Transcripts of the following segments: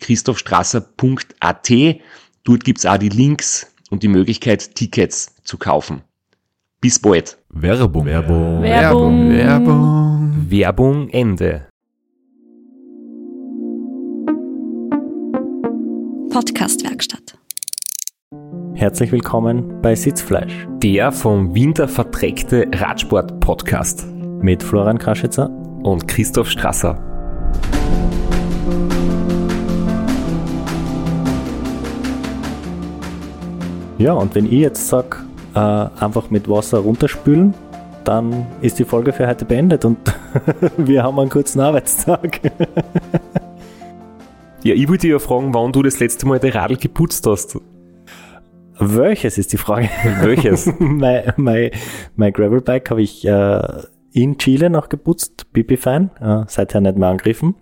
www.christophstrasser.at. Dort gibt's auch die Links und die Möglichkeit, Tickets zu kaufen. Bis bald. Werbung. Werbung. Werbung. Werbung. Werbung Ende. Podcastwerkstatt. Herzlich willkommen bei Sitzfleisch Der vom Winter verdreckte Radsport-Podcast mit Florian Kraschitzer. und Christoph Strasser. Ja, und wenn ich jetzt sage, äh, einfach mit Wasser runterspülen, dann ist die Folge für heute beendet und wir haben einen kurzen Arbeitstag. Ja, ich wollte dich ja fragen, wann du das letzte Mal dein Radl geputzt hast. Welches ist die Frage? Welches? mein, mein, mein Gravelbike habe ich äh, in Chile noch geputzt, Pipi Fein, äh, seither nicht mehr angegriffen.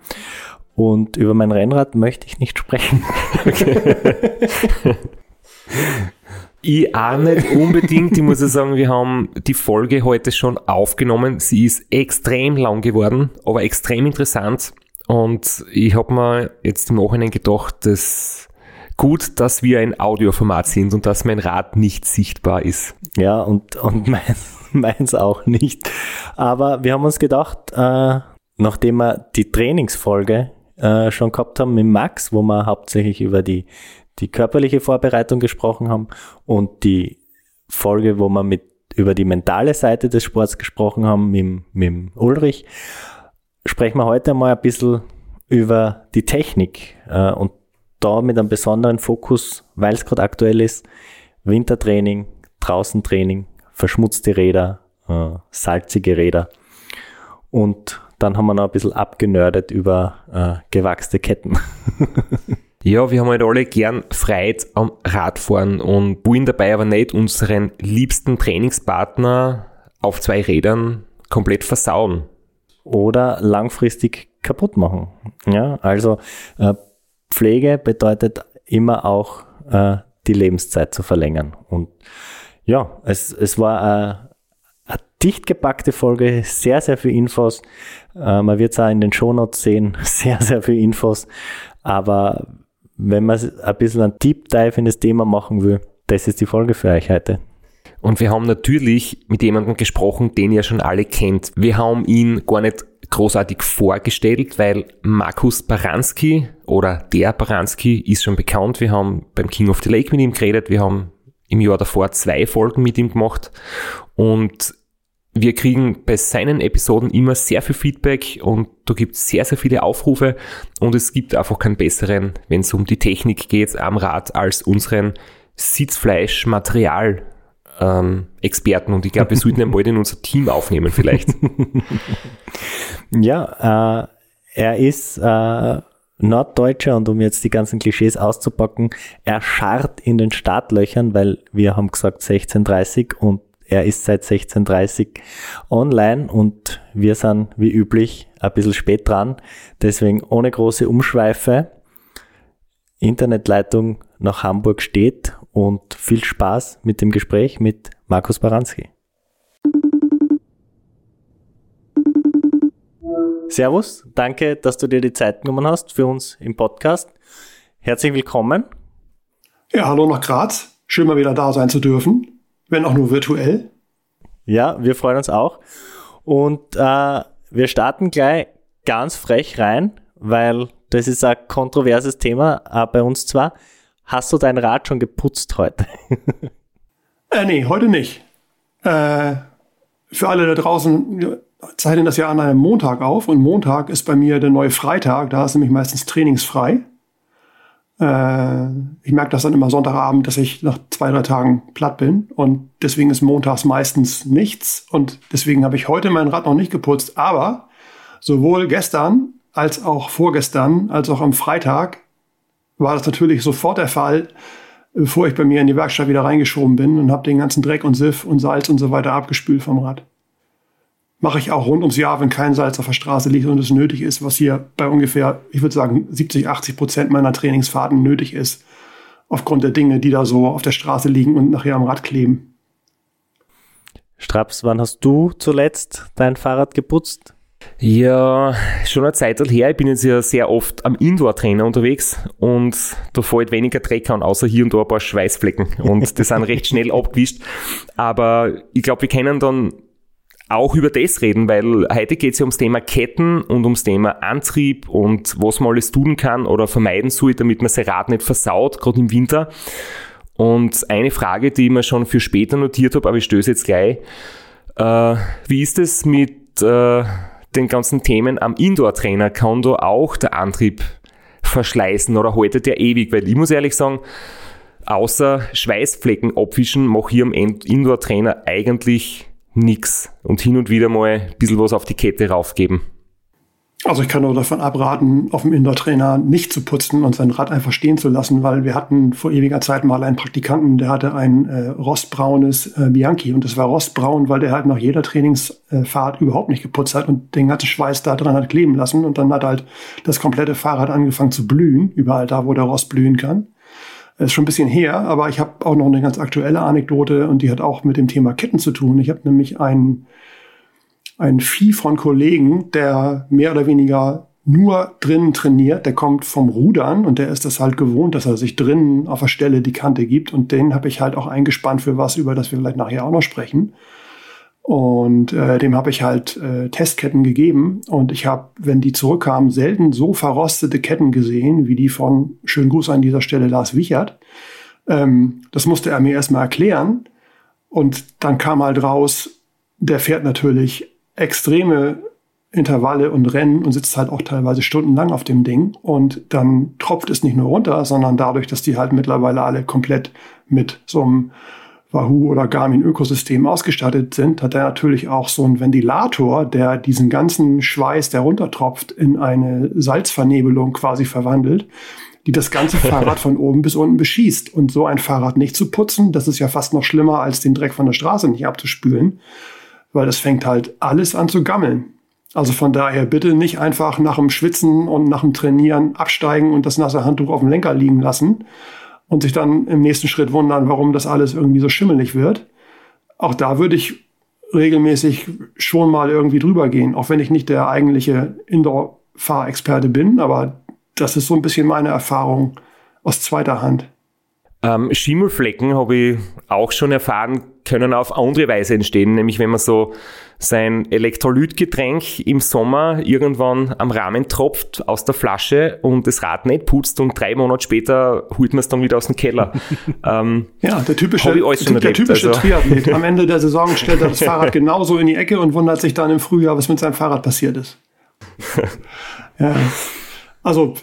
Und über mein Rennrad möchte ich nicht sprechen. Ich auch nicht unbedingt. Ich muss ja sagen, wir haben die Folge heute schon aufgenommen. Sie ist extrem lang geworden, aber extrem interessant. Und ich habe mir jetzt im Nachhinein gedacht, dass gut, dass wir ein Audioformat sind und dass mein Rad nicht sichtbar ist. Ja, und, und meins, meins auch nicht. Aber wir haben uns gedacht, äh, nachdem wir die Trainingsfolge äh, schon gehabt haben mit Max, wo wir hauptsächlich über die, die körperliche Vorbereitung gesprochen haben und die Folge, wo wir mit über die mentale Seite des Sports gesprochen haben mit, mit Ulrich, sprechen wir heute mal ein bisschen über die Technik äh, und da mit einem besonderen Fokus, weil es gerade aktuell ist, Wintertraining, Draußentraining, verschmutzte Räder, äh, salzige Räder. Und dann haben wir noch ein bisschen abgenördet über äh, gewachste Ketten. Ja, wir haben halt alle gern Freude am Radfahren und wollen dabei aber nicht unseren liebsten Trainingspartner auf zwei Rädern komplett versauen. oder langfristig kaputt machen. Ja, also äh, Pflege bedeutet immer auch äh, die Lebenszeit zu verlängern. Und ja, es, es war äh, eine dicht gepackte Folge, sehr, sehr viel Infos. Äh, man wird es auch in den Shownotes sehen, sehr, sehr viel Infos. Aber wenn man ein bisschen ein Deep Dive in das Thema machen will, das ist die Folge für euch heute. Und wir haben natürlich mit jemandem gesprochen, den ihr schon alle kennt. Wir haben ihn gar nicht großartig vorgestellt, weil Markus Baranski oder der Baranski ist schon bekannt. Wir haben beim King of the Lake mit ihm geredet. Wir haben im Jahr davor zwei Folgen mit ihm gemacht. Und wir kriegen bei seinen Episoden immer sehr viel Feedback und da gibt es sehr, sehr viele Aufrufe und es gibt einfach keinen besseren, wenn es um die Technik geht am Rad, als unseren Sitzfleisch-Material ähm, Experten und ich glaube, wir sollten ihn bald in unser Team aufnehmen vielleicht. Ja, äh, er ist äh, Norddeutscher und um jetzt die ganzen Klischees auszupacken, er scharrt in den Startlöchern, weil wir haben gesagt 16.30 und er ist seit 16.30 online und wir sind wie üblich ein bisschen spät dran. Deswegen ohne große Umschweife. Internetleitung nach Hamburg steht und viel Spaß mit dem Gespräch mit Markus Baranski. Servus, danke, dass du dir die Zeit genommen hast für uns im Podcast. Herzlich willkommen. Ja, hallo nach Graz. Schön mal wieder da sein zu dürfen, wenn auch nur virtuell. Ja, wir freuen uns auch. Und äh, wir starten gleich ganz frech rein, weil das ist ein kontroverses Thema, äh, bei uns zwar. Hast du dein Rad schon geputzt heute? äh, nee, heute nicht. Äh, für alle da draußen, zeichnen das ja an einem Montag auf und Montag ist bei mir der neue Freitag, da ist nämlich meistens trainingsfrei. Äh, ich merke das dann immer Sonntagabend, dass ich nach zwei, drei Tagen platt bin. Und deswegen ist montags meistens nichts. Und deswegen habe ich heute mein Rad noch nicht geputzt, aber sowohl gestern als auch vorgestern, als auch am Freitag war das natürlich sofort der Fall, bevor ich bei mir in die Werkstatt wieder reingeschoben bin und habe den ganzen Dreck und Siff und Salz und so weiter abgespült vom Rad mache ich auch rund ums Jahr, wenn kein Salz auf der Straße liegt und es nötig ist, was hier bei ungefähr, ich würde sagen, 70, 80 Prozent meiner Trainingsfahrten nötig ist, aufgrund der Dinge, die da so auf der Straße liegen und nachher am Rad kleben. Straps, wann hast du zuletzt dein Fahrrad geputzt? Ja, schon eine Zeit her. Ich bin jetzt ja sehr oft am Indoor-Trainer unterwegs und da fällt weniger Dreck an, außer hier und da ein paar Schweißflecken und die sind recht schnell abgewischt. Aber ich glaube, wir kennen dann auch über das reden, weil heute geht es ja ums Thema Ketten und ums Thema Antrieb und was man alles tun kann oder vermeiden soll, damit man sein Rad nicht versaut, gerade im Winter. Und eine Frage, die ich mir schon für später notiert habe, aber ich stöße jetzt gleich. Äh, wie ist es mit äh, den ganzen Themen am Indoor-Trainer? Kann da auch der Antrieb verschleißen oder haltet der ewig? Weil ich muss ehrlich sagen, außer Schweißflecken abwischen, mache ich am Indoor-Trainer eigentlich nix und hin und wieder mal ein bisschen was auf die Kette raufgeben. Also ich kann nur davon abraten, auf dem Indoor-Trainer nicht zu putzen und sein Rad einfach stehen zu lassen, weil wir hatten vor ewiger Zeit mal einen Praktikanten, der hatte ein äh, rostbraunes äh, Bianchi und das war rostbraun, weil der halt nach jeder Trainingsfahrt überhaupt nicht geputzt hat und den ganzen Schweiß da dran hat kleben lassen und dann hat halt das komplette Fahrrad angefangen zu blühen, überall da, wo der Rost blühen kann. Ist schon ein bisschen her, aber ich habe auch noch eine ganz aktuelle Anekdote und die hat auch mit dem Thema Ketten zu tun. Ich habe nämlich einen, einen Vieh von Kollegen, der mehr oder weniger nur drinnen trainiert, der kommt vom Rudern und der ist das halt gewohnt, dass er sich drinnen auf der Stelle die Kante gibt und den habe ich halt auch eingespannt für was, über das wir vielleicht nachher auch noch sprechen. Und äh, dem habe ich halt äh, Testketten gegeben. Und ich habe, wenn die zurückkamen, selten so verrostete Ketten gesehen, wie die von, schönen Gruß an dieser Stelle, Lars Wichert. Ähm, das musste er mir erstmal erklären. Und dann kam halt raus, der fährt natürlich extreme Intervalle und Rennen und sitzt halt auch teilweise stundenlang auf dem Ding. Und dann tropft es nicht nur runter, sondern dadurch, dass die halt mittlerweile alle komplett mit so einem Wahoo oder Garmin Ökosystem ausgestattet sind, hat er natürlich auch so einen Ventilator, der diesen ganzen Schweiß, der runtertropft, in eine Salzvernebelung quasi verwandelt, die das ganze Fahrrad von oben bis unten beschießt. Und so ein Fahrrad nicht zu putzen, das ist ja fast noch schlimmer, als den Dreck von der Straße nicht abzuspülen, weil das fängt halt alles an zu gammeln. Also von daher bitte nicht einfach nach dem Schwitzen und nach dem Trainieren absteigen und das nasse Handtuch auf dem Lenker liegen lassen, und sich dann im nächsten Schritt wundern, warum das alles irgendwie so schimmelig wird. Auch da würde ich regelmäßig schon mal irgendwie drüber gehen, auch wenn ich nicht der eigentliche Indoor-Fahrexperte bin, aber das ist so ein bisschen meine Erfahrung aus zweiter Hand. Ähm, Schimmelflecken habe ich auch schon erfahren, können auf andere Weise entstehen, nämlich wenn man so sein Elektrolytgetränk im Sommer irgendwann am Rahmen tropft aus der Flasche und das Rad nicht putzt und drei Monate später holt man es dann wieder aus dem Keller. ähm, ja, der typische, der, der typische also. Triathlet. Am Ende der Saison stellt er das Fahrrad genauso in die Ecke und wundert sich dann im Frühjahr, was mit seinem Fahrrad passiert ist. ja. Also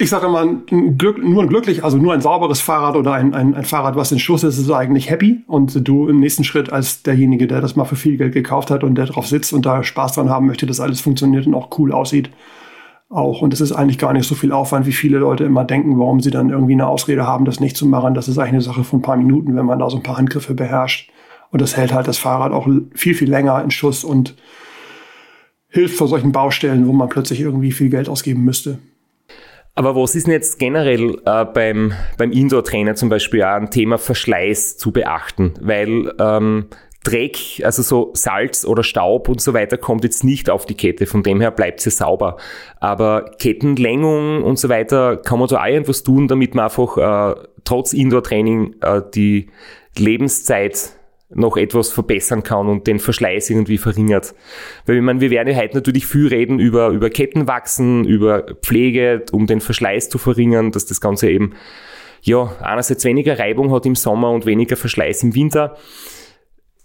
ich sage immer, ein Glück, nur ein glücklich, also nur ein sauberes Fahrrad oder ein, ein, ein Fahrrad, was in Schuss ist, ist eigentlich happy. Und du im nächsten Schritt als derjenige, der das mal für viel Geld gekauft hat und der drauf sitzt und da Spaß dran haben möchte, dass alles funktioniert und auch cool aussieht, auch. Und es ist eigentlich gar nicht so viel Aufwand, wie viele Leute immer denken, warum sie dann irgendwie eine Ausrede haben, das nicht zu machen. Das ist eigentlich eine Sache von ein paar Minuten, wenn man da so ein paar Handgriffe beherrscht. Und das hält halt das Fahrrad auch viel, viel länger in Schuss und hilft vor solchen Baustellen, wo man plötzlich irgendwie viel Geld ausgeben müsste. Aber was ist denn jetzt generell äh, beim, beim Indoor-Trainer zum Beispiel auch ein Thema Verschleiß zu beachten? Weil ähm, Dreck, also so Salz oder Staub und so weiter, kommt jetzt nicht auf die Kette. Von dem her bleibt sie sauber. Aber Kettenlängung und so weiter, kann man da auch irgendwas tun, damit man einfach äh, trotz Indoor-Training äh, die Lebenszeit noch etwas verbessern kann und den Verschleiß irgendwie verringert. Weil ich meine, wir werden ja heute natürlich viel reden über, über Kettenwachsen, über Pflege, um den Verschleiß zu verringern, dass das Ganze eben, ja, einerseits weniger Reibung hat im Sommer und weniger Verschleiß im Winter.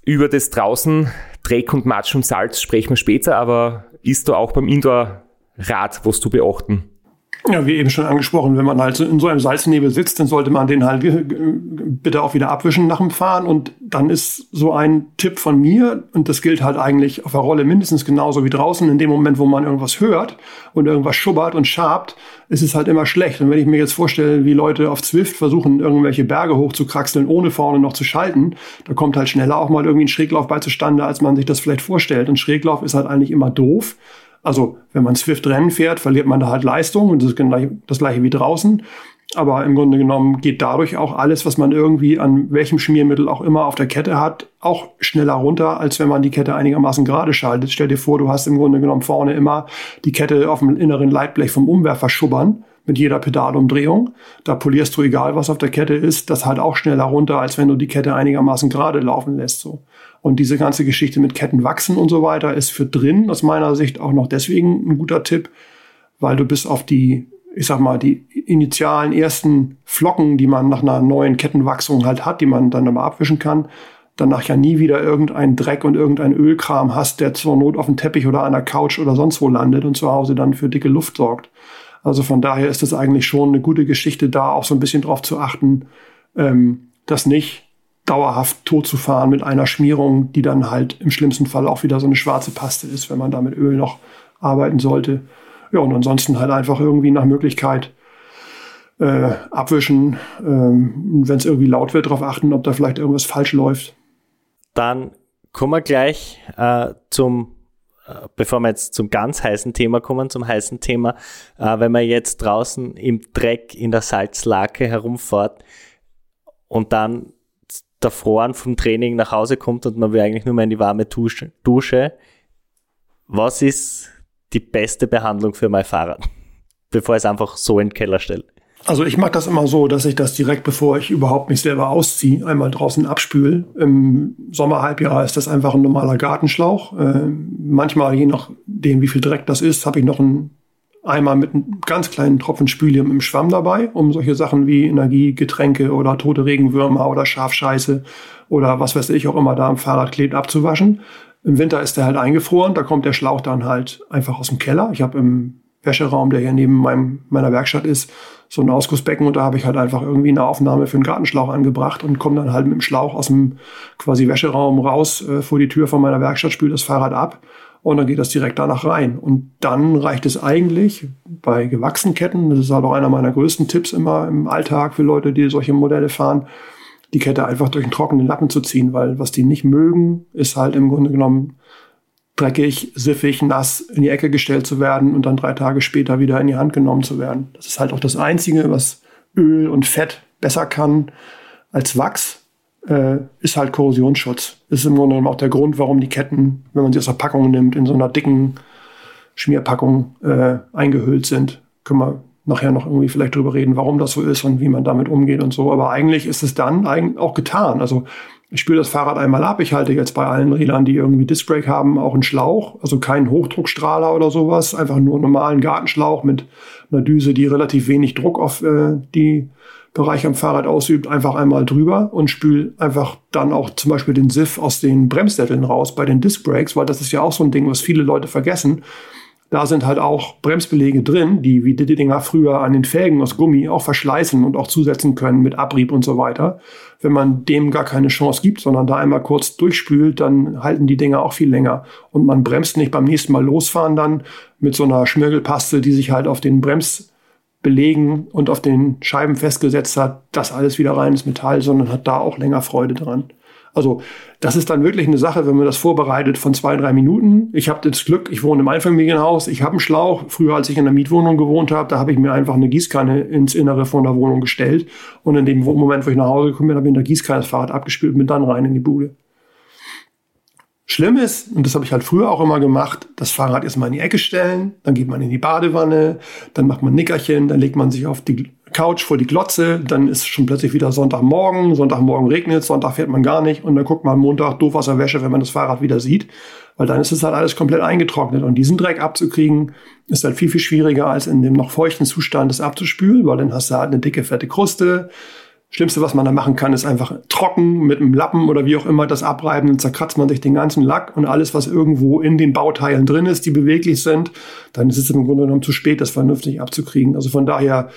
Über das draußen Dreck und Matsch und Salz sprechen wir später, aber ist da auch beim Indoor-Rad was zu beachten? Ja, wie eben schon angesprochen, wenn man halt in so einem Salznebel sitzt, dann sollte man den halt bitte auch wieder abwischen nach dem Fahren. Und dann ist so ein Tipp von mir, und das gilt halt eigentlich auf der Rolle mindestens genauso wie draußen, in dem Moment, wo man irgendwas hört und irgendwas schubbert und schabt, ist es halt immer schlecht. Und wenn ich mir jetzt vorstelle, wie Leute auf Zwift versuchen, irgendwelche Berge hochzukraxeln, ohne vorne noch zu schalten, da kommt halt schneller auch mal irgendwie ein Schräglauf bei zustande, als man sich das vielleicht vorstellt. Und Schräglauf ist halt eigentlich immer doof also wenn man Swift-Rennen fährt, verliert man da halt Leistung und das ist das gleiche wie draußen. Aber im Grunde genommen geht dadurch auch alles, was man irgendwie an welchem Schmiermittel auch immer auf der Kette hat, auch schneller runter, als wenn man die Kette einigermaßen gerade schaltet. Stell dir vor, du hast im Grunde genommen vorne immer die Kette auf dem inneren Leitblech vom Umwerfer schubbern mit jeder Pedalumdrehung. Da polierst du, egal was auf der Kette ist, das halt auch schneller runter, als wenn du die Kette einigermaßen gerade laufen lässt. So. Und diese ganze Geschichte mit Ketten wachsen und so weiter ist für drin aus meiner Sicht auch noch deswegen ein guter Tipp, weil du bis auf die, ich sag mal, die initialen ersten Flocken, die man nach einer neuen Kettenwachsung halt hat, die man dann aber abwischen kann, danach ja nie wieder irgendeinen Dreck und irgendein Ölkram hast, der zur Not auf dem Teppich oder an der Couch oder sonst wo landet und zu Hause dann für dicke Luft sorgt. Also von daher ist es eigentlich schon eine gute Geschichte, da auch so ein bisschen drauf zu achten, ähm, dass nicht dauerhaft tot zu fahren mit einer Schmierung, die dann halt im schlimmsten Fall auch wieder so eine schwarze Paste ist, wenn man da mit Öl noch arbeiten sollte. Ja, und ansonsten halt einfach irgendwie nach Möglichkeit äh, abwischen, ähm, wenn es irgendwie laut wird, darauf achten, ob da vielleicht irgendwas falsch läuft. Dann kommen wir gleich äh, zum, äh, bevor wir jetzt zum ganz heißen Thema kommen, zum heißen Thema, äh, wenn man jetzt draußen im Dreck in der Salzlake herumfährt und dann erfroren vom Training nach Hause kommt und man will eigentlich nur mal in die warme Dusche, Dusche. Was ist die beste Behandlung für mein Fahrrad, bevor ich es einfach so in den Keller stelle? Also ich mache das immer so, dass ich das direkt, bevor ich überhaupt mich selber ausziehe, einmal draußen abspüle. Im Sommerhalbjahr ist das einfach ein normaler Gartenschlauch. Äh, manchmal, je nachdem, wie viel Dreck das ist, habe ich noch einen Eimer mit einem ganz kleinen Tropfen Spülium im Schwamm dabei, um solche Sachen wie Energiegetränke oder tote Regenwürmer oder Schafscheiße oder was weiß ich auch immer da am Fahrrad klebt, abzuwaschen. Im Winter ist der halt eingefroren, da kommt der Schlauch dann halt einfach aus dem Keller. Ich habe im Wäscheraum, der hier neben meinem, meiner Werkstatt ist, so ein Ausgussbecken und da habe ich halt einfach irgendwie eine Aufnahme für einen Gartenschlauch angebracht und komme dann halt mit dem Schlauch aus dem quasi Wäscheraum raus äh, vor die Tür von meiner Werkstatt, spüle das Fahrrad ab und dann geht das direkt danach rein. Und dann reicht es eigentlich bei gewachsenen Ketten, das ist halt auch einer meiner größten Tipps immer im Alltag für Leute, die solche Modelle fahren, die Kette einfach durch einen trockenen Lappen zu ziehen, weil was die nicht mögen, ist halt im Grunde genommen dreckig, siffig, nass in die Ecke gestellt zu werden und dann drei Tage später wieder in die Hand genommen zu werden. Das ist halt auch das Einzige, was Öl und Fett besser kann als Wachs äh, ist halt Korrosionsschutz. Ist im Grunde genommen auch der Grund, warum die Ketten, wenn man sie aus der Packung nimmt, in so einer dicken Schmierpackung äh, eingehüllt sind. Können wir nachher noch irgendwie vielleicht drüber reden, warum das so ist und wie man damit umgeht und so. Aber eigentlich ist es dann auch getan. Also ich spüre das Fahrrad einmal ab. Ich halte jetzt bei allen Rädern, die irgendwie Discbrake haben, auch einen Schlauch. Also keinen Hochdruckstrahler oder sowas. Einfach nur einen normalen Gartenschlauch mit einer Düse, die relativ wenig Druck auf äh, die Bereich am Fahrrad ausübt, einfach einmal drüber und spül einfach dann auch zum Beispiel den Siff aus den Bremssätteln raus bei den Disc Brakes, weil das ist ja auch so ein Ding, was viele Leute vergessen. Da sind halt auch Bremsbelege drin, die wie die Dinger früher an den Felgen aus Gummi auch verschleißen und auch zusetzen können mit Abrieb und so weiter. Wenn man dem gar keine Chance gibt, sondern da einmal kurz durchspült, dann halten die Dinger auch viel länger. Und man bremst nicht beim nächsten Mal losfahren dann mit so einer Schmirgelpaste, die sich halt auf den Brems belegen und auf den Scheiben festgesetzt hat, das alles wieder reines Metall, sondern hat da auch länger Freude dran. Also das ist dann wirklich eine Sache, wenn man das vorbereitet von zwei, drei Minuten. Ich habe das Glück, ich wohne im Einfamilienhaus, ich habe einen Schlauch. Früher, als ich in der Mietwohnung gewohnt habe, da habe ich mir einfach eine Gießkanne ins Innere von der Wohnung gestellt. Und in dem Moment, wo ich nach Hause gekommen bin, habe ich in der Gießkanne das Fahrrad abgespült und bin dann rein in die Bude. Schlimm ist, und das habe ich halt früher auch immer gemacht, das Fahrrad erstmal in die Ecke stellen, dann geht man in die Badewanne, dann macht man Nickerchen, dann legt man sich auf die Couch vor die Glotze, dann ist schon plötzlich wieder Sonntagmorgen, Sonntagmorgen regnet, Sonntag fährt man gar nicht und dann guckt man Montag doof aus der Wäsche, wenn man das Fahrrad wieder sieht, weil dann ist es halt alles komplett eingetrocknet und diesen Dreck abzukriegen ist halt viel, viel schwieriger als in dem noch feuchten Zustand das abzuspülen, weil dann hast du halt eine dicke, fette Kruste, Schlimmste, was man da machen kann, ist einfach trocken mit einem Lappen oder wie auch immer das abreiben. Dann zerkratzt man sich den ganzen Lack und alles, was irgendwo in den Bauteilen drin ist, die beweglich sind, dann ist es im Grunde genommen zu spät, das vernünftig abzukriegen. Also von daher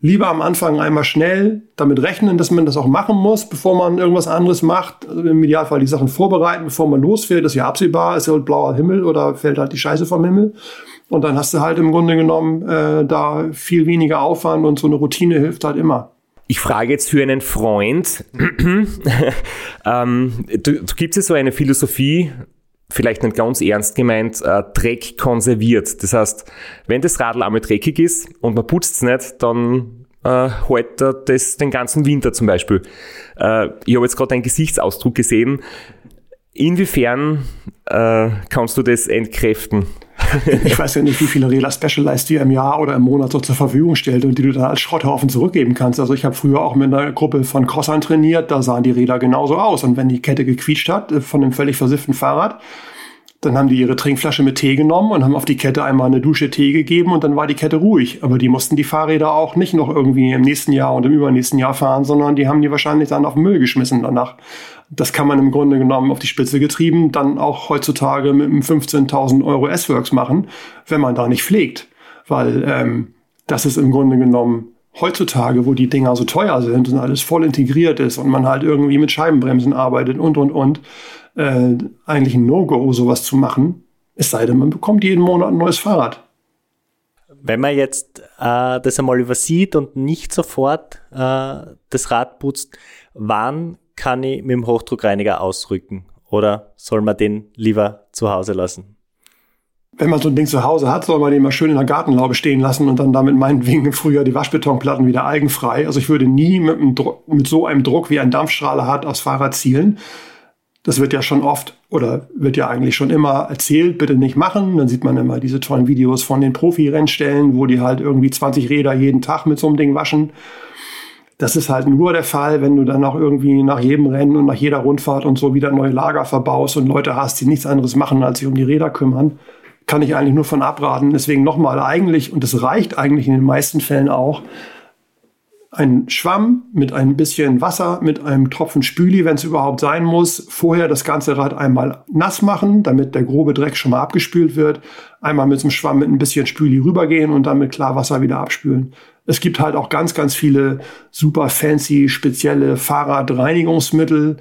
lieber am Anfang einmal schnell damit rechnen, dass man das auch machen muss, bevor man irgendwas anderes macht. Also Im Idealfall die Sachen vorbereiten, bevor man losfährt. Ist ja absehbar, ist ja halt blauer Himmel oder fällt halt die Scheiße vom Himmel. Und dann hast du halt im Grunde genommen äh, da viel weniger Aufwand und so eine Routine hilft halt immer. Ich frage jetzt für einen Freund, ähm, du, du gibt es so eine Philosophie, vielleicht nicht ganz ernst gemeint, äh, Dreck konserviert. Das heißt, wenn das Radl einmal dreckig ist und man putzt es nicht, dann äh, hält er das den ganzen Winter zum Beispiel. Äh, ich habe jetzt gerade einen Gesichtsausdruck gesehen. Inwiefern äh, kannst du das entkräften? ich weiß ja nicht, wie viele Rela Specialized dir im Jahr oder im Monat so zur Verfügung stellt und die du dann als Schrotthaufen zurückgeben kannst. Also ich habe früher auch mit einer Gruppe von Crossern trainiert, da sahen die Räder genauso aus. Und wenn die Kette gequietscht hat äh, von einem völlig versifften Fahrrad, dann haben die ihre Trinkflasche mit Tee genommen und haben auf die Kette einmal eine Dusche Tee gegeben und dann war die Kette ruhig. Aber die mussten die Fahrräder auch nicht noch irgendwie im nächsten Jahr und im übernächsten Jahr fahren, sondern die haben die wahrscheinlich dann auf den Müll geschmissen danach. Das kann man im Grunde genommen auf die Spitze getrieben dann auch heutzutage mit einem 15.000 Euro S-Works machen, wenn man da nicht pflegt. Weil ähm, das ist im Grunde genommen heutzutage, wo die Dinger so teuer sind und alles voll integriert ist und man halt irgendwie mit Scheibenbremsen arbeitet und, und, und, äh, eigentlich ein No-Go, sowas zu machen. Es sei denn, man bekommt jeden Monat ein neues Fahrrad. Wenn man jetzt äh, das einmal übersieht und nicht sofort äh, das Rad putzt, wann kann ich mit dem Hochdruckreiniger ausrücken? Oder soll man den lieber zu Hause lassen? Wenn man so ein Ding zu Hause hat, soll man den mal schön in der Gartenlaube stehen lassen und dann damit meinetwegen im Frühjahr die Waschbetonplatten wieder eigenfrei. Also ich würde nie mit, einem mit so einem Druck, wie ein Dampfstrahler hat, aufs Fahrrad zielen. Das wird ja schon oft oder wird ja eigentlich schon immer erzählt, bitte nicht machen. Dann sieht man immer diese tollen Videos von den Profi-Rennstellen, wo die halt irgendwie 20 Räder jeden Tag mit so einem Ding waschen. Das ist halt nur der Fall, wenn du dann auch irgendwie nach jedem Rennen und nach jeder Rundfahrt und so wieder neue Lager verbaust und Leute hast, die nichts anderes machen, als sich um die Räder kümmern. Kann ich eigentlich nur von abraten. Deswegen nochmal eigentlich, und das reicht eigentlich in den meisten Fällen auch, ein Schwamm mit ein bisschen Wasser, mit einem Tropfen Spüli, wenn es überhaupt sein muss. Vorher das ganze Rad einmal nass machen, damit der grobe Dreck schon mal abgespült wird. Einmal mit dem Schwamm mit ein bisschen Spüli rübergehen und dann mit Klarwasser wieder abspülen. Es gibt halt auch ganz, ganz viele super fancy, spezielle Fahrradreinigungsmittel.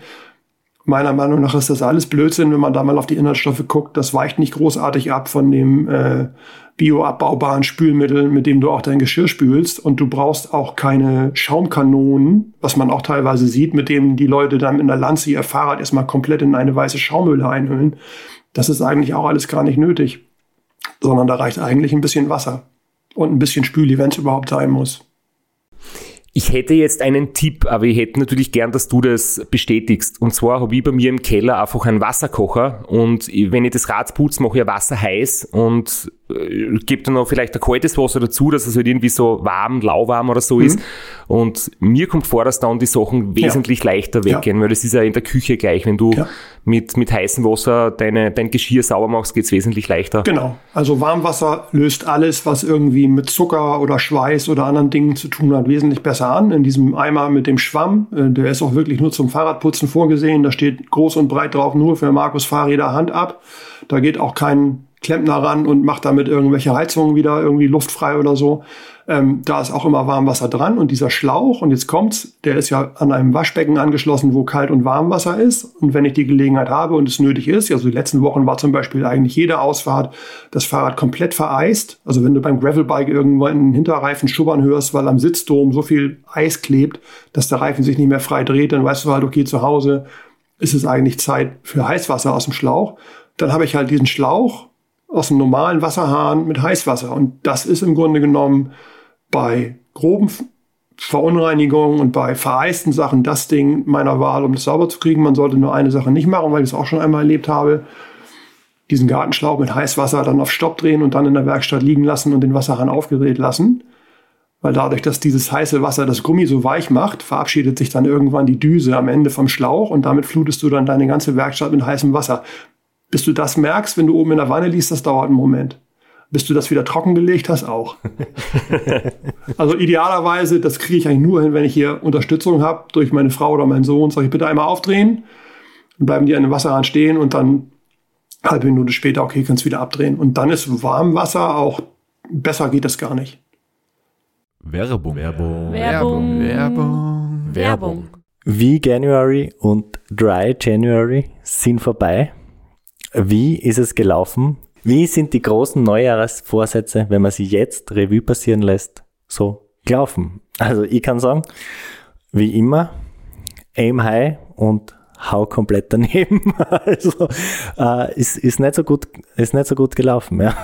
Meiner Meinung nach ist das alles Blödsinn, wenn man da mal auf die Inhaltsstoffe guckt. Das weicht nicht großartig ab von dem äh, bioabbaubaren Spülmittel, mit dem du auch dein Geschirr spülst. Und du brauchst auch keine Schaumkanonen, was man auch teilweise sieht, mit dem die Leute dann in der Lanze ihr Fahrrad erstmal komplett in eine weiße Schaumhülle einhüllen. Das ist eigentlich auch alles gar nicht nötig, sondern da reicht eigentlich ein bisschen Wasser und ein bisschen Spüli, wenn es überhaupt sein muss. Ich hätte jetzt einen Tipp, aber ich hätte natürlich gern, dass du das bestätigst. Und zwar habe ich bei mir im Keller einfach einen Wasserkocher und wenn ich das Rad putze, mache ich Wasser heiß und gebe dann noch vielleicht ein kaltes Wasser dazu, dass es halt irgendwie so warm, lauwarm oder so mhm. ist. Und mir kommt vor, dass dann die Sachen wesentlich ja. leichter weggehen, ja. weil das ist ja in der Küche gleich. Wenn du ja. mit, mit heißem Wasser deine, dein Geschirr sauber machst, geht's wesentlich leichter. Genau. Also Warmwasser löst alles, was irgendwie mit Zucker oder Schweiß oder anderen Dingen zu tun hat, wesentlich besser an. In diesem Eimer mit dem Schwamm, äh, der ist auch wirklich nur zum Fahrradputzen vorgesehen. Da steht groß und breit drauf, nur für Markus Fahrräder Hand ab. Da geht auch kein Klempner ran und macht damit irgendwelche Heizungen wieder irgendwie luftfrei oder so. Ähm, da ist auch immer Warmwasser dran und dieser Schlauch, und jetzt kommt's, der ist ja an einem Waschbecken angeschlossen, wo Kalt- und Warmwasser ist. Und wenn ich die Gelegenheit habe und es nötig ist, also die letzten Wochen war zum Beispiel eigentlich jede Ausfahrt das Fahrrad komplett vereist. Also wenn du beim Gravelbike irgendwo in den Hinterreifen schubbern hörst, weil am Sitzdom so viel Eis klebt, dass der Reifen sich nicht mehr frei dreht, dann weißt du halt, okay, zu Hause ist es eigentlich Zeit für Heißwasser aus dem Schlauch. Dann habe ich halt diesen Schlauch aus einem normalen Wasserhahn mit Heißwasser. Und das ist im Grunde genommen bei groben Verunreinigungen und bei vereisten Sachen das Ding meiner Wahl, um das sauber zu kriegen. Man sollte nur eine Sache nicht machen, weil ich es auch schon einmal erlebt habe. Diesen Gartenschlauch mit Heißwasser dann auf Stopp drehen und dann in der Werkstatt liegen lassen und den Wasserhahn aufgedreht lassen. Weil dadurch, dass dieses heiße Wasser das Gummi so weich macht, verabschiedet sich dann irgendwann die Düse am Ende vom Schlauch und damit flutest du dann deine ganze Werkstatt mit heißem Wasser. Bis du das merkst, wenn du oben in der Wanne liest, das dauert einen Moment. Bis du das wieder trockengelegt hast, auch. also idealerweise, das kriege ich eigentlich nur hin, wenn ich hier Unterstützung habe durch meine Frau oder meinen Sohn. Sag ich bitte einmal aufdrehen, dann bleiben die an dem Wasserhahn stehen und dann halbe Minute später, okay, kannst wieder abdrehen. Und dann ist Warmwasser auch besser geht das gar nicht. Werbung. Werbung. Werbung. Werbung. Werbung. Wie January und Dry January sind vorbei. Wie ist es gelaufen? Wie sind die großen Neujahrsvorsätze, wenn man sie jetzt Revue passieren lässt, so gelaufen? Also ich kann sagen, wie immer, aim high und hau komplett daneben. Also äh, ist, ist, nicht so gut, ist nicht so gut gelaufen, ja.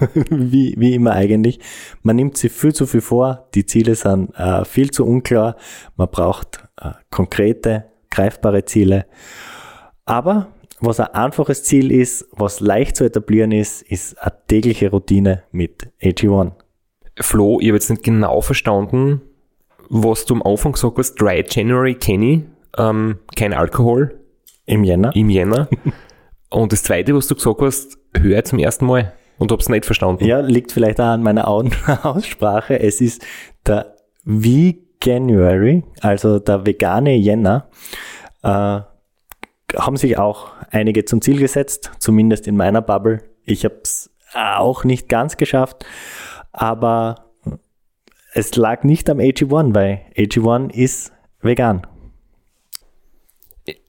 wie, wie immer eigentlich. Man nimmt sich viel zu viel vor, die Ziele sind äh, viel zu unklar, man braucht äh, konkrete, greifbare Ziele. Aber was ein einfaches Ziel ist, was leicht zu etablieren ist, ist eine tägliche Routine mit AG1. Flo, ich habe jetzt nicht genau verstanden, was du am Anfang gesagt hast. Dry January kenne ich, ähm, kein Alkohol Im Jänner. im Jänner. Und das zweite, was du gesagt hast, höre ich zum ersten Mal und habe es nicht verstanden. Ja, liegt vielleicht auch an meiner Au- Aussprache. Es ist der Veganuary, also der vegane Jänner. Äh, haben sich auch einige zum Ziel gesetzt, zumindest in meiner Bubble. Ich habe es auch nicht ganz geschafft, aber es lag nicht am AG1, weil AG1 ist vegan.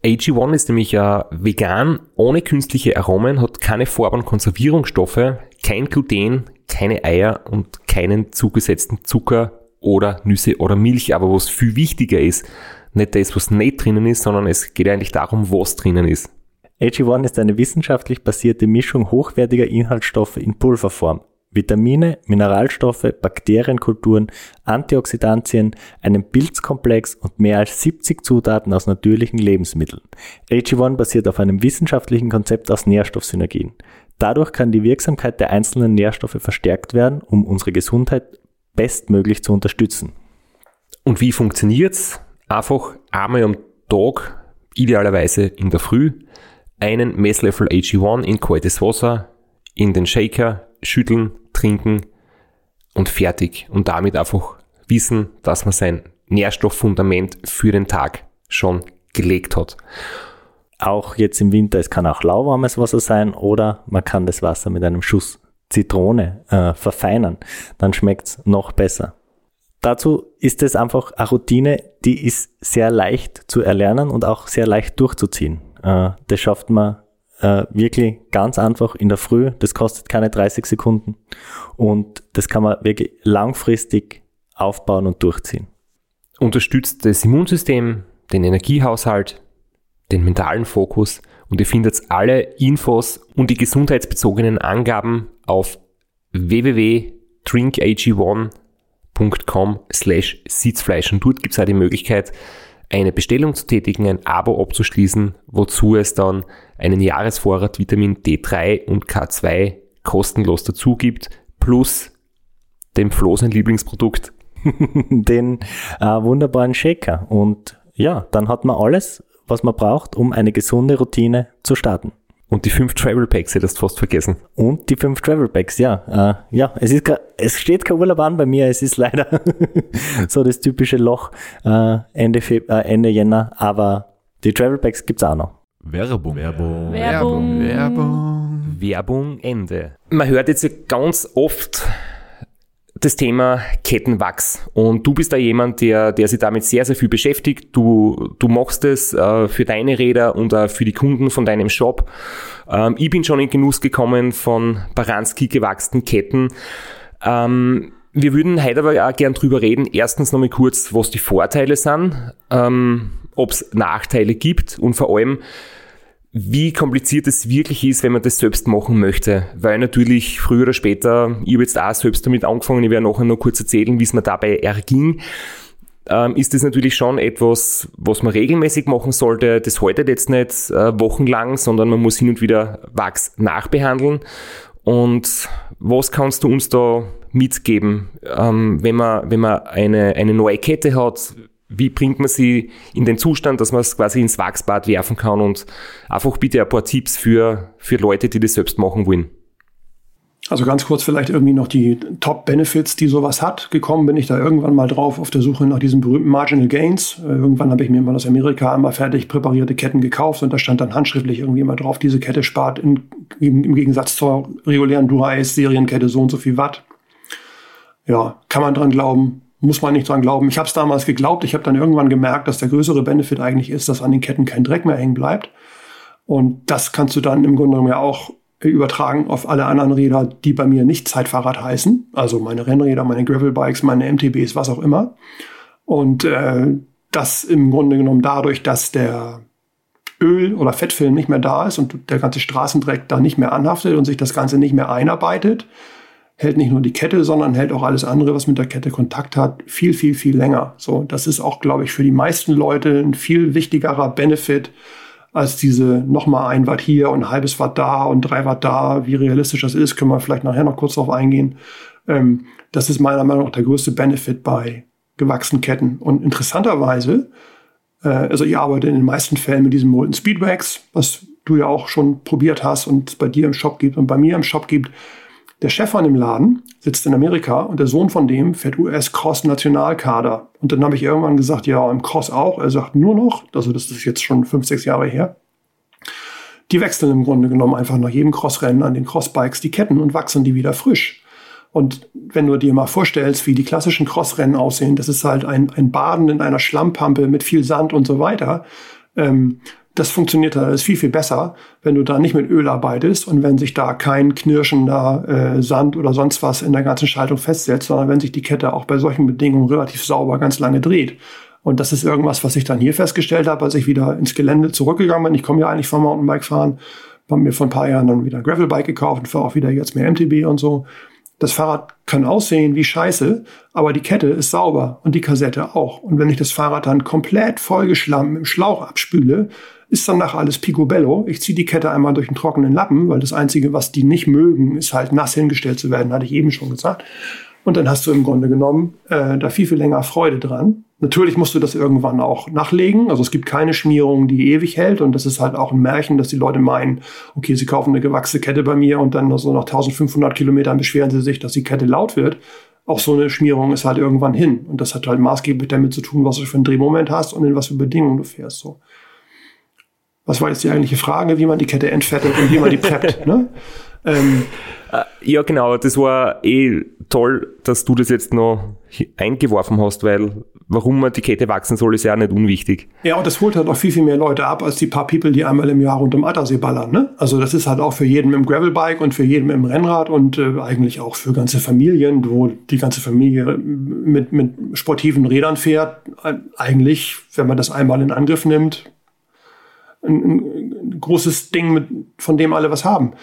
AG1 ist nämlich ja vegan, ohne künstliche Aromen, hat keine Farben und Konservierungsstoffe, kein Gluten, keine Eier und keinen zugesetzten Zucker oder Nüsse oder Milch. Aber was viel wichtiger ist, nicht das, was nicht drinnen ist, sondern es geht eigentlich darum, was drinnen ist. AG1 ist eine wissenschaftlich basierte Mischung hochwertiger Inhaltsstoffe in Pulverform. Vitamine, Mineralstoffe, Bakterienkulturen, Antioxidantien, einen Pilzkomplex und mehr als 70 Zutaten aus natürlichen Lebensmitteln. AG1 basiert auf einem wissenschaftlichen Konzept aus Nährstoffsynergien. Dadurch kann die Wirksamkeit der einzelnen Nährstoffe verstärkt werden, um unsere Gesundheit bestmöglich zu unterstützen. Und wie funktioniert's? Einfach einmal am Tag, idealerweise in der Früh, einen Messlöffel AG1 in kaltes Wasser, in den Shaker, schütteln, trinken und fertig. Und damit einfach wissen, dass man sein Nährstofffundament für den Tag schon gelegt hat. Auch jetzt im Winter, es kann auch lauwarmes Wasser sein oder man kann das Wasser mit einem Schuss Zitrone äh, verfeinern. Dann schmeckt's noch besser. Dazu ist es einfach eine Routine, die ist sehr leicht zu erlernen und auch sehr leicht durchzuziehen. Äh, das schafft man äh, wirklich ganz einfach in der Früh. Das kostet keine 30 Sekunden und das kann man wirklich langfristig aufbauen und durchziehen. Unterstützt das Immunsystem, den Energiehaushalt, den mentalen Fokus und ihr findet alle Infos und die gesundheitsbezogenen Angaben auf www.drinkag1.com slash Sitzfleisch und dort gibt es auch die Möglichkeit, eine Bestellung zu tätigen, ein Abo abzuschließen, wozu es dann einen Jahresvorrat Vitamin D3 und K2 kostenlos dazu gibt, plus dem Flo sein Lieblingsprodukt. Den äh, wunderbaren Shaker. Und ja, dann hat man alles, was man braucht, um eine gesunde Routine zu starten. Und die fünf Travel Packs hättest du fast vergessen. Und die fünf Travel Packs, ja. Äh, ja, es, ist, es steht kein Urlaub an bei mir, es ist leider so das typische Loch äh, Ende, Feb äh, Ende Jänner, aber die Travel Packs gibt's auch noch. Werbung. Werbung. Werbung. Werbung. Werbung Ende. Man hört jetzt ja ganz oft das Thema Kettenwachs. Und du bist da jemand, der, der sich damit sehr, sehr viel beschäftigt. Du, du machst es äh, für deine Räder und auch für die Kunden von deinem Shop. Ähm, ich bin schon in Genuss gekommen von Baranski gewachsenen Ketten. Ähm, wir würden heute aber auch gern drüber reden. Erstens nochmal kurz, was die Vorteile sind, ähm, ob es Nachteile gibt und vor allem, wie kompliziert es wirklich ist, wenn man das selbst machen möchte. Weil natürlich früher oder später, ich habe jetzt auch selbst damit angefangen, ich werde nachher noch kurz erzählen, wie es mir dabei erging, ähm, ist das natürlich schon etwas, was man regelmäßig machen sollte. Das haltet jetzt nicht äh, wochenlang, sondern man muss hin und wieder Wachs nachbehandeln. Und was kannst du uns da mitgeben, ähm, wenn man, wenn man eine, eine neue Kette hat? Wie bringt man sie in den Zustand, dass man es quasi ins Wachsbad werfen kann? Und einfach bitte ein paar Tipps für, für Leute, die das selbst machen wollen. Also ganz kurz vielleicht irgendwie noch die Top-Benefits, die sowas hat. Gekommen bin ich da irgendwann mal drauf auf der Suche nach diesen berühmten Marginal Gains. Äh, irgendwann habe ich mir mal aus Amerika einmal fertig präparierte Ketten gekauft und da stand dann handschriftlich irgendwie immer drauf, diese Kette spart in, im, im Gegensatz zur regulären Dura-Ace-Serienkette so und so viel Watt. Ja, kann man dran glauben, muss man nicht dran glauben. Ich habe es damals geglaubt. Ich habe dann irgendwann gemerkt, dass der größere Benefit eigentlich ist, dass an den Ketten kein Dreck mehr hängen bleibt. Und das kannst du dann im Grunde genommen ja auch übertragen auf alle anderen Räder, die bei mir nicht Zeitfahrrad heißen. Also meine Rennräder, meine Gravelbikes, meine MTBs, was auch immer. Und äh, das im Grunde genommen dadurch, dass der Öl- oder Fettfilm nicht mehr da ist und der ganze Straßendreck da nicht mehr anhaftet und sich das Ganze nicht mehr einarbeitet, hält nicht nur die Kette, sondern hält auch alles andere, was mit der Kette Kontakt hat, viel, viel, viel länger. So, das ist auch, glaube ich, für die meisten Leute ein viel wichtigerer Benefit, als diese nochmal ein Watt hier und ein halbes Watt da und drei Watt da. Wie realistisch das ist, können wir vielleicht nachher noch kurz darauf eingehen. Ähm, das ist meiner Meinung nach der größte Benefit bei gewachsenen Ketten. Und interessanterweise, äh, also ich arbeite in den meisten Fällen mit diesem Molten Speedwax, was du ja auch schon probiert hast und bei dir im Shop gibt und bei mir im Shop gibt. Der Chef von dem Laden sitzt in Amerika und der Sohn von dem fährt US-Cross-Nationalkader. Und dann habe ich irgendwann gesagt, ja, im Cross auch. Er sagt nur noch, also das ist jetzt schon fünf, sechs Jahre her. Die wechseln im Grunde genommen einfach nach jedem Crossrennen an den Crossbikes die Ketten und wachsen die wieder frisch. Und wenn du dir mal vorstellst, wie die klassischen Crossrennen aussehen, das ist halt ein, ein Baden in einer Schlammpampe mit viel Sand und so weiter. Ähm, das funktioniert da ist viel, viel besser, wenn du da nicht mit Öl arbeitest und wenn sich da kein knirschender äh, Sand oder sonst was in der ganzen Schaltung festsetzt, sondern wenn sich die Kette auch bei solchen Bedingungen relativ sauber ganz lange dreht. Und das ist irgendwas, was ich dann hier festgestellt habe, als ich wieder ins Gelände zurückgegangen bin. Ich komme ja eigentlich vom Mountainbike fahren, habe mir vor ein paar Jahren dann wieder ein Gravelbike gekauft und fahre auch wieder jetzt mehr MTB und so. Das Fahrrad kann aussehen wie Scheiße, aber die Kette ist sauber und die Kassette auch. Und wenn ich das Fahrrad dann komplett vollgeschlammt mit dem Schlauch abspüle, ist danach alles picobello. Ich ziehe die Kette einmal durch einen trockenen Lappen, weil das Einzige, was die nicht mögen, ist halt nass hingestellt zu werden, hatte ich eben schon gesagt. Und dann hast du im Grunde genommen äh, da viel, viel länger Freude dran. Natürlich musst du das irgendwann auch nachlegen. Also es gibt keine Schmierung, die ewig hält. Und das ist halt auch ein Märchen, dass die Leute meinen, okay, sie kaufen eine gewachsene Kette bei mir und dann so nach 1500 Kilometern beschweren sie sich, dass die Kette laut wird. Auch so eine Schmierung ist halt irgendwann hin. Und das hat halt maßgeblich damit zu tun, was du für einen Drehmoment hast und in was für Bedingungen du fährst. So was war jetzt die eigentliche Frage, wie man die Kette entfettet und wie man die preppt. ne? Ähm, äh, ja, genau, das war eh toll, dass du das jetzt noch eingeworfen hast, weil warum man die Kette wachsen soll, ist ja auch nicht unwichtig. Ja, und das holt halt auch viel, viel mehr Leute ab, als die paar People, die einmal im Jahr rund um Attersee ballern. Ne? Also das ist halt auch für jeden im Gravelbike und für jeden im Rennrad und äh, eigentlich auch für ganze Familien, wo die ganze Familie mit, mit sportiven Rädern fährt. Eigentlich, wenn man das einmal in Angriff nimmt, ein, ein großes Ding, mit, von dem alle was haben.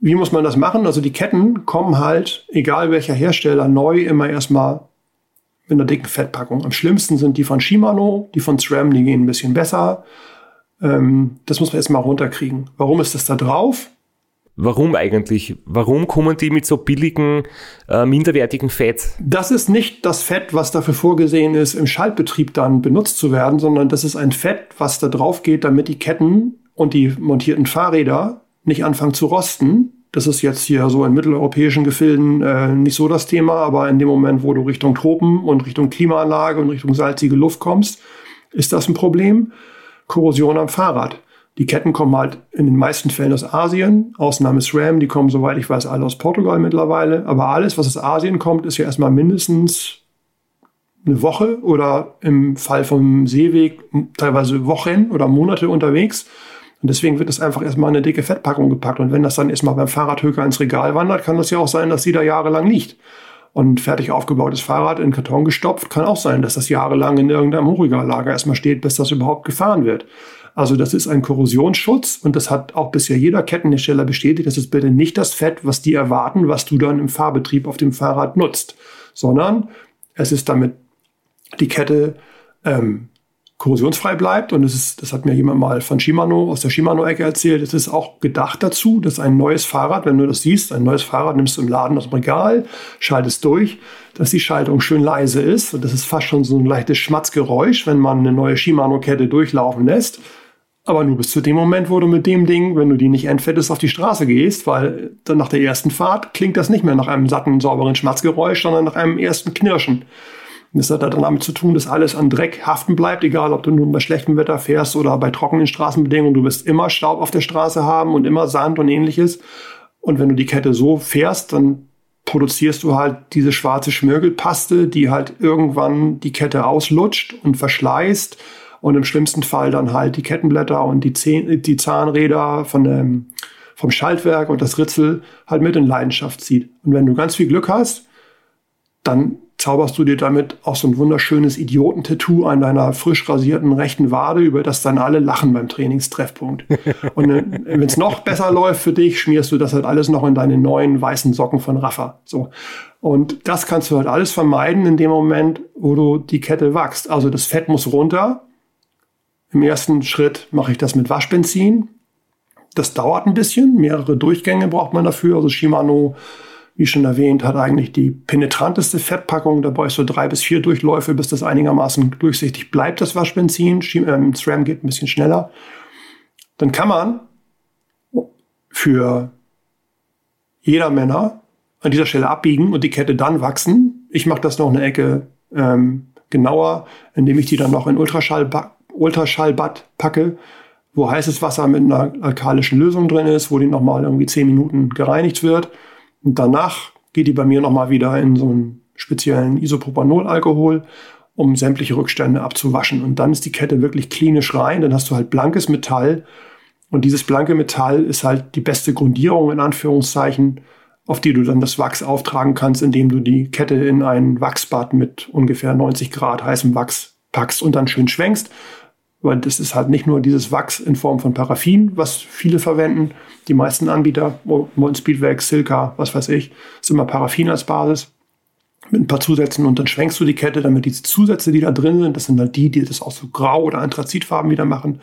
Wie muss man das machen? Also die Ketten kommen halt, egal welcher Hersteller, neu immer erstmal mit einer dicken Fettpackung. Am schlimmsten sind die von Shimano, die von SRAM, die gehen ein bisschen besser. Ähm, das muss man erstmal runterkriegen. Warum ist das da drauf? Warum eigentlich? Warum kommen die mit so billigen, äh, minderwertigen Fett? Das ist nicht das Fett, was dafür vorgesehen ist, im Schaltbetrieb dann benutzt zu werden, sondern das ist ein Fett, was da drauf geht, damit die Ketten und die montierten Fahrräder nicht anfangen zu rosten. Das ist jetzt hier so in mitteleuropäischen Gefilden äh, nicht so das Thema, aber in dem Moment, wo du Richtung Tropen und Richtung Klimaanlage und Richtung salzige Luft kommst, ist das ein Problem. Korrosion am Fahrrad. Die Ketten kommen halt in den meisten Fällen aus Asien. Ausnahme ist RAM, die kommen, soweit ich weiß, alle aus Portugal mittlerweile. Aber alles, was aus Asien kommt, ist ja erstmal mindestens eine Woche oder im Fall vom Seeweg teilweise Wochen oder Monate unterwegs. Und deswegen wird es einfach erstmal eine dicke Fettpackung gepackt. Und wenn das dann erstmal beim Fahrradhöker ins Regal wandert, kann das ja auch sein, dass sie da jahrelang liegt. Und fertig aufgebautes Fahrrad in Karton gestopft, kann auch sein, dass das jahrelang in irgendeinem Hochregallager erstmal steht, bis das überhaupt gefahren wird. Also das ist ein Korrosionsschutz und das hat auch bisher jeder Kettenhersteller bestätigt. Das ist bitte nicht das Fett, was die erwarten, was du dann im Fahrbetrieb auf dem Fahrrad nutzt, sondern es ist damit die Kette ähm, korrosionsfrei bleibt. Und es ist, das hat mir jemand mal von Shimano aus der Shimano-Ecke erzählt. Es ist auch gedacht dazu, dass ein neues Fahrrad, wenn du das siehst, ein neues Fahrrad nimmst du im Laden aus dem Regal, schaltest durch, dass die Schaltung schön leise ist. Und das ist fast schon so ein leichtes Schmatzgeräusch, wenn man eine neue Shimano-Kette durchlaufen lässt. Aber nur bis zu dem Moment, wo du mit dem Ding, wenn du die nicht entfettest, auf die Straße gehst, weil dann nach der ersten Fahrt klingt das nicht mehr nach einem satten, sauberen Schmatzgeräusch, sondern nach einem ersten Knirschen. Das hat dann damit zu tun, dass alles an Dreck haften bleibt, egal ob du nun bei schlechtem Wetter fährst oder bei trockenen Straßenbedingungen. Du wirst immer Staub auf der Straße haben und immer Sand und ähnliches. Und wenn du die Kette so fährst, dann produzierst du halt diese schwarze Schmirgelpaste, die halt irgendwann die Kette auslutscht und verschleißt und im schlimmsten Fall dann halt die Kettenblätter und die, Zäh die Zahnräder von dem, vom Schaltwerk und das Ritzel halt mit in Leidenschaft zieht. Und wenn du ganz viel Glück hast, dann zauberst du dir damit auch so ein wunderschönes Idiotentattoo an deiner frisch rasierten rechten Wade, über das dann alle lachen beim Trainingstreffpunkt. Und äh, wenn es noch besser läuft für dich, schmierst du das halt alles noch in deine neuen weißen Socken von Rafa. So. Und das kannst du halt alles vermeiden in dem Moment, wo du die Kette wachst. Also das Fett muss runter. Im ersten Schritt mache ich das mit Waschbenzin. Das dauert ein bisschen. Mehrere Durchgänge braucht man dafür. Also Shimano wie schon erwähnt, hat eigentlich die penetranteste Fettpackung. Da brauchst du drei bis vier Durchläufe, bis das einigermaßen durchsichtig bleibt, das Waschbenzin. SRAM geht ein bisschen schneller. Dann kann man für jeder Männer an dieser Stelle abbiegen und die Kette dann wachsen. Ich mache das noch eine Ecke ähm, genauer, indem ich die dann noch in Ultraschall Ultraschallbad packe, wo heißes Wasser mit einer alkalischen Lösung drin ist, wo die nochmal irgendwie zehn Minuten gereinigt wird. Und danach geht die bei mir nochmal wieder in so einen speziellen Isopropanolalkohol, um sämtliche Rückstände abzuwaschen. Und dann ist die Kette wirklich klinisch rein. Dann hast du halt blankes Metall. Und dieses blanke Metall ist halt die beste Grundierung in Anführungszeichen, auf die du dann das Wachs auftragen kannst, indem du die Kette in ein Wachsbad mit ungefähr 90 Grad heißem Wachs packst und dann schön schwenkst weil das ist halt nicht nur dieses Wachs in Form von Paraffin, was viele verwenden. Die meisten Anbieter, Molten Speedwax, Silka, was weiß ich, ist immer Paraffin als Basis mit ein paar Zusätzen und dann schwenkst du die Kette, damit diese Zusätze, die da drin sind, das sind halt die, die das auch so grau oder Anthrazitfarben wieder machen,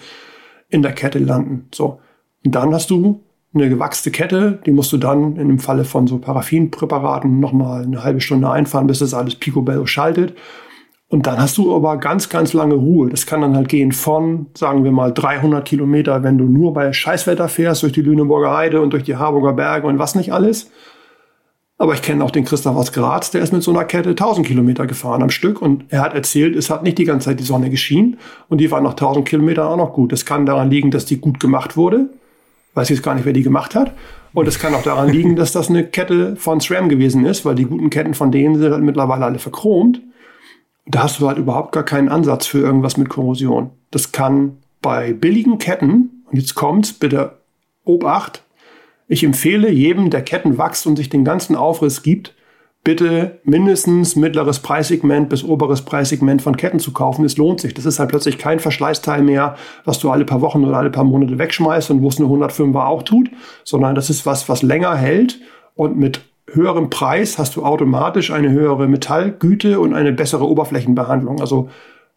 in der Kette landen. So. Und dann hast du eine gewachste Kette, die musst du dann in dem Falle von so Paraffinpräparaten nochmal eine halbe Stunde einfahren, bis das alles picobello schaltet. Und dann hast du aber ganz, ganz lange Ruhe. Das kann dann halt gehen von, sagen wir mal, 300 Kilometer, wenn du nur bei Scheißwetter fährst, durch die Lüneburger Heide und durch die Harburger Berge und was nicht alles. Aber ich kenne auch den Christoph aus Graz, der ist mit so einer Kette 1000 Kilometer gefahren am Stück und er hat erzählt, es hat nicht die ganze Zeit die Sonne geschienen und die war nach 1000 Kilometern auch noch gut. Das kann daran liegen, dass die gut gemacht wurde. Weiß jetzt gar nicht, wer die gemacht hat. Und es kann auch daran liegen, dass das eine Kette von SRAM gewesen ist, weil die guten Ketten von denen sind halt mittlerweile alle verchromt da hast du halt überhaupt gar keinen Ansatz für irgendwas mit Korrosion. Das kann bei billigen Ketten, und jetzt kommt's, bitte Obacht, ich empfehle jedem, der Ketten wächst und sich den ganzen Aufriss gibt, bitte mindestens mittleres Preissegment bis oberes Preissegment von Ketten zu kaufen. Es lohnt sich. Das ist halt plötzlich kein Verschleißteil mehr, was du alle paar Wochen oder alle paar Monate wegschmeißt und wo es eine 105er auch tut, sondern das ist was, was länger hält und mit höherem Preis hast du automatisch eine höhere Metallgüte und eine bessere Oberflächenbehandlung. Also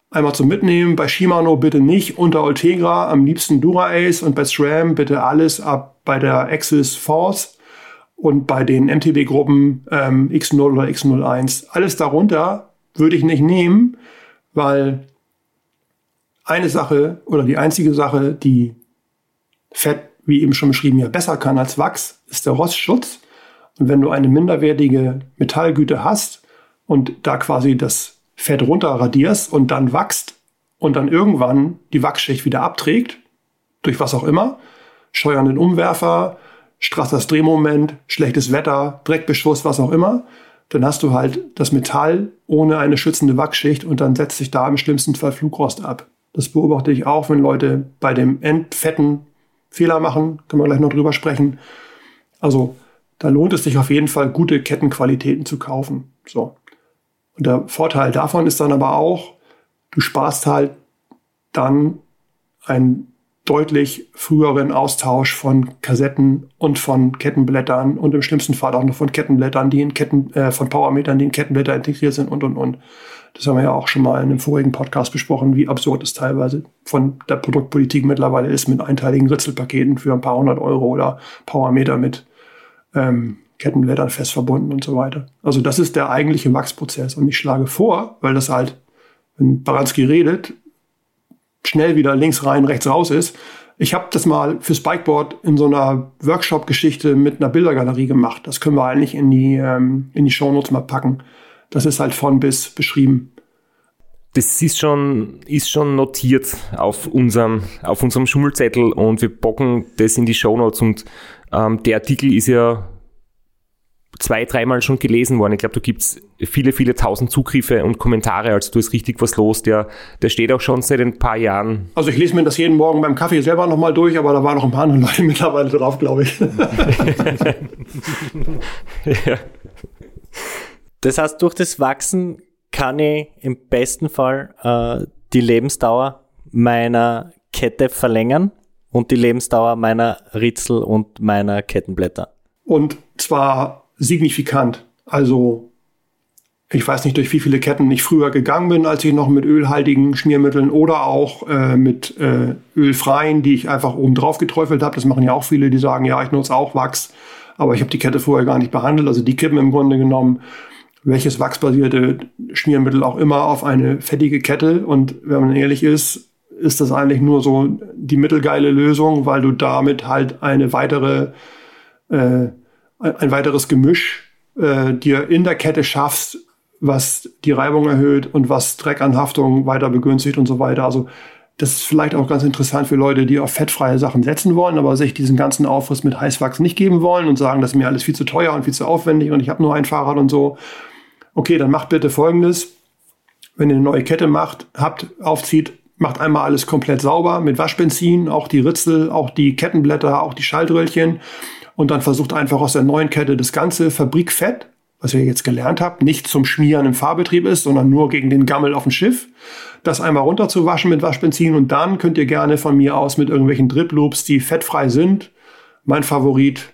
einmal zum Mitnehmen, bei Shimano bitte nicht unter Ultegra, am liebsten Dura-Ace und bei SRAM bitte alles ab bei der Axis Force und bei den MTB-Gruppen ähm, X0 oder X01. Alles darunter würde ich nicht nehmen, weil eine Sache oder die einzige Sache, die Fett, wie eben schon beschrieben, ja besser kann als Wachs, ist der Rostschutz. Und wenn du eine minderwertige Metallgüte hast und da quasi das Fett runter radierst und dann wachst und dann irgendwann die Wachsschicht wieder abträgt, durch was auch immer, scheuernden Umwerfer, Strassers Drehmoment, schlechtes Wetter, Dreckbeschuss, was auch immer, dann hast du halt das Metall ohne eine schützende Wachsschicht und dann setzt sich da im schlimmsten Fall Flugrost ab. Das beobachte ich auch, wenn Leute bei dem Endfetten Fehler machen, können wir gleich noch drüber sprechen. Also da lohnt es sich auf jeden Fall, gute Kettenqualitäten zu kaufen. So. Und der Vorteil davon ist dann aber auch, du sparst halt dann ein deutlich früheren Austausch von Kassetten und von Kettenblättern und im schlimmsten Fall auch noch von Kettenblättern, die in Ketten, äh, von Powermetern, die in Kettenblätter integriert sind und und und. Das haben wir ja auch schon mal in einem vorigen Podcast besprochen, wie absurd es teilweise von der Produktpolitik mittlerweile ist mit einteiligen Ritzelpaketen für ein paar hundert Euro oder Powermeter mit ähm, Kettenblättern fest verbunden und so weiter. Also das ist der eigentliche Wachsprozess. Und ich schlage vor, weil das halt, wenn Baranski redet, schnell wieder links rein, rechts raus ist. Ich habe das mal fürs Bikeboard in so einer Workshop-Geschichte mit einer Bildergalerie gemacht. Das können wir eigentlich in die, ähm, in die Shownotes mal packen. Das ist halt von bis beschrieben. Das ist schon, ist schon notiert auf unserem, auf unserem Schummelzettel und wir packen das in die Shownotes und ähm, der Artikel ist ja zwei, dreimal schon gelesen worden. Ich glaube, da gibt's viele, viele tausend Zugriffe und Kommentare, also du ist richtig was los. Der, der steht auch schon seit ein paar Jahren. Also ich lese mir das jeden Morgen beim Kaffee selber nochmal durch, aber da waren noch ein paar andere Leute mittlerweile drauf, glaube ich. ja. Das heißt, durch das Wachsen kann ich im besten Fall äh, die Lebensdauer meiner Kette verlängern und die Lebensdauer meiner Ritzel und meiner Kettenblätter. Und zwar signifikant. Also ich weiß nicht, durch wie viele Ketten ich früher gegangen bin, als ich noch mit ölhaltigen Schmiermitteln oder auch äh, mit äh, ölfreien, die ich einfach oben drauf geträufelt habe. Das machen ja auch viele, die sagen, ja, ich nutze auch Wachs, aber ich habe die Kette vorher gar nicht behandelt. Also die kippen im Grunde genommen welches wachsbasierte Schmiermittel auch immer auf eine fettige Kette. Und wenn man ehrlich ist, ist das eigentlich nur so die mittelgeile Lösung, weil du damit halt eine weitere äh, ein weiteres Gemisch äh, dir in der Kette schaffst, was die Reibung erhöht und was Dreckanhaftung weiter begünstigt und so weiter. Also das ist vielleicht auch ganz interessant für Leute, die auf fettfreie Sachen setzen wollen, aber sich diesen ganzen Aufriss mit Heißwachs nicht geben wollen und sagen, das ist mir alles viel zu teuer und viel zu aufwendig und ich habe nur ein Fahrrad und so. Okay, dann macht bitte Folgendes. Wenn ihr eine neue Kette macht, habt, aufzieht, macht einmal alles komplett sauber mit Waschbenzin, auch die Ritzel, auch die Kettenblätter, auch die Schaltröllchen. Und dann versucht einfach aus der neuen Kette das ganze Fabrikfett, was ihr jetzt gelernt habt, nicht zum Schmieren im Fahrbetrieb ist, sondern nur gegen den Gammel auf dem Schiff, das einmal runterzuwaschen mit Waschbenzin. Und dann könnt ihr gerne von mir aus mit irgendwelchen Drip Loops, die fettfrei sind, mein Favorit,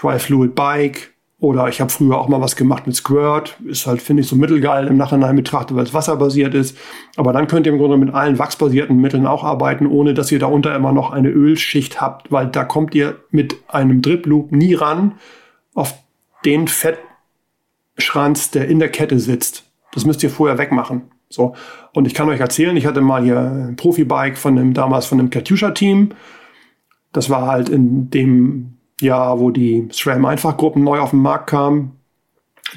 Dry Fluid Bike, oder ich habe früher auch mal was gemacht mit Squirt. Ist halt, finde ich, so mittelgeil im Nachhinein betrachtet, weil es wasserbasiert ist. Aber dann könnt ihr im Grunde mit allen wachsbasierten Mitteln auch arbeiten, ohne dass ihr darunter immer noch eine Ölschicht habt, weil da kommt ihr mit einem Drip Loop nie ran auf den Fettschranz, der in der Kette sitzt. Das müsst ihr vorher wegmachen. So. Und ich kann euch erzählen, ich hatte mal hier ein Profibike von dem, damals von dem Katusha-Team. Das war halt in dem Jahr, wo die SRAM-Einfachgruppen neu auf den Markt kamen.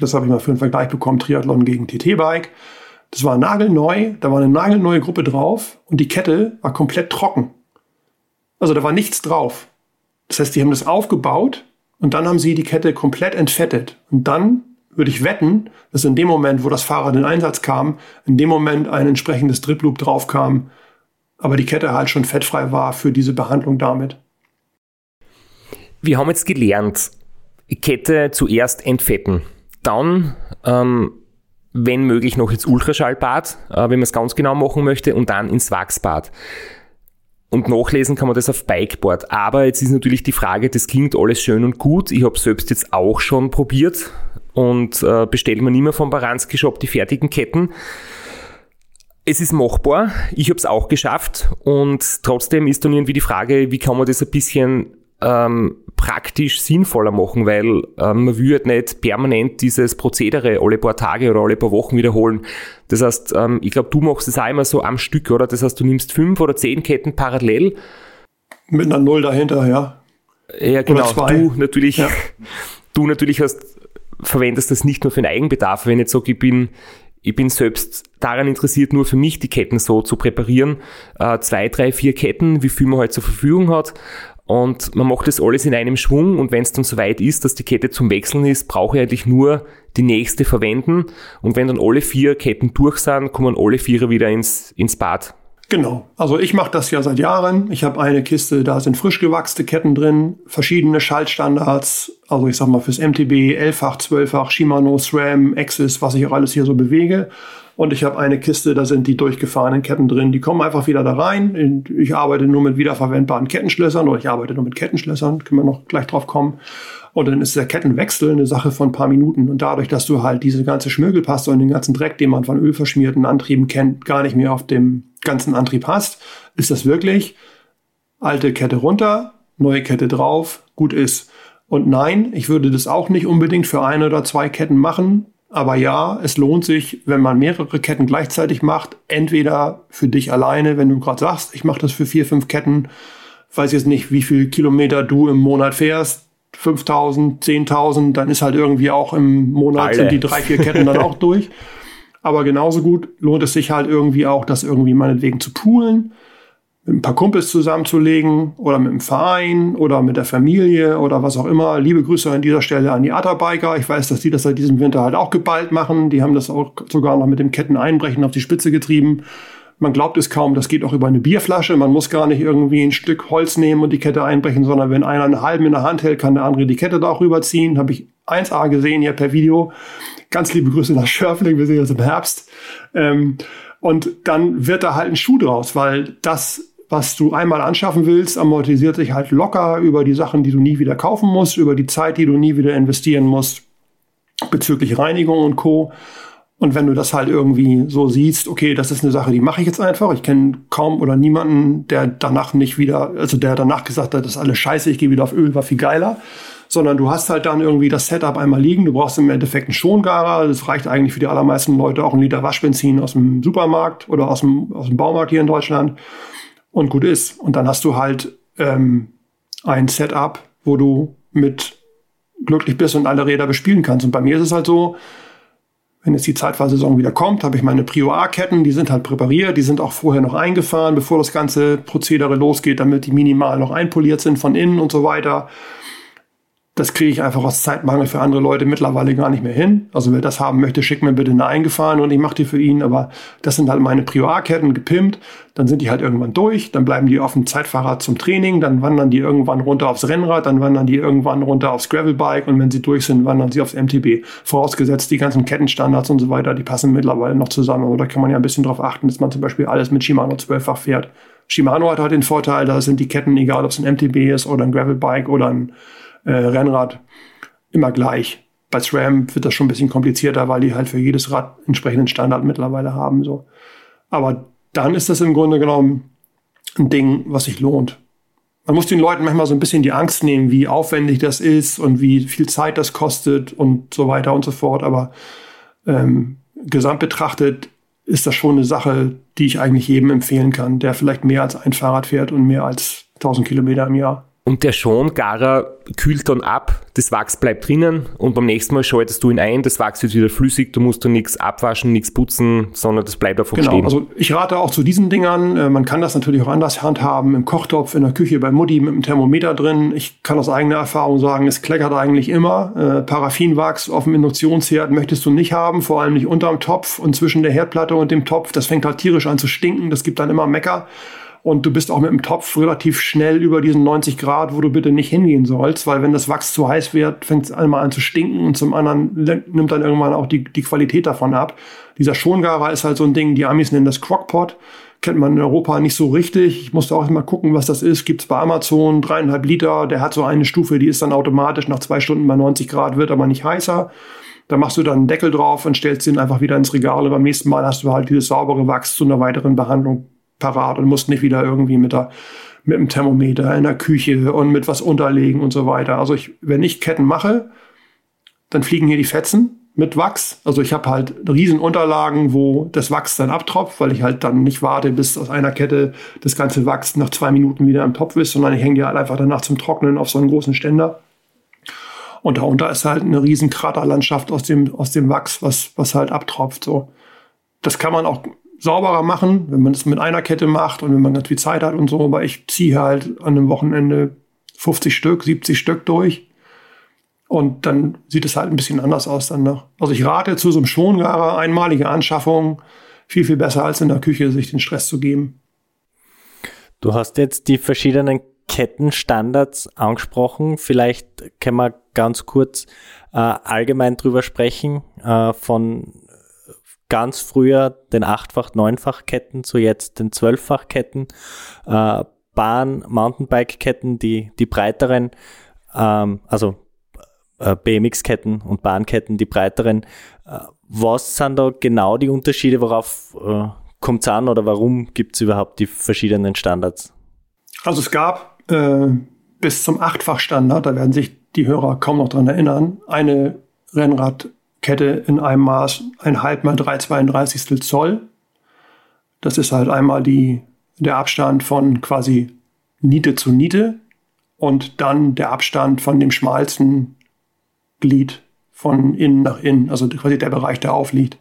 Das habe ich mal für einen Vergleich bekommen, Triathlon gegen TT-Bike. Das war nagelneu, da war eine nagelneue Gruppe drauf und die Kette war komplett trocken. Also da war nichts drauf. Das heißt, die haben das aufgebaut und dann haben sie die Kette komplett entfettet. Und dann würde ich wetten, dass in dem Moment, wo das Fahrrad in Einsatz kam, in dem Moment ein entsprechendes Drip Loop drauf kam, aber die Kette halt schon fettfrei war für diese Behandlung damit. Wir haben jetzt gelernt, Kette zuerst entfetten, dann, ähm, wenn möglich, noch ins Ultraschallbad, äh, wenn man es ganz genau machen möchte, und dann ins Wachsbad. Und nachlesen kann man das auf Bikeboard. Aber jetzt ist natürlich die Frage, das klingt alles schön und gut. Ich habe selbst jetzt auch schon probiert und äh, bestellt man immer vom Baranski Shop die fertigen Ketten. Es ist machbar. Ich habe es auch geschafft und trotzdem ist dann irgendwie die Frage, wie kann man das ein bisschen ähm, praktisch sinnvoller machen, weil ähm, man will halt nicht permanent dieses Prozedere alle paar Tage oder alle paar Wochen wiederholen. Das heißt, ähm, ich glaube, du machst es auch immer so am Stück, oder? Das heißt, du nimmst fünf oder zehn Ketten parallel. Mit einer Null dahinter, ja. Ja, genau. Du natürlich, ja. du natürlich hast, verwendest das nicht nur für den Eigenbedarf. Wenn ich jetzt sage, ich bin ich bin selbst daran interessiert, nur für mich die Ketten so zu präparieren. Äh, zwei, drei, vier Ketten, wie viel man halt zur Verfügung hat. Und man macht das alles in einem Schwung und wenn es dann soweit ist, dass die Kette zum Wechseln ist, brauche ich eigentlich nur die nächste verwenden. Und wenn dann alle vier Ketten durch sind, kommen alle vier wieder ins, ins Bad. Genau. Also ich mache das ja seit Jahren. Ich habe eine Kiste, da sind frisch gewachste Ketten drin, verschiedene Schaltstandards. Also ich sag mal fürs MTB, 11-fach, 12-fach, Shimano, SRAM, Axis, was ich auch alles hier so bewege. Und ich habe eine Kiste, da sind die durchgefahrenen Ketten drin. Die kommen einfach wieder da rein. Ich arbeite nur mit wiederverwendbaren Kettenschlössern oder ich arbeite nur mit Kettenschlössern, können wir noch gleich drauf kommen. Und dann ist der Kettenwechsel eine Sache von ein paar Minuten. Und dadurch, dass du halt diese ganze Schmirgelpaste und den ganzen Dreck, den man von ölverschmierten Antrieben kennt, gar nicht mehr auf dem ganzen Antrieb hast, ist das wirklich alte Kette runter, neue Kette drauf, gut ist. Und nein, ich würde das auch nicht unbedingt für eine oder zwei Ketten machen. Aber ja, es lohnt sich, wenn man mehrere Ketten gleichzeitig macht. Entweder für dich alleine, wenn du gerade sagst, ich mache das für vier, fünf Ketten. Weiß jetzt nicht, wie viel Kilometer du im Monat fährst. 5000, 10.000, dann ist halt irgendwie auch im Monat Alle. sind die drei, vier Ketten dann auch durch. Aber genauso gut lohnt es sich halt irgendwie auch, das irgendwie meinetwegen zu poolen, mit ein paar Kumpels zusammenzulegen oder mit einem Verein oder mit der Familie oder was auch immer. Liebe Grüße an dieser Stelle an die Atterbiker. Ich weiß, dass die das seit diesem Winter halt auch geballt machen. Die haben das auch sogar noch mit dem Ketteneinbrechen auf die Spitze getrieben. Man glaubt es kaum, das geht auch über eine Bierflasche. Man muss gar nicht irgendwie ein Stück Holz nehmen und die Kette einbrechen, sondern wenn einer einen halben in der Hand hält, kann der andere die Kette da auch rüberziehen. Habe ich 1A gesehen hier per Video. Ganz liebe Grüße nach Schörfling, wir sehen uns im Herbst. Ähm, und dann wird da halt ein Schuh draus, weil das, was du einmal anschaffen willst, amortisiert sich halt locker über die Sachen, die du nie wieder kaufen musst, über die Zeit, die du nie wieder investieren musst, bezüglich Reinigung und Co. Und wenn du das halt irgendwie so siehst, okay, das ist eine Sache, die mache ich jetzt einfach. Ich kenne kaum oder niemanden, der danach nicht wieder, also der danach gesagt hat, das ist alles scheiße, ich gehe wieder auf Öl, war viel geiler. Sondern du hast halt dann irgendwie das Setup einmal liegen. Du brauchst im Endeffekt einen Schongarer. Das reicht eigentlich für die allermeisten Leute auch ein Liter Waschbenzin aus dem Supermarkt oder aus dem, aus dem Baumarkt hier in Deutschland. Und gut ist. Und dann hast du halt ähm, ein Setup, wo du mit glücklich bist und alle Räder bespielen kannst. Und bei mir ist es halt so, wenn jetzt die Zeitfahrsaison wieder kommt, habe ich meine Prio A-Ketten, die sind halt präpariert, die sind auch vorher noch eingefahren, bevor das ganze Prozedere losgeht, damit die minimal noch einpoliert sind von innen und so weiter. Das kriege ich einfach aus Zeitmangel für andere Leute mittlerweile gar nicht mehr hin. Also wer das haben möchte, schickt mir bitte eine eingefahren und ich mache die für ihn. Aber das sind halt meine Prio A-Ketten gepimpt. Dann sind die halt irgendwann durch. Dann bleiben die auf dem Zeitfahrrad zum Training. Dann wandern die irgendwann runter aufs Rennrad. Dann wandern die irgendwann runter aufs Gravelbike. Und wenn sie durch sind, wandern sie aufs MTB. Vorausgesetzt, die ganzen Kettenstandards und so weiter, die passen mittlerweile noch zusammen. Aber da kann man ja ein bisschen drauf achten, dass man zum Beispiel alles mit Shimano 12-fach fährt. Shimano hat halt den Vorteil, da sind die Ketten, egal ob es ein MTB ist oder ein Gravelbike oder ein äh, Rennrad immer gleich. Bei SRAM wird das schon ein bisschen komplizierter, weil die halt für jedes Rad entsprechenden Standard mittlerweile haben. So. Aber dann ist das im Grunde genommen ein Ding, was sich lohnt. Man muss den Leuten manchmal so ein bisschen die Angst nehmen, wie aufwendig das ist und wie viel Zeit das kostet und so weiter und so fort. Aber ähm, gesamt betrachtet ist das schon eine Sache, die ich eigentlich jedem empfehlen kann, der vielleicht mehr als ein Fahrrad fährt und mehr als 1000 Kilometer im Jahr. Und der Schongarer kühlt dann ab, das Wachs bleibt drinnen und beim nächsten Mal schaltest du ihn ein, das Wachs wird wieder flüssig, du musst dann nichts abwaschen, nichts putzen, sondern das bleibt einfach Genau, stehen. also ich rate auch zu diesen Dingern. Äh, Man kann das natürlich auch anders handhaben, im Kochtopf, in der Küche bei Mutti mit einem Thermometer drin. Ich kann aus eigener Erfahrung sagen, es kleckert eigentlich immer. Äh, Paraffinwachs auf dem Induktionsherd möchtest du nicht haben, vor allem nicht unterm Topf und zwischen der Herdplatte und dem Topf. Das fängt halt tierisch an zu stinken, das gibt dann immer Mecker. Und du bist auch mit dem Topf relativ schnell über diesen 90 Grad, wo du bitte nicht hingehen sollst, weil wenn das Wachs zu heiß wird, fängt es einmal an zu stinken und zum anderen nimmt dann irgendwann auch die, die Qualität davon ab. Dieser Schongarer ist halt so ein Ding, die Amis nennen das Crockpot. Kennt man in Europa nicht so richtig. Ich musste auch mal gucken, was das ist. Gibt's bei Amazon dreieinhalb Liter. Der hat so eine Stufe, die ist dann automatisch nach zwei Stunden bei 90 Grad, wird aber nicht heißer. Da machst du dann einen Deckel drauf und stellst den einfach wieder ins Regal. Und beim nächsten Mal hast du halt dieses saubere Wachs zu einer weiteren Behandlung parat und musst nicht wieder irgendwie mit der mit dem Thermometer in der Küche und mit was unterlegen und so weiter. Also ich, wenn ich Ketten mache, dann fliegen hier die Fetzen mit Wachs. Also ich habe halt riesen Unterlagen, wo das Wachs dann abtropft, weil ich halt dann nicht warte, bis aus einer Kette das ganze Wachs nach zwei Minuten wieder im Topf ist, sondern ich hänge die halt einfach danach zum Trocknen auf so einen großen Ständer. Und darunter ist halt eine riesen Kraterlandschaft aus dem, aus dem Wachs, was, was halt abtropft. So. Das kann man auch sauberer machen, wenn man es mit einer Kette macht und wenn man ganz viel Zeit hat und so. Aber ich ziehe halt an einem Wochenende 50 Stück, 70 Stück durch. Und dann sieht es halt ein bisschen anders aus dann noch. Also ich rate zu so einem Schongarer, einmalige Anschaffung, viel, viel besser als in der Küche sich den Stress zu geben. Du hast jetzt die verschiedenen Kettenstandards angesprochen. Vielleicht können wir ganz kurz äh, allgemein drüber sprechen, äh, von ganz früher den achtfach, neunfach Ketten zu jetzt den zwölffach Ketten. Äh, Bahn, Mountainbike-Ketten, die, die breiteren, ähm, also äh, BMX-Ketten und Bahnketten, die breiteren. Äh, was sind da genau die Unterschiede? Worauf äh, kommt es an oder warum gibt es überhaupt die verschiedenen Standards? Also es gab äh, bis zum Achtfach-Standard, da werden sich die Hörer kaum noch dran erinnern, eine Rennradkette in einem Maß ein halb mal 3,32 Zoll. Das ist halt einmal die, der Abstand von quasi Niete zu Niete und dann der Abstand von dem schmalsten Glied von innen nach innen, also quasi der Bereich, der aufliegt.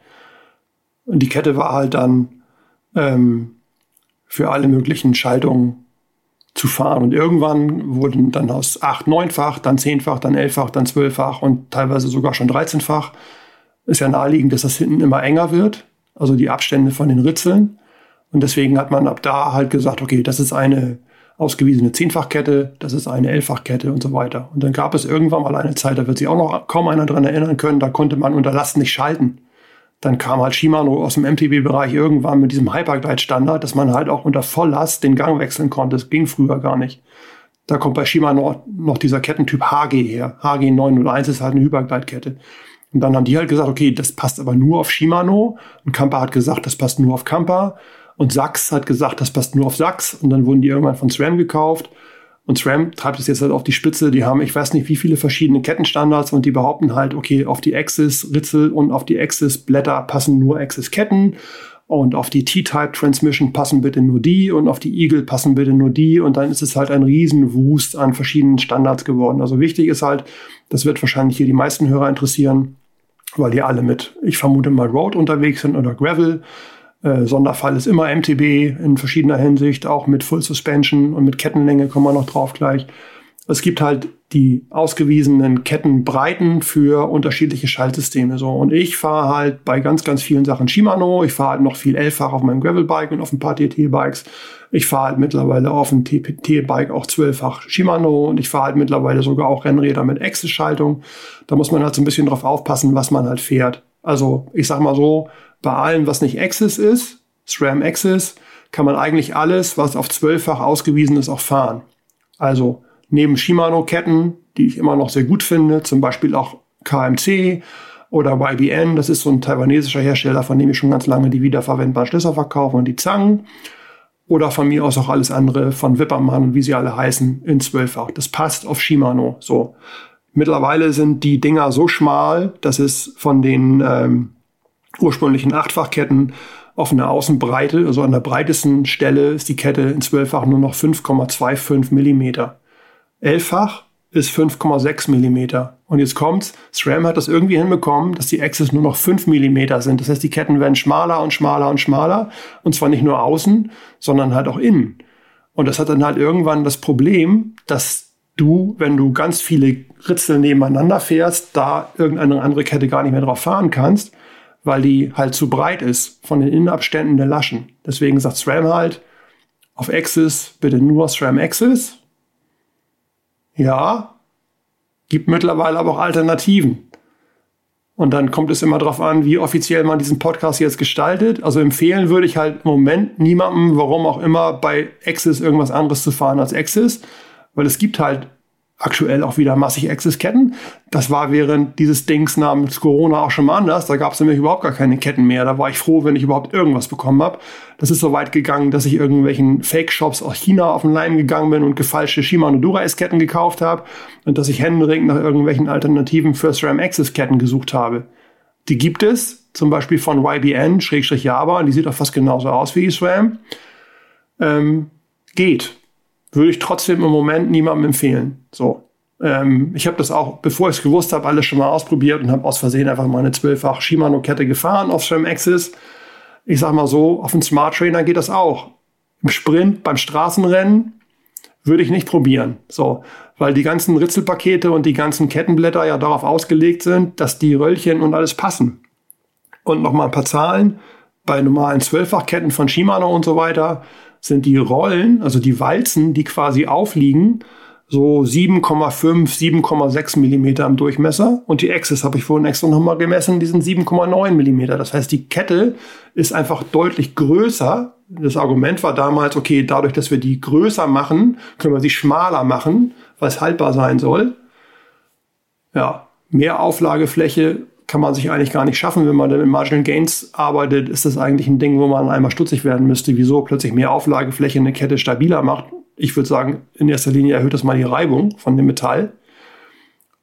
Und die Kette war halt dann ähm, für alle möglichen Schaltungen zu fahren. Und irgendwann wurden dann aus acht, neunfach, dann zehnfach, dann elffach, dann zwölffach und teilweise sogar schon dreizehnfach. Ist ja naheliegend, dass das hinten immer enger wird, also die Abstände von den Ritzeln. Und deswegen hat man ab da halt gesagt, okay, das ist eine ausgewiesene Zehnfachkette, das ist eine Elffachkette und so weiter. Und dann gab es irgendwann mal eine Zeit, da wird sich auch noch kaum einer dran erinnern können, da konnte man unter Last nicht schalten. Dann kam halt Shimano aus dem MTB-Bereich irgendwann mit diesem Hyperglide-Standard, dass man halt auch unter Volllast den Gang wechseln konnte. Das ging früher gar nicht. Da kommt bei Shimano noch dieser Kettentyp HG her. HG 901 ist halt eine Hyperglide-Kette. Und dann haben die halt gesagt, okay, das passt aber nur auf Shimano. Und Kampa hat gesagt, das passt nur auf Kampa. Und Sachs hat gesagt, das passt nur auf Sachs. Und dann wurden die irgendwann von SRAM gekauft. Und SRAM treibt es jetzt halt auf die Spitze. Die haben, ich weiß nicht, wie viele verschiedene Kettenstandards und die behaupten halt, okay, auf die Axis Ritzel und auf die Axis Blätter passen nur Axis Ketten und auf die T-Type Transmission passen bitte nur die und auf die Eagle passen bitte nur die und dann ist es halt ein Riesenwust an verschiedenen Standards geworden. Also wichtig ist halt, das wird wahrscheinlich hier die meisten Hörer interessieren, weil die alle mit, ich vermute mal Road unterwegs sind oder Gravel äh, Sonderfall ist immer MTB in verschiedener Hinsicht, auch mit Full Suspension und mit Kettenlänge kommen wir noch drauf gleich. Es gibt halt die ausgewiesenen Kettenbreiten für unterschiedliche Schaltsysteme. So. Und ich fahre halt bei ganz, ganz vielen Sachen Shimano. Ich fahre halt noch viel elffach auf meinem Gravelbike und auf ein paar TT-Bikes. Ich fahre halt mittlerweile auf dem TT-Bike auch zwölffach Shimano und ich fahre halt mittlerweile sogar auch Rennräder mit Access-Schaltung. Da muss man halt so ein bisschen drauf aufpassen, was man halt fährt. Also ich sag mal so, bei allem, was nicht Axis ist, SRAM Axis, kann man eigentlich alles, was auf zwölffach ausgewiesen ist, auch fahren. Also neben Shimano-Ketten, die ich immer noch sehr gut finde, zum Beispiel auch KMC oder YBN, das ist so ein taiwanesischer Hersteller, von dem ich schon ganz lange die wiederverwendbaren Schlösser verkaufe und die Zangen. Oder von mir aus auch alles andere von Wippermann und wie sie alle heißen in zwölffach. Das passt auf Shimano. So. Mittlerweile sind die Dinger so schmal, dass es von den ähm, ursprünglichen Achtfachketten auf einer Außenbreite, also an der breitesten Stelle ist die Kette in zwölffach nur noch 5,25 Millimeter. Elffach ist 5,6 Millimeter. Und jetzt kommt's, SRAM hat das irgendwie hinbekommen, dass die Axis nur noch 5 Millimeter sind. Das heißt, die Ketten werden schmaler und schmaler und schmaler. Und zwar nicht nur außen, sondern halt auch innen. Und das hat dann halt irgendwann das Problem, dass du, wenn du ganz viele Ritzel nebeneinander fährst, da irgendeine andere Kette gar nicht mehr drauf fahren kannst weil die halt zu breit ist von den Innenabständen der Laschen. Deswegen sagt SRAM halt, auf Axis bitte nur SRAM Axis. Ja, gibt mittlerweile aber auch Alternativen. Und dann kommt es immer darauf an, wie offiziell man diesen Podcast jetzt gestaltet. Also empfehlen würde ich halt im Moment niemandem, warum auch immer, bei Axis irgendwas anderes zu fahren als Axis. Weil es gibt halt aktuell auch wieder massig Access-Ketten. Das war während dieses Dings namens Corona auch schon mal anders. Da gab es nämlich überhaupt gar keine Ketten mehr. Da war ich froh, wenn ich überhaupt irgendwas bekommen habe. Das ist so weit gegangen, dass ich irgendwelchen Fake-Shops aus China auf den Leim gegangen bin und gefalschte Shimano Dura-S-Ketten gekauft habe und dass ich händeringend nach irgendwelchen Alternativen für SRAM Access-Ketten gesucht habe. Die gibt es, zum Beispiel von YBN, Schrägstrich Java, die sieht auch fast genauso aus wie SRAM. Ähm, geht würde ich trotzdem im Moment niemandem empfehlen. So. Ähm, ich habe das auch, bevor ich es gewusst habe, alles schon mal ausprobiert und habe aus Versehen einfach mal eine zwölffach Shimano-Kette gefahren auf SRAM Axis. Ich sag mal so, auf dem Smart Trainer geht das auch. Im Sprint, beim Straßenrennen würde ich nicht probieren. So, weil die ganzen Ritzelpakete und die ganzen Kettenblätter ja darauf ausgelegt sind, dass die Röllchen und alles passen. Und noch mal ein paar Zahlen. Bei normalen Zwölffachketten von Shimano und so weiter sind die Rollen, also die Walzen, die quasi aufliegen, so 7,5, 7,6 Millimeter im Durchmesser. Und die Axis habe ich vorhin extra nochmal gemessen, die sind 7,9 Millimeter. Das heißt, die Kette ist einfach deutlich größer. Das Argument war damals, okay, dadurch, dass wir die größer machen, können wir sie schmaler machen, weil es haltbar sein soll. Ja, mehr Auflagefläche kann man sich eigentlich gar nicht schaffen. Wenn man dann mit Marginal Gains arbeitet, ist das eigentlich ein Ding, wo man einmal stutzig werden müsste, wieso plötzlich mehr Auflagefläche eine Kette stabiler macht. Ich würde sagen, in erster Linie erhöht das mal die Reibung von dem Metall.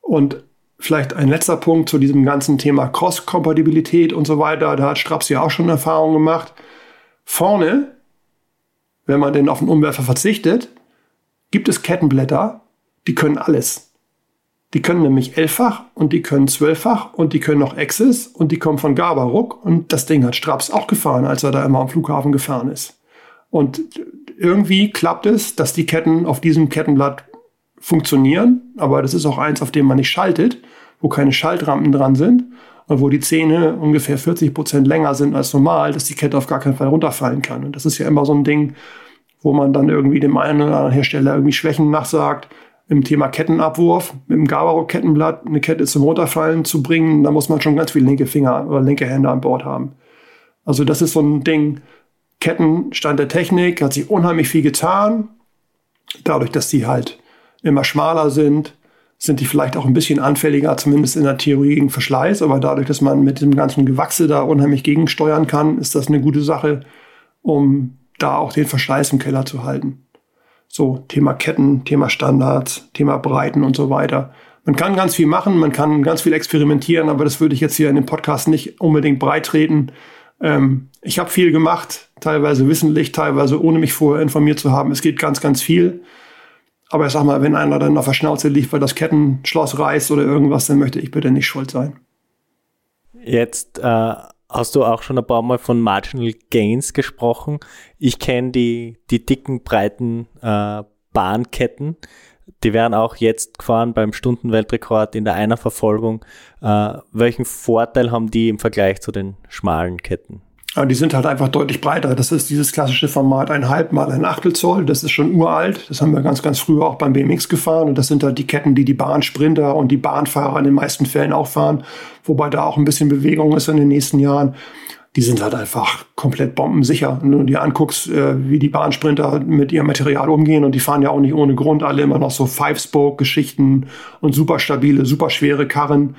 Und vielleicht ein letzter Punkt zu diesem ganzen Thema Cross-Kompatibilität und so weiter. Da hat Straps ja auch schon Erfahrung gemacht. Vorne, wenn man denn auf den Umwerfer verzichtet, gibt es Kettenblätter, die können alles. Die können nämlich elffach und die können zwölffach und die können noch Access und die kommen von Gabaruk und das Ding hat Straps auch gefahren, als er da immer am Flughafen gefahren ist. Und irgendwie klappt es, dass die Ketten auf diesem Kettenblatt funktionieren, aber das ist auch eins, auf dem man nicht schaltet, wo keine Schaltrampen dran sind und wo die Zähne ungefähr 40 Prozent länger sind als normal, dass die Kette auf gar keinen Fall runterfallen kann. Und das ist ja immer so ein Ding, wo man dann irgendwie dem einen oder anderen Hersteller irgendwie Schwächen nachsagt im Thema Kettenabwurf mit dem Gabaro-Kettenblatt eine Kette zum Runterfallen zu bringen, da muss man schon ganz viele linke Finger oder linke Hände an Bord haben. Also das ist so ein Ding, Kettenstand der Technik, hat sich unheimlich viel getan. Dadurch, dass die halt immer schmaler sind, sind die vielleicht auch ein bisschen anfälliger, zumindest in der Theorie gegen Verschleiß. Aber dadurch, dass man mit dem ganzen Gewachse da unheimlich gegensteuern kann, ist das eine gute Sache, um da auch den Verschleiß im Keller zu halten. So Thema Ketten, Thema Standards, Thema Breiten und so weiter. Man kann ganz viel machen, man kann ganz viel experimentieren, aber das würde ich jetzt hier in dem Podcast nicht unbedingt breit treten. Ähm, ich habe viel gemacht, teilweise wissentlich, teilweise ohne mich vorher informiert zu haben. Es geht ganz, ganz viel. Aber ich sag mal, wenn einer dann auf der Schnauze liegt, weil das Kettenschloss reißt oder irgendwas, dann möchte ich bitte nicht schuld sein. Jetzt äh, hast du auch schon ein paar Mal von Marginal Gains gesprochen. Ich kenne die, die dicken, breiten äh, Bahnketten. Die werden auch jetzt gefahren beim Stundenweltrekord in der Einerverfolgung. Äh, welchen Vorteil haben die im Vergleich zu den schmalen Ketten? Die sind halt einfach deutlich breiter. Das ist dieses klassische Format ein halb mal ein Achtel Zoll. Das ist schon uralt. Das haben wir ganz, ganz früher auch beim BMX gefahren. Und das sind halt die Ketten, die die Bahnsprinter und die Bahnfahrer in den meisten Fällen auch fahren. Wobei da auch ein bisschen Bewegung ist in den nächsten Jahren. Die sind halt einfach komplett bombensicher. Wenn du dir anguckst, äh, wie die Bahnsprinter mit ihrem Material umgehen und die fahren ja auch nicht ohne Grund alle immer noch so Five-Spoke-Geschichten und super stabile, super schwere Karren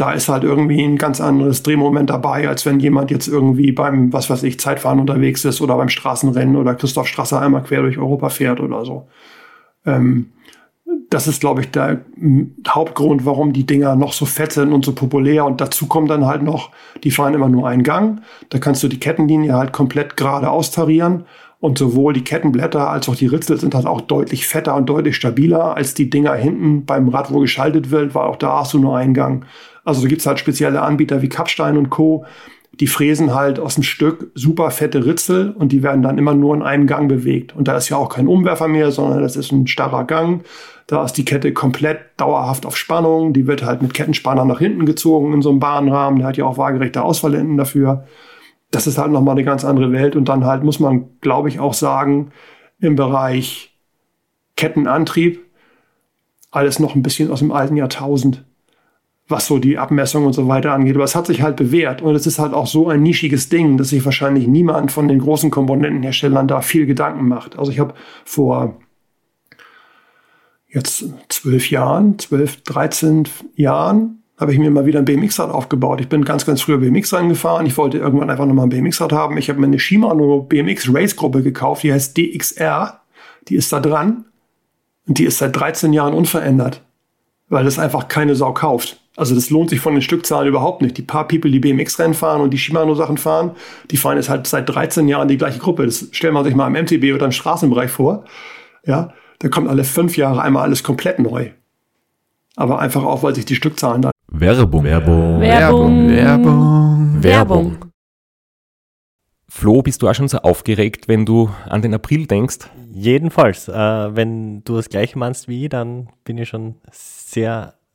da ist halt irgendwie ein ganz anderes Drehmoment dabei, als wenn jemand jetzt irgendwie beim, was weiß ich, Zeitfahren unterwegs ist oder beim Straßenrennen oder Christoph Strasser einmal quer durch Europa fährt oder so. Ähm, das ist, glaube ich, der Hauptgrund, warum die Dinger noch so fett sind und so populär. Und dazu kommt dann halt noch, die fahren immer nur einen Gang. Da kannst du die Kettenlinie halt komplett gerade austarieren. Und sowohl die Kettenblätter als auch die Ritzel sind halt auch deutlich fetter und deutlich stabiler als die Dinger hinten beim Rad, wo geschaltet wird, weil auch da hast du nur einen Gang. Also da gibt's halt spezielle Anbieter wie Kapstein und Co., die fräsen halt aus dem Stück super fette Ritzel und die werden dann immer nur in einem Gang bewegt. Und da ist ja auch kein Umwerfer mehr, sondern das ist ein starrer Gang. Da ist die Kette komplett dauerhaft auf Spannung. Die wird halt mit Kettenspanner nach hinten gezogen in so einem Bahnrahmen. Der hat ja auch waagerechte Ausfallenden dafür. Das ist halt nochmal eine ganz andere Welt. Und dann halt muss man, glaube ich, auch sagen, im Bereich Kettenantrieb alles noch ein bisschen aus dem alten Jahrtausend was so die Abmessung und so weiter angeht. Aber es hat sich halt bewährt und es ist halt auch so ein nischiges Ding, dass sich wahrscheinlich niemand von den großen Komponentenherstellern da viel Gedanken macht. Also ich habe vor jetzt zwölf Jahren, zwölf, dreizehn Jahren, habe ich mir mal wieder ein BMX-Rad aufgebaut. Ich bin ganz, ganz früher BMX reingefahren. Ich wollte irgendwann einfach nochmal ein BMX-Rad haben. Ich habe mir eine Shimano BMX Race Gruppe gekauft, die heißt DXR. Die ist da dran und die ist seit 13 Jahren unverändert, weil das einfach keine Sau kauft. Also das lohnt sich von den Stückzahlen überhaupt nicht. Die paar People, die BMX-Rennen fahren und die Shimano-Sachen fahren, die fahren jetzt halt seit 13 Jahren die gleiche Gruppe. Das stellt man sich mal im MTB oder im Straßenbereich vor. Ja, da kommt alle fünf Jahre einmal alles komplett neu. Aber einfach auch, weil sich die Stückzahlen da. Werbung. Werbung. Werbung. Werbung. Werbung. Flo, bist du auch schon so aufgeregt, wenn du an den April denkst? Jedenfalls, äh, wenn du das gleiche meinst wie ich, dann bin ich schon sehr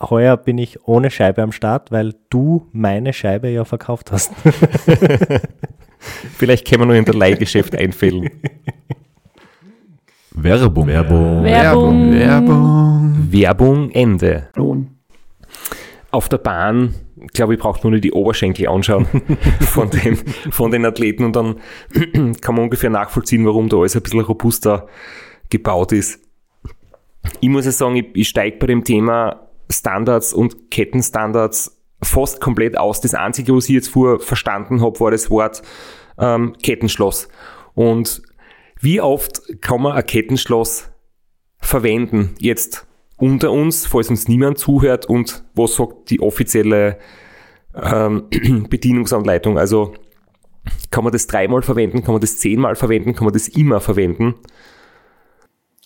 Heuer bin ich ohne Scheibe am Start, weil du meine Scheibe ja verkauft hast. Vielleicht können wir nur in der Leihgeschäft einfällen. Werbung. Werbung. Werbung. Werbung. Werbung Ende. Lohn. Auf der Bahn, glaube ich, braucht man nur die Oberschenkel anschauen von den, von den Athleten und dann kann man ungefähr nachvollziehen, warum da alles ein bisschen robuster gebaut ist. Ich muss ja sagen, ich, ich steige bei dem Thema Standards und Kettenstandards fast komplett aus. Das Einzige, was ich jetzt vorher verstanden habe, war das Wort ähm, Kettenschloss. Und wie oft kann man ein Kettenschloss verwenden? Jetzt unter uns, falls uns niemand zuhört und was sagt die offizielle ähm, Bedienungsanleitung? Also kann man das dreimal verwenden, kann man das zehnmal verwenden, kann man das immer verwenden?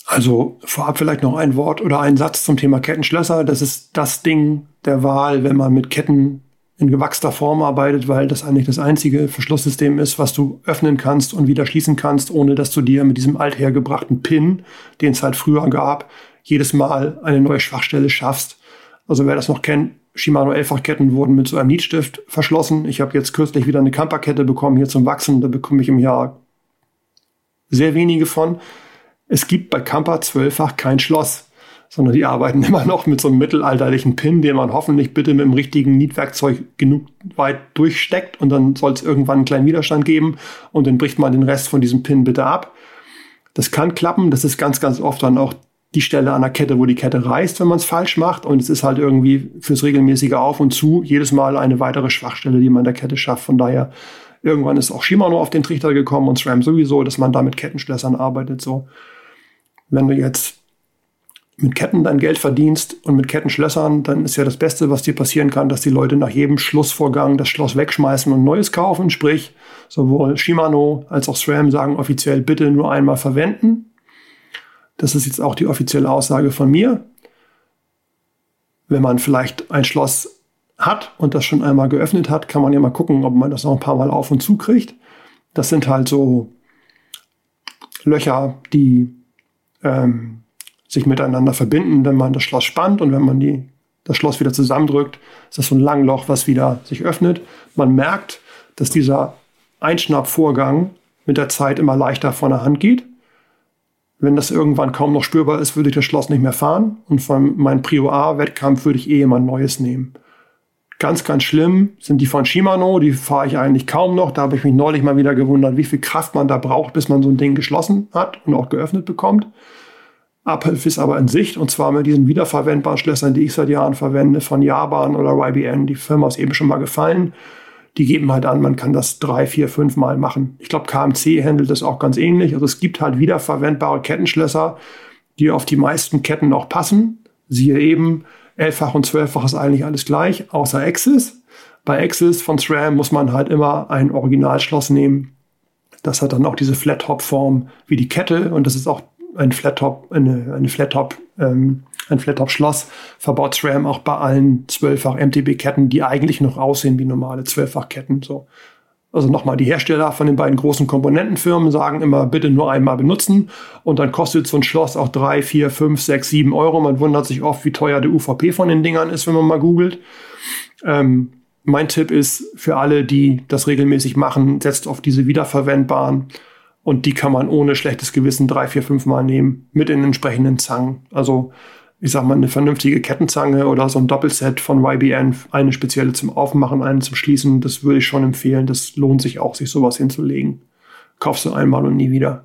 Also vorab vielleicht noch ein Wort oder ein Satz zum Thema Kettenschlösser. Das ist das Ding der Wahl, wenn man mit Ketten in gewachster Form arbeitet, weil das eigentlich das einzige Verschlusssystem ist, was du öffnen kannst und wieder schließen kannst, ohne dass du dir mit diesem althergebrachten Pin, den es halt früher gab, jedes Mal eine neue Schwachstelle schaffst. Also wer das noch kennt, Shimano Elffachketten wurden mit so einem Nietstift verschlossen. Ich habe jetzt kürzlich wieder eine Kamperkette bekommen hier zum Wachsen. Da bekomme ich im Jahr sehr wenige von. Es gibt bei Kamper zwölffach kein Schloss, sondern die arbeiten immer noch mit so einem mittelalterlichen Pin, den man hoffentlich bitte mit dem richtigen Nietwerkzeug genug weit durchsteckt und dann soll es irgendwann einen kleinen Widerstand geben und dann bricht man den Rest von diesem Pin bitte ab. Das kann klappen, das ist ganz, ganz oft dann auch die Stelle an der Kette, wo die Kette reißt, wenn man es falsch macht. Und es ist halt irgendwie fürs regelmäßige Auf und Zu jedes Mal eine weitere Schwachstelle, die man an der Kette schafft. Von daher, irgendwann ist auch Shimano auf den Trichter gekommen und SRAM sowieso, dass man da mit Kettenschlössern arbeitet. So, wenn du jetzt mit Ketten dein Geld verdienst und mit Kettenschlössern, dann ist ja das Beste, was dir passieren kann, dass die Leute nach jedem Schlussvorgang das Schloss wegschmeißen und neues kaufen. Sprich, sowohl Shimano als auch SRAM sagen offiziell bitte nur einmal verwenden. Das ist jetzt auch die offizielle Aussage von mir. Wenn man vielleicht ein Schloss hat und das schon einmal geöffnet hat, kann man ja mal gucken, ob man das noch ein paar Mal auf und zu kriegt. Das sind halt so Löcher, die ähm, sich miteinander verbinden, wenn man das Schloss spannt und wenn man die das Schloss wieder zusammendrückt, ist das so ein Langloch, was wieder sich öffnet. Man merkt, dass dieser Einschnappvorgang mit der Zeit immer leichter von der Hand geht. Wenn das irgendwann kaum noch spürbar ist, würde ich das Schloss nicht mehr fahren. Und von meinem Prio A-Wettkampf würde ich eh immer ein neues nehmen. Ganz, ganz schlimm sind die von Shimano, die fahre ich eigentlich kaum noch. Da habe ich mich neulich mal wieder gewundert, wie viel Kraft man da braucht, bis man so ein Ding geschlossen hat und auch geöffnet bekommt. Abhilfe ist aber in Sicht und zwar mit diesen wiederverwendbaren Schlössern, die ich seit Jahren verwende, von Japan oder YBN. Die Firma ist eben schon mal gefallen. Die geben halt an, man kann das drei, vier, fünf Mal machen. Ich glaube, KMC handelt das auch ganz ähnlich. Also es gibt halt wiederverwendbare Kettenschlösser, die auf die meisten Ketten auch passen. Siehe eben Elffach und zwölffach ist eigentlich alles gleich, außer Axis. Bei Axis von SRAM muss man halt immer ein Originalschloss nehmen. Das hat dann auch diese Flat-Top-Form wie die Kette und das ist auch ein Flat-Top, eine, eine Flat-Top, ähm, ein Flat-Top-Schloss verbaut SRAM auch bei allen zwölffach MTB-Ketten, die eigentlich noch aussehen wie normale Zwölffach-Ketten. So. Also nochmal, die Hersteller von den beiden großen Komponentenfirmen sagen immer, bitte nur einmal benutzen. Und dann kostet so ein Schloss auch drei, vier, fünf, sechs, sieben Euro. Man wundert sich oft, wie teuer der UVP von den Dingern ist, wenn man mal googelt. Ähm, mein Tipp ist für alle, die das regelmäßig machen, setzt auf diese wiederverwendbaren. Und die kann man ohne schlechtes Gewissen drei, vier, fünf Mal nehmen mit den entsprechenden Zangen. Also ich sag mal, eine vernünftige Kettenzange oder so ein Doppelset von YBN, eine spezielle zum Aufmachen, eine zum Schließen, das würde ich schon empfehlen. Das lohnt sich auch, sich sowas hinzulegen. Kaufst du einmal und nie wieder.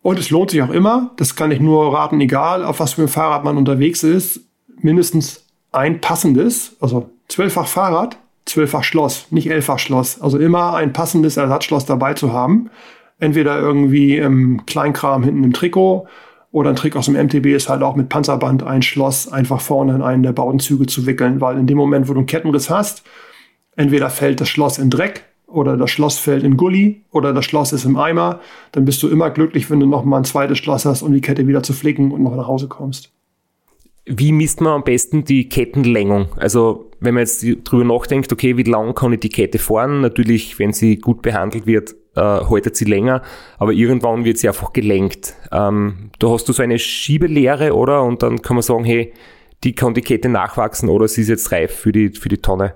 Und es lohnt sich auch immer, das kann ich nur raten, egal auf was für ein Fahrrad man unterwegs ist, mindestens ein passendes, also zwölffach Fahrrad, zwölffach Schloss, nicht elffach Schloss. Also immer ein passendes Ersatzschloss dabei zu haben. Entweder irgendwie im Kleinkram hinten im Trikot oder ein Trick aus dem MTB ist halt auch mit Panzerband ein Schloss einfach vorne in einen der Baudenzüge zu wickeln, weil in dem Moment, wo du einen Kettenriss hast, entweder fällt das Schloss in Dreck oder das Schloss fällt in Gully oder das Schloss ist im Eimer, dann bist du immer glücklich, wenn du noch mal ein zweites Schloss hast, um die Kette wieder zu flicken und noch nach Hause kommst. Wie misst man am besten die Kettenlängung? Also wenn man jetzt drüber nachdenkt, okay, wie lang kann ich die Kette fahren? Natürlich, wenn sie gut behandelt wird, äh, haltet sie länger, aber irgendwann wird sie einfach gelenkt. Ähm, da hast du so eine Schiebelehre, oder? Und dann kann man sagen, hey, die kann die Kette nachwachsen oder sie ist jetzt reif für die, für die Tonne.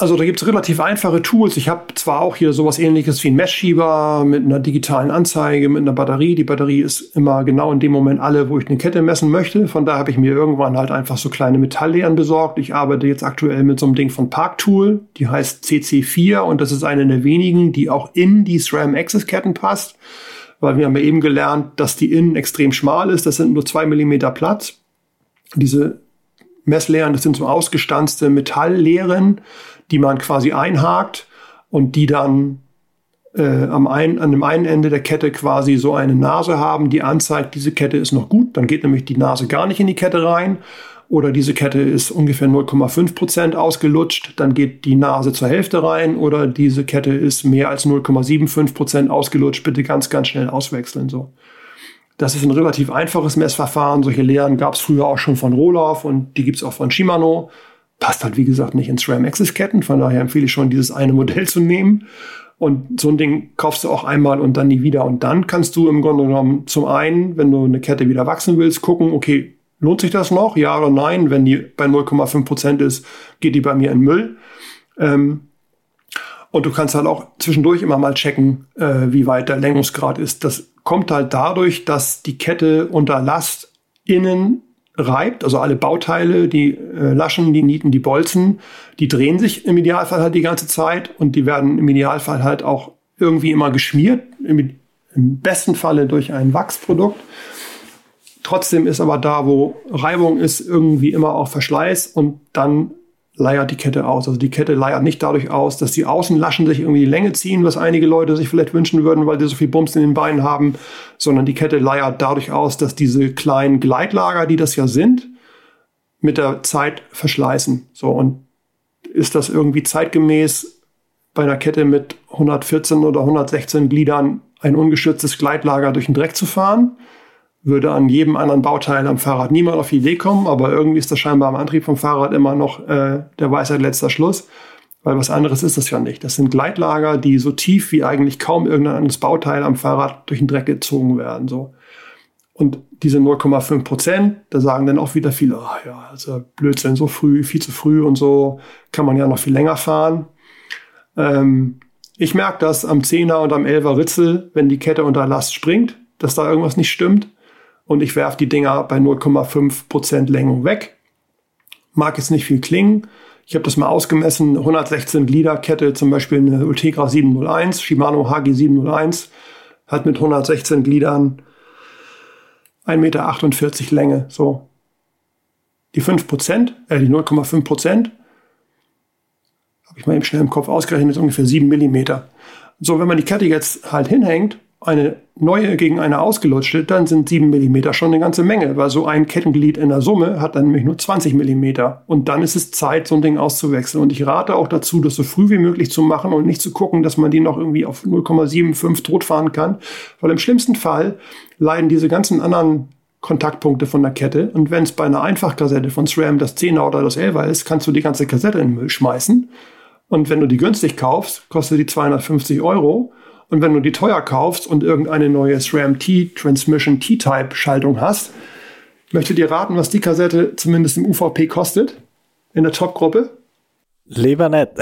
Also da gibt es relativ einfache Tools. Ich habe zwar auch hier sowas ähnliches wie ein Messschieber mit einer digitalen Anzeige, mit einer Batterie. Die Batterie ist immer genau in dem Moment alle, wo ich eine Kette messen möchte. Von daher habe ich mir irgendwann halt einfach so kleine Metalllehren besorgt. Ich arbeite jetzt aktuell mit so einem Ding von Parktool, die heißt CC4 und das ist eine der wenigen, die auch in die SRAM Access Ketten passt. Weil wir haben ja eben gelernt, dass die innen extrem schmal ist. Das sind nur zwei Millimeter Platz. Diese Messlehren, das sind so ausgestanzte Metalllehren, die man quasi einhakt und die dann äh, am einen, an dem einen Ende der Kette quasi so eine Nase haben, die anzeigt, diese Kette ist noch gut. Dann geht nämlich die Nase gar nicht in die Kette rein. Oder diese Kette ist ungefähr 0,5 Prozent ausgelutscht, dann geht die Nase zur Hälfte rein. Oder diese Kette ist mehr als 0,75 Prozent ausgelutscht, bitte ganz, ganz schnell auswechseln. So. Das ist ein relativ einfaches Messverfahren. Solche Lehren gab es früher auch schon von Rohloff und die gibt es auch von Shimano passt halt, wie gesagt, nicht ins RAM Access Ketten. Von daher empfehle ich schon, dieses eine Modell zu nehmen. Und so ein Ding kaufst du auch einmal und dann nie wieder. Und dann kannst du im Grunde genommen zum einen, wenn du eine Kette wieder wachsen willst, gucken, okay, lohnt sich das noch? Ja oder nein? Wenn die bei 0,5 Prozent ist, geht die bei mir in Müll. Ähm, und du kannst halt auch zwischendurch immer mal checken, äh, wie weit der Längungsgrad ist. Das kommt halt dadurch, dass die Kette unter Last innen reibt, also alle Bauteile, die äh, Laschen, die Nieten, die Bolzen, die drehen sich im Idealfall halt die ganze Zeit und die werden im Idealfall halt auch irgendwie immer geschmiert, im, im besten Falle durch ein Wachsprodukt. Trotzdem ist aber da, wo Reibung ist, irgendwie immer auch Verschleiß und dann leiert die Kette aus. Also die Kette leiert nicht dadurch aus, dass die Außenlaschen sich irgendwie die Länge ziehen, was einige Leute sich vielleicht wünschen würden, weil sie so viel Bums in den Beinen haben, sondern die Kette leiert dadurch aus, dass diese kleinen Gleitlager, die das ja sind, mit der Zeit verschleißen. So und ist das irgendwie zeitgemäß bei einer Kette mit 114 oder 116 Gliedern ein ungeschütztes Gleitlager durch den Dreck zu fahren? Würde an jedem anderen Bauteil am Fahrrad niemand auf die Idee kommen, aber irgendwie ist das scheinbar am Antrieb vom Fahrrad immer noch äh, der Weisheit letzter Schluss, weil was anderes ist das ja nicht. Das sind Gleitlager, die so tief wie eigentlich kaum irgendein anderes Bauteil am Fahrrad durch den Dreck gezogen werden. So. Und diese 0,5 Prozent, da sagen dann auch wieder viele, ach ja, also Blödsinn, so früh, viel zu früh und so, kann man ja noch viel länger fahren. Ähm, ich merke das am 10er und am 11er Ritzel, wenn die Kette unter Last springt, dass da irgendwas nicht stimmt. Und ich werfe die Dinger bei 0,5 Prozent Längung weg. Mag jetzt nicht viel klingen. Ich habe das mal ausgemessen, 116 Glieder Kette, zum Beispiel eine Ultegra 701, Shimano HG 701, hat mit 116 Gliedern 1,48 Meter Länge. So. Die 5%, äh, die 0,5 Prozent, habe ich mal eben schnell im Kopf ausgerechnet, ist ungefähr 7 Millimeter. So, wenn man die Kette jetzt halt hinhängt, eine neue gegen eine ausgelutschte, dann sind 7 mm schon eine ganze Menge, weil so ein Kettenglied in der Summe hat dann nämlich nur 20 mm. Und dann ist es Zeit, so ein Ding auszuwechseln. Und ich rate auch dazu, das so früh wie möglich zu machen und nicht zu gucken, dass man die noch irgendwie auf 0,75 totfahren kann. Weil im schlimmsten Fall leiden diese ganzen anderen Kontaktpunkte von der Kette. Und wenn es bei einer Einfachkassette von SRAM das 10er oder das 11er ist, kannst du die ganze Kassette in den Müll schmeißen. Und wenn du die günstig kaufst, kostet die 250 Euro. Und wenn du die teuer kaufst und irgendeine neue SRAM T Transmission T-Type Schaltung hast, möchtet ihr raten, was die Kassette zumindest im UVP kostet? In der Top-Gruppe? Lieber nicht.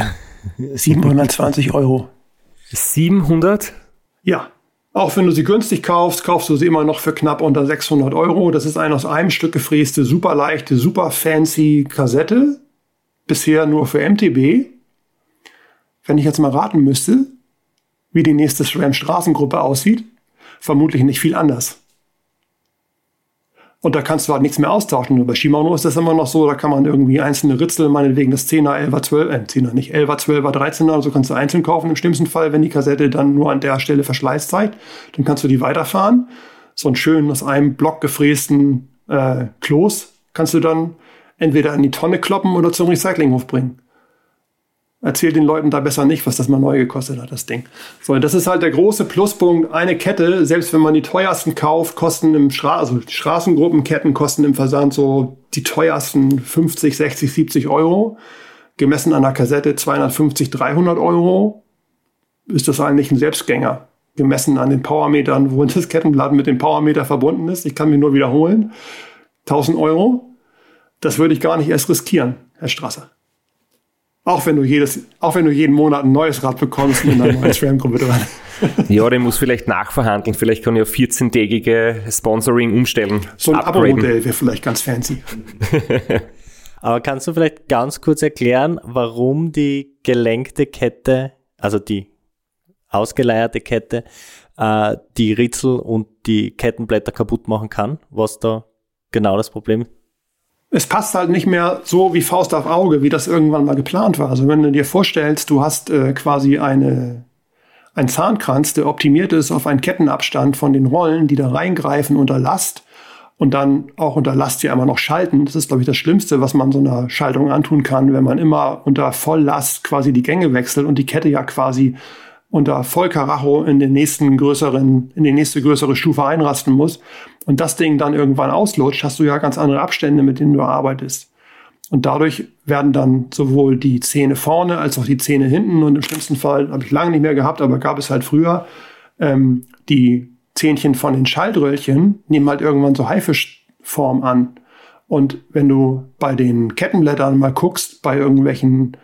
720 Euro. 700? Ja. Auch wenn du sie günstig kaufst, kaufst du sie immer noch für knapp unter 600 Euro. Das ist eine aus einem Stück gefräste, super leichte, super fancy Kassette. Bisher nur für MTB. Wenn ich jetzt mal raten müsste, wie die nächste SRAM-Straßengruppe aussieht? Vermutlich nicht viel anders. Und da kannst du halt nichts mehr austauschen. Bei Shimano ist das immer noch so, da kann man irgendwie einzelne Ritzel, meinetwegen das 10er, 11er, 12er, äh, 10er nicht, 11er, 12er, 13er, also kannst du einzeln kaufen. Im schlimmsten Fall, wenn die Kassette dann nur an der Stelle Verschleiß zeigt, dann kannst du die weiterfahren. So einen schönen, aus einem Block gefrästen äh, Kloß kannst du dann entweder in die Tonne kloppen oder zum Recyclinghof bringen. Erzähl den Leuten da besser nicht, was das mal neu gekostet hat, das Ding. So, das ist halt der große Pluspunkt. Eine Kette, selbst wenn man die teuersten kauft, kosten im Stra also Straßengruppenketten kosten im Versand so die teuersten 50, 60, 70 Euro. Gemessen an der Kassette 250, 300 Euro ist das eigentlich ein Selbstgänger. Gemessen an den Powermetern, wo das Kettenblatt mit dem Powermeter verbunden ist. Ich kann mich nur wiederholen. 1000 Euro. Das würde ich gar nicht erst riskieren, Herr Strasser. Auch wenn du jedes, auch wenn du jeden Monat ein neues Rad bekommst mit einer neuen SRAM-Gruppe dran. Ja, der muss vielleicht nachverhandeln. Vielleicht kann ich auf 14-tägige Sponsoring umstellen. So ein Abo-Modell wäre vielleicht ganz fancy. Aber kannst du vielleicht ganz kurz erklären, warum die gelenkte Kette, also die ausgeleierte Kette, äh, die Ritzel und die Kettenblätter kaputt machen kann? Was da genau das Problem ist? Es passt halt nicht mehr so wie Faust auf Auge, wie das irgendwann mal geplant war. Also wenn du dir vorstellst, du hast äh, quasi eine, ein Zahnkranz, der optimiert ist auf einen Kettenabstand von den Rollen, die da reingreifen unter Last und dann auch unter Last ja immer noch schalten. Das ist, glaube ich, das Schlimmste, was man so einer Schaltung antun kann, wenn man immer unter Volllast quasi die Gänge wechselt und die Kette ja quasi unter Vollkaracho in den nächsten größeren, in die nächste größere Stufe einrasten muss und das Ding dann irgendwann auslutscht, hast du ja ganz andere Abstände, mit denen du arbeitest. Und dadurch werden dann sowohl die Zähne vorne als auch die Zähne hinten und im schlimmsten Fall habe ich lange nicht mehr gehabt, aber gab es halt früher ähm, die Zähnchen von den Schaltröllchen nehmen halt irgendwann so Haifischform an. Und wenn du bei den Kettenblättern mal guckst, bei irgendwelchen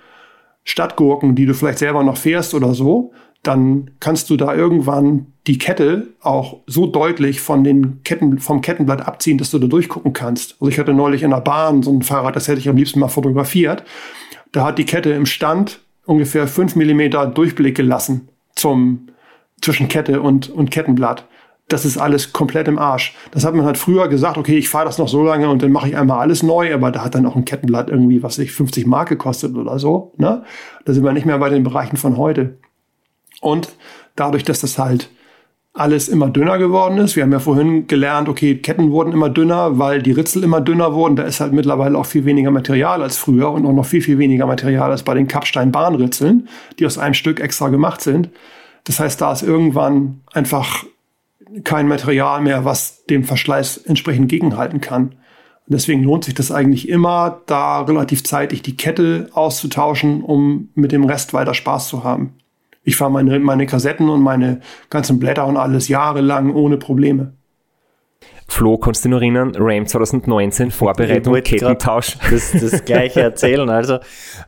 Stadtgurken, die du vielleicht selber noch fährst oder so, dann kannst du da irgendwann die Kette auch so deutlich von den Ketten, vom Kettenblatt abziehen, dass du da durchgucken kannst. Also ich hatte neulich in der Bahn so ein Fahrrad, das hätte ich am liebsten mal fotografiert. Da hat die Kette im Stand ungefähr fünf Millimeter Durchblick gelassen zum, zwischen Kette und, und Kettenblatt. Das ist alles komplett im Arsch. Das hat man halt früher gesagt, okay, ich fahre das noch so lange und dann mache ich einmal alles neu, aber da hat dann auch ein Kettenblatt irgendwie, was sich 50 Mark gekostet oder so. Ne? Da sind wir nicht mehr bei den Bereichen von heute. Und dadurch, dass das halt alles immer dünner geworden ist. Wir haben ja vorhin gelernt, okay, Ketten wurden immer dünner, weil die Ritzel immer dünner wurden. Da ist halt mittlerweile auch viel weniger Material als früher und auch noch viel, viel weniger Material als bei den Kapstein-Bahnritzeln, die aus einem Stück extra gemacht sind. Das heißt, da ist irgendwann einfach kein Material mehr, was dem Verschleiß entsprechend gegenhalten kann. Und deswegen lohnt sich das eigentlich immer, da relativ zeitig die Kette auszutauschen, um mit dem Rest weiter Spaß zu haben. Ich fahre meine, meine Kassetten und meine ganzen Blätter und alles jahrelang ohne Probleme. Flo, kannst du dich noch erinnern, RAM 2019, Vorbereitung, Kettentausch. Das, das gleiche erzählen. Also,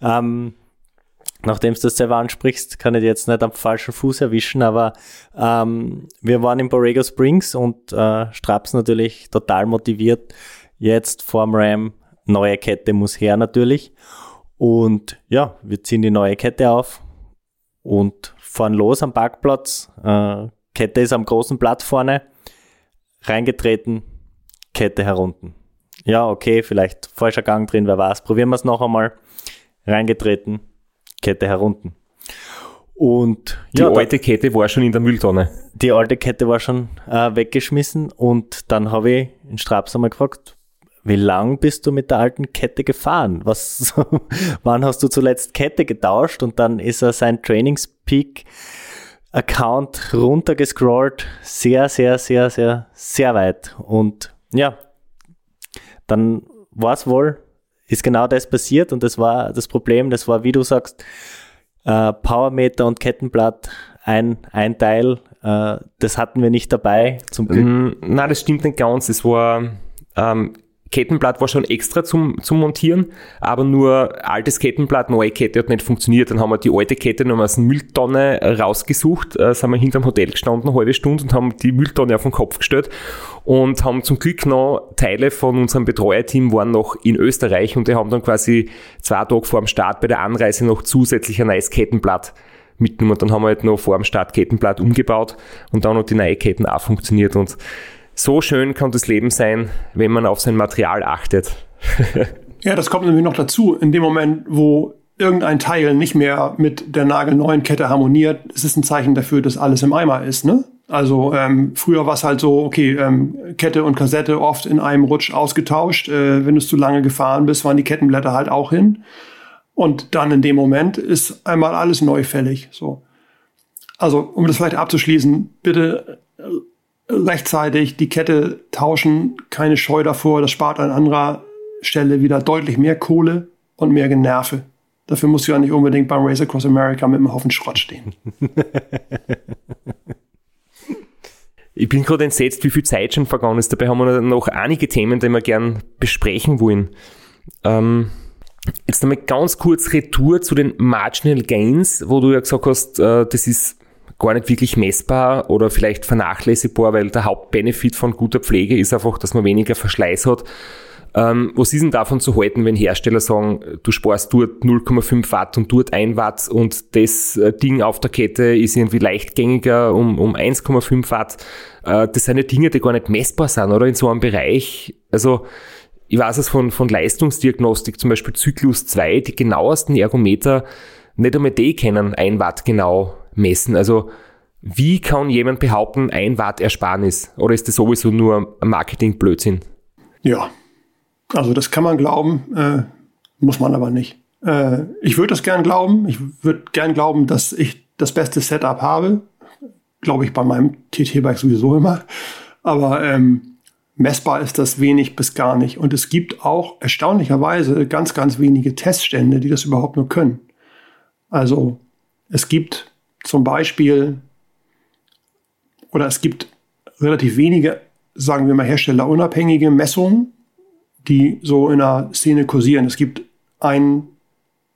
ähm, nachdem du das selber ansprichst, kann ich dich jetzt nicht am falschen Fuß erwischen, aber ähm, wir waren in Borrego Springs und äh, Straps natürlich total motiviert. Jetzt vorm Ram, neue Kette muss her natürlich. Und ja, wir ziehen die neue Kette auf und fahren los am Parkplatz. Äh, Kette ist am großen Blatt vorne reingetreten, Kette herunten. Ja, okay, vielleicht falscher Gang drin, wer weiß. Probieren wir es noch einmal. Reingetreten, Kette herunten. Und die ja, alte Kette war schon in der Mülltonne. Die alte Kette war schon äh, weggeschmissen und dann habe ich in Straps einmal gefragt, wie lang bist du mit der alten Kette gefahren? Was, wann hast du zuletzt Kette getauscht? Und dann ist er sein Trainingspeak Account runtergescrollt, sehr, sehr, sehr, sehr, sehr weit. Und ja, dann war es wohl, ist genau das passiert und das war das Problem, das war, wie du sagst, äh, Powermeter und Kettenblatt, ein, ein Teil, äh, das hatten wir nicht dabei, zum Glück. Mm, nein, das stimmt nicht ganz. Es war ähm, Kettenblatt war schon extra zum, zum Montieren, aber nur altes Kettenblatt, neue Kette hat nicht funktioniert. Dann haben wir die alte Kette nochmal aus der Mülltonne rausgesucht, äh, sind wir hinterm Hotel gestanden, eine halbe Stunde und haben die Mülltonne auf den Kopf gestellt und haben zum Glück noch Teile von unserem Betreuerteam waren noch in Österreich und die haben dann quasi zwei Tage vor dem Start bei der Anreise noch zusätzlich ein neues Kettenblatt mitgenommen. Dann haben wir halt noch vor dem Start Kettenblatt umgebaut und dann hat die neue Ketten auch funktioniert und so schön kann das Leben sein, wenn man auf sein Material achtet. ja, das kommt nämlich noch dazu. In dem Moment, wo irgendein Teil nicht mehr mit der nagelneuen Kette harmoniert, ist es ein Zeichen dafür, dass alles im Eimer ist. Ne? Also ähm, früher war es halt so, okay, ähm, Kette und Kassette oft in einem Rutsch ausgetauscht. Äh, wenn du zu lange gefahren bist, waren die Kettenblätter halt auch hin. Und dann in dem Moment ist einmal alles neu fällig. So. Also, um das vielleicht abzuschließen, bitte rechtzeitig die Kette tauschen, keine Scheu davor, das spart an anderer Stelle wieder deutlich mehr Kohle und mehr Generve. Dafür musst du ja nicht unbedingt beim Race Across America mit einem Haufen Schrott stehen. Ich bin gerade entsetzt, wie viel Zeit schon vergangen ist. Dabei haben wir noch einige Themen, die wir gern besprechen wollen. Ähm, jetzt einmal ganz kurz Retour zu den Marginal Gains, wo du ja gesagt hast, äh, das ist gar nicht wirklich messbar oder vielleicht vernachlässigbar, weil der Hauptbenefit von guter Pflege ist einfach, dass man weniger Verschleiß hat. Ähm, was ist denn davon zu halten, wenn Hersteller sagen, du sparst dort 0,5 Watt und dort 1 Watt und das äh, Ding auf der Kette ist irgendwie leichtgängiger um, um 1,5 Watt? Äh, das sind ja Dinge, die gar nicht messbar sind, oder? In so einem Bereich. Also, ich weiß es von, von Leistungsdiagnostik, zum Beispiel Zyklus 2, die genauesten Ergometer, nicht einmal die kennen 1 Watt genau messen. Also wie kann jemand behaupten, ein Watt Ersparnis? Oder ist das sowieso nur Marketing-Blödsinn? Ja, also das kann man glauben, äh, muss man aber nicht. Äh, ich würde das gern glauben. Ich würde gern glauben, dass ich das beste Setup habe. Glaube ich bei meinem TT-Bike sowieso immer. Aber ähm, messbar ist das wenig bis gar nicht. Und es gibt auch erstaunlicherweise ganz, ganz wenige Teststände, die das überhaupt nur können. Also es gibt zum Beispiel, oder es gibt relativ wenige, sagen wir mal, herstellerunabhängige Messungen, die so in der Szene kursieren. Es gibt einen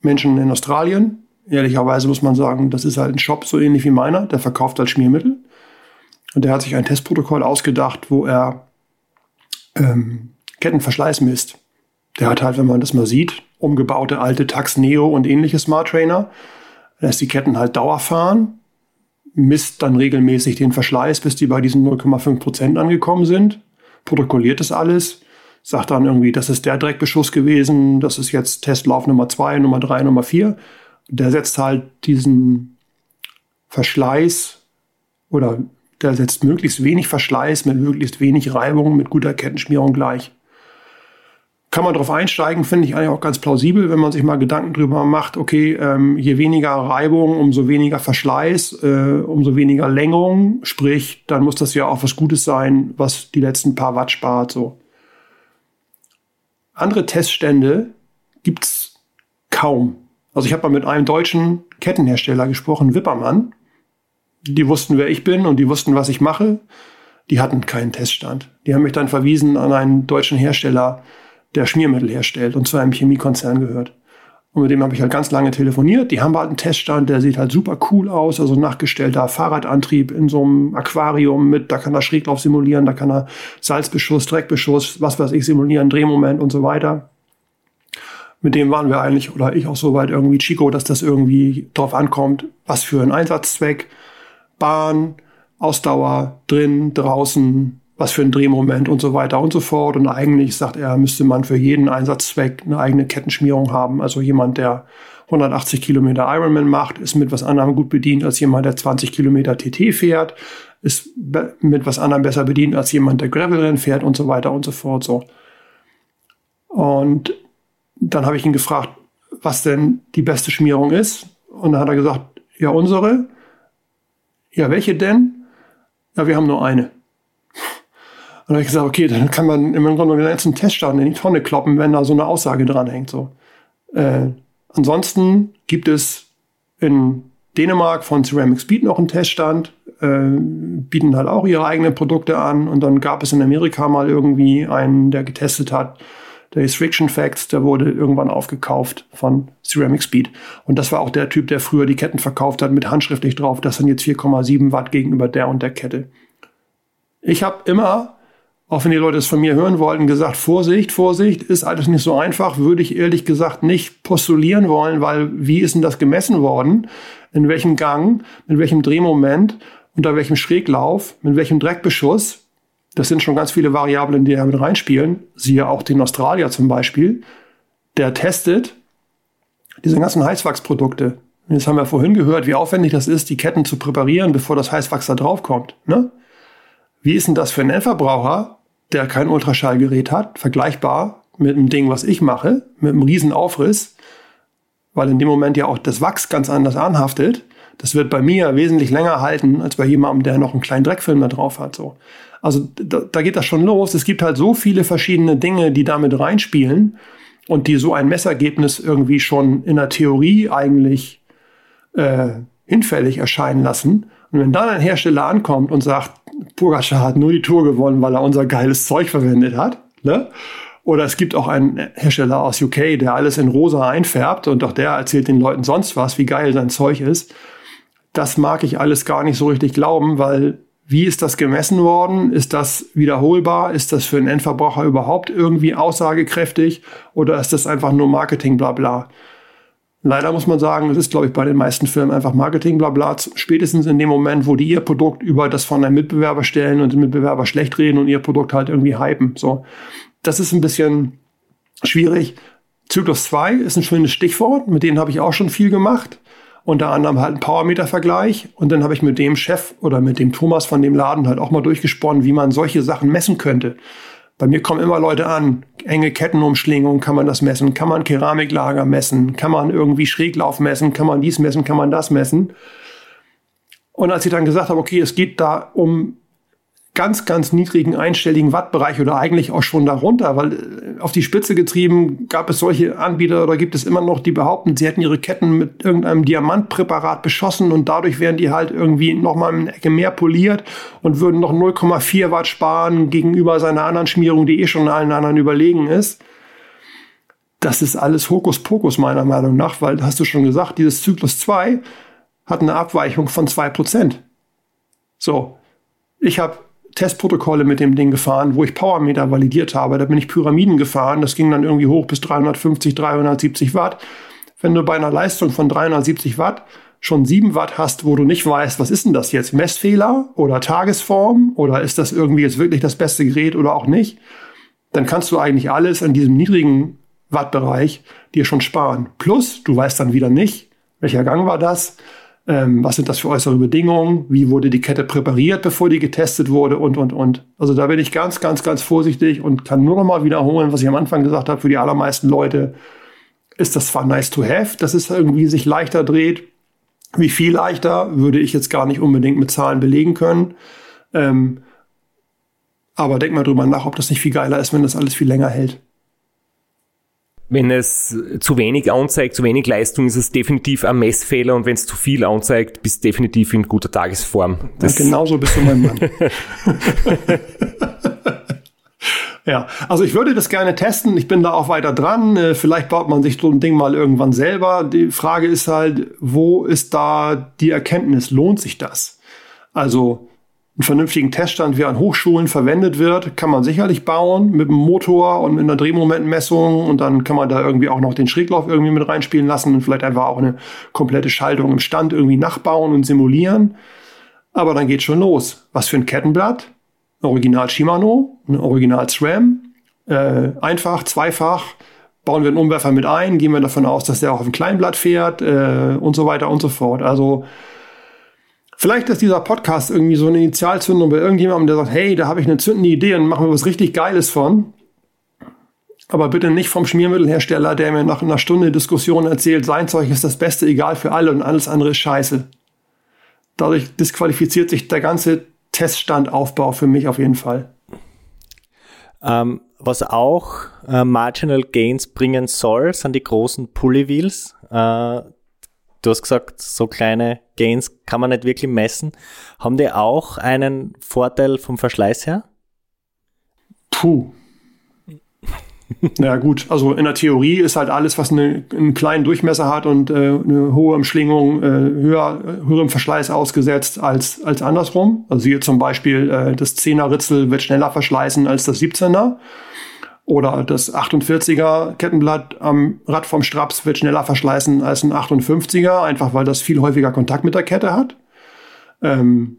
Menschen in Australien, ehrlicherweise muss man sagen, das ist halt ein Shop so ähnlich wie meiner, der verkauft halt Schmiermittel. Und der hat sich ein Testprotokoll ausgedacht, wo er ähm, Kettenverschleiß misst. Der hat halt, wenn man das mal sieht, umgebaute alte Tax Neo und ähnliche Smart Trainer lässt die Ketten halt Dauer fahren, misst dann regelmäßig den Verschleiß, bis die bei diesen 0,5 Prozent angekommen sind, protokolliert das alles, sagt dann irgendwie, das ist der Dreckbeschuss gewesen, das ist jetzt Testlauf Nummer zwei, Nummer drei, Nummer vier. Der setzt halt diesen Verschleiß oder der setzt möglichst wenig Verschleiß mit möglichst wenig Reibung mit guter Kettenschmierung gleich kann man darauf einsteigen, finde ich eigentlich auch ganz plausibel, wenn man sich mal Gedanken drüber macht, okay, ähm, je weniger Reibung, umso weniger Verschleiß, äh, umso weniger Längerung, sprich, dann muss das ja auch was Gutes sein, was die letzten paar Watt spart. So. Andere Teststände gibt's kaum. Also ich habe mal mit einem deutschen Kettenhersteller gesprochen, Wippermann. Die wussten, wer ich bin und die wussten, was ich mache. die hatten keinen Teststand. Die haben mich dann verwiesen an einen deutschen Hersteller, der Schmiermittel herstellt und zu einem Chemiekonzern gehört. Und mit dem habe ich halt ganz lange telefoniert. Die haben halt einen Teststand, der sieht halt super cool aus, also nachgestellter Fahrradantrieb in so einem Aquarium mit, da kann er Schräglauf simulieren, da kann er Salzbeschuss, Dreckbeschuss, was weiß ich, simulieren, Drehmoment und so weiter. Mit dem waren wir eigentlich, oder ich auch so weit irgendwie Chico, dass das irgendwie drauf ankommt, was für ein Einsatzzweck, Bahn, Ausdauer, drin, draußen, was für ein Drehmoment und so weiter und so fort. Und eigentlich, sagt er, müsste man für jeden Einsatzzweck eine eigene Kettenschmierung haben. Also jemand, der 180 Kilometer Ironman macht, ist mit was anderem gut bedient als jemand, der 20 Kilometer TT fährt, ist mit was anderem besser bedient als jemand, der Gravelrennen fährt und so weiter und so fort. So. Und dann habe ich ihn gefragt, was denn die beste Schmierung ist. Und dann hat er gesagt, ja, unsere. Ja, welche denn? Ja, wir haben nur eine. Dann habe ich gesagt, okay, dann kann man im Grunde den ganzen Teststand in die Tonne kloppen, wenn da so eine Aussage dranhängt. So. Äh, ansonsten gibt es in Dänemark von Ceramic Speed noch einen Teststand, äh, bieten halt auch ihre eigenen Produkte an. Und dann gab es in Amerika mal irgendwie einen, der getestet hat, der ist Friction Facts, der wurde irgendwann aufgekauft von Ceramic Speed. Und das war auch der Typ, der früher die Ketten verkauft hat mit handschriftlich drauf, das sind jetzt 4,7 Watt gegenüber der und der Kette. Ich habe immer auch wenn die Leute es von mir hören wollten, gesagt, Vorsicht, Vorsicht, ist alles nicht so einfach, würde ich ehrlich gesagt nicht postulieren wollen, weil wie ist denn das gemessen worden? In welchem Gang, mit welchem Drehmoment, unter welchem Schräglauf, mit welchem Dreckbeschuss? Das sind schon ganz viele Variablen, die da mit reinspielen. Siehe auch den Australier zum Beispiel. Der testet diese ganzen Heißwachsprodukte. Jetzt haben wir vorhin gehört, wie aufwendig das ist, die Ketten zu präparieren, bevor das Heißwachs da draufkommt. Ne? Wie ist denn das für einen Endverbraucher, der kein Ultraschallgerät hat, vergleichbar mit dem Ding, was ich mache, mit einem riesen Aufriss, weil in dem Moment ja auch das Wachs ganz anders anhaftet. Das wird bei mir wesentlich länger halten, als bei jemandem, der noch einen kleinen Dreckfilm da drauf hat. So. Also da, da geht das schon los. Es gibt halt so viele verschiedene Dinge, die damit reinspielen und die so ein Messergebnis irgendwie schon in der Theorie eigentlich äh, hinfällig erscheinen lassen. Und wenn dann ein Hersteller ankommt und sagt, Pogacar hat nur die Tour gewonnen, weil er unser geiles Zeug verwendet hat, ne? Oder es gibt auch einen Hersteller aus UK, der alles in rosa einfärbt und auch der erzählt den Leuten sonst was, wie geil sein Zeug ist. Das mag ich alles gar nicht so richtig glauben, weil wie ist das gemessen worden? Ist das wiederholbar? Ist das für einen Endverbraucher überhaupt irgendwie aussagekräftig? Oder ist das einfach nur Marketing, bla bla? Leider muss man sagen, es ist, glaube ich, bei den meisten Firmen einfach Marketing, bla bla. Spätestens in dem Moment, wo die ihr Produkt über das von einem Mitbewerber stellen und den Mitbewerber schlecht reden und ihr Produkt halt irgendwie hypen. So. Das ist ein bisschen schwierig. Zyklus 2 ist ein schönes Stichwort, mit denen habe ich auch schon viel gemacht. Unter anderem halt ein Powermeter-Vergleich. Und dann habe ich mit dem Chef oder mit dem Thomas von dem Laden halt auch mal durchgesponnen, wie man solche Sachen messen könnte. Bei mir kommen immer Leute an, enge Kettenumschlingung, kann man das messen, kann man Keramiklager messen, kann man irgendwie Schräglauf messen, kann man dies messen, kann man das messen. Und als ich dann gesagt habe, okay, es geht da um ganz, ganz niedrigen einstelligen Wattbereich oder eigentlich auch schon darunter, weil äh, auf die Spitze getrieben gab es solche Anbieter oder gibt es immer noch, die behaupten, sie hätten ihre Ketten mit irgendeinem Diamantpräparat beschossen und dadurch wären die halt irgendwie nochmal eine Ecke mehr poliert und würden noch 0,4 Watt sparen gegenüber seiner anderen Schmierung, die eh schon allen anderen überlegen ist. Das ist alles Hokuspokus meiner Meinung nach, weil, hast du schon gesagt, dieses Zyklus 2 hat eine Abweichung von 2%. So, ich habe Testprotokolle mit dem Ding gefahren, wo ich Powermeter validiert habe. Da bin ich Pyramiden gefahren. Das ging dann irgendwie hoch bis 350, 370 Watt. Wenn du bei einer Leistung von 370 Watt schon 7 Watt hast, wo du nicht weißt, was ist denn das jetzt? Messfehler oder Tagesform oder ist das irgendwie jetzt wirklich das beste Gerät oder auch nicht? Dann kannst du eigentlich alles in diesem niedrigen Wattbereich dir schon sparen. Plus, du weißt dann wieder nicht, welcher Gang war das, ähm, was sind das für äußere Bedingungen? Wie wurde die Kette präpariert, bevor die getestet wurde? Und, und, und. Also da bin ich ganz, ganz, ganz vorsichtig und kann nur noch mal wiederholen, was ich am Anfang gesagt habe. Für die allermeisten Leute ist das zwar nice to have, dass es irgendwie sich leichter dreht. Wie viel leichter, würde ich jetzt gar nicht unbedingt mit Zahlen belegen können. Ähm, aber denk mal drüber nach, ob das nicht viel geiler ist, wenn das alles viel länger hält. Wenn es zu wenig anzeigt, zu wenig Leistung, ist es definitiv ein Messfehler und wenn es zu viel anzeigt, bist du definitiv in guter Tagesform. Das ja, genauso bist du mein Mann. Ja, also ich würde das gerne testen. Ich bin da auch weiter dran. Äh, vielleicht baut man sich so ein Ding mal irgendwann selber. Die Frage ist halt, wo ist da die Erkenntnis? Lohnt sich das? Also einen vernünftigen Teststand, wie an Hochschulen verwendet wird, kann man sicherlich bauen mit einem Motor und mit einer Drehmomentmessung und dann kann man da irgendwie auch noch den Schräglauf irgendwie mit reinspielen lassen und vielleicht einfach auch eine komplette Schaltung im Stand irgendwie nachbauen und simulieren. Aber dann geht schon los. Was für ein Kettenblatt? Original Shimano, Original SRAM, äh, einfach, zweifach, bauen wir einen Umwerfer mit ein, gehen wir davon aus, dass der auch auf dem Kleinblatt fährt äh, und so weiter und so fort. Also vielleicht ist dieser Podcast irgendwie so eine Initialzündung bei irgendjemandem, der sagt, hey, da habe ich eine zündende Idee und machen wir was richtig Geiles von. Aber bitte nicht vom Schmiermittelhersteller, der mir nach einer Stunde Diskussion erzählt, sein Zeug ist das Beste, egal für alle und alles andere ist scheiße. Dadurch disqualifiziert sich der ganze Teststandaufbau für mich auf jeden Fall. Ähm, was auch äh, Marginal Gains bringen soll, sind die großen Pulley Wheels. Äh, du hast gesagt, so kleine Gains kann man nicht wirklich messen. Haben die auch einen Vorteil vom Verschleiß her? Puh, ja gut, also in der Theorie ist halt alles, was eine, einen kleinen Durchmesser hat und äh, eine hohe Umschlingung, äh, höher, höherem Verschleiß ausgesetzt als, als andersrum. Also hier zum Beispiel äh, das 10er Ritzel wird schneller verschleißen als das 17er. Oder das 48er Kettenblatt am Rad vom Straps wird schneller verschleißen als ein 58er, einfach weil das viel häufiger Kontakt mit der Kette hat. Ähm,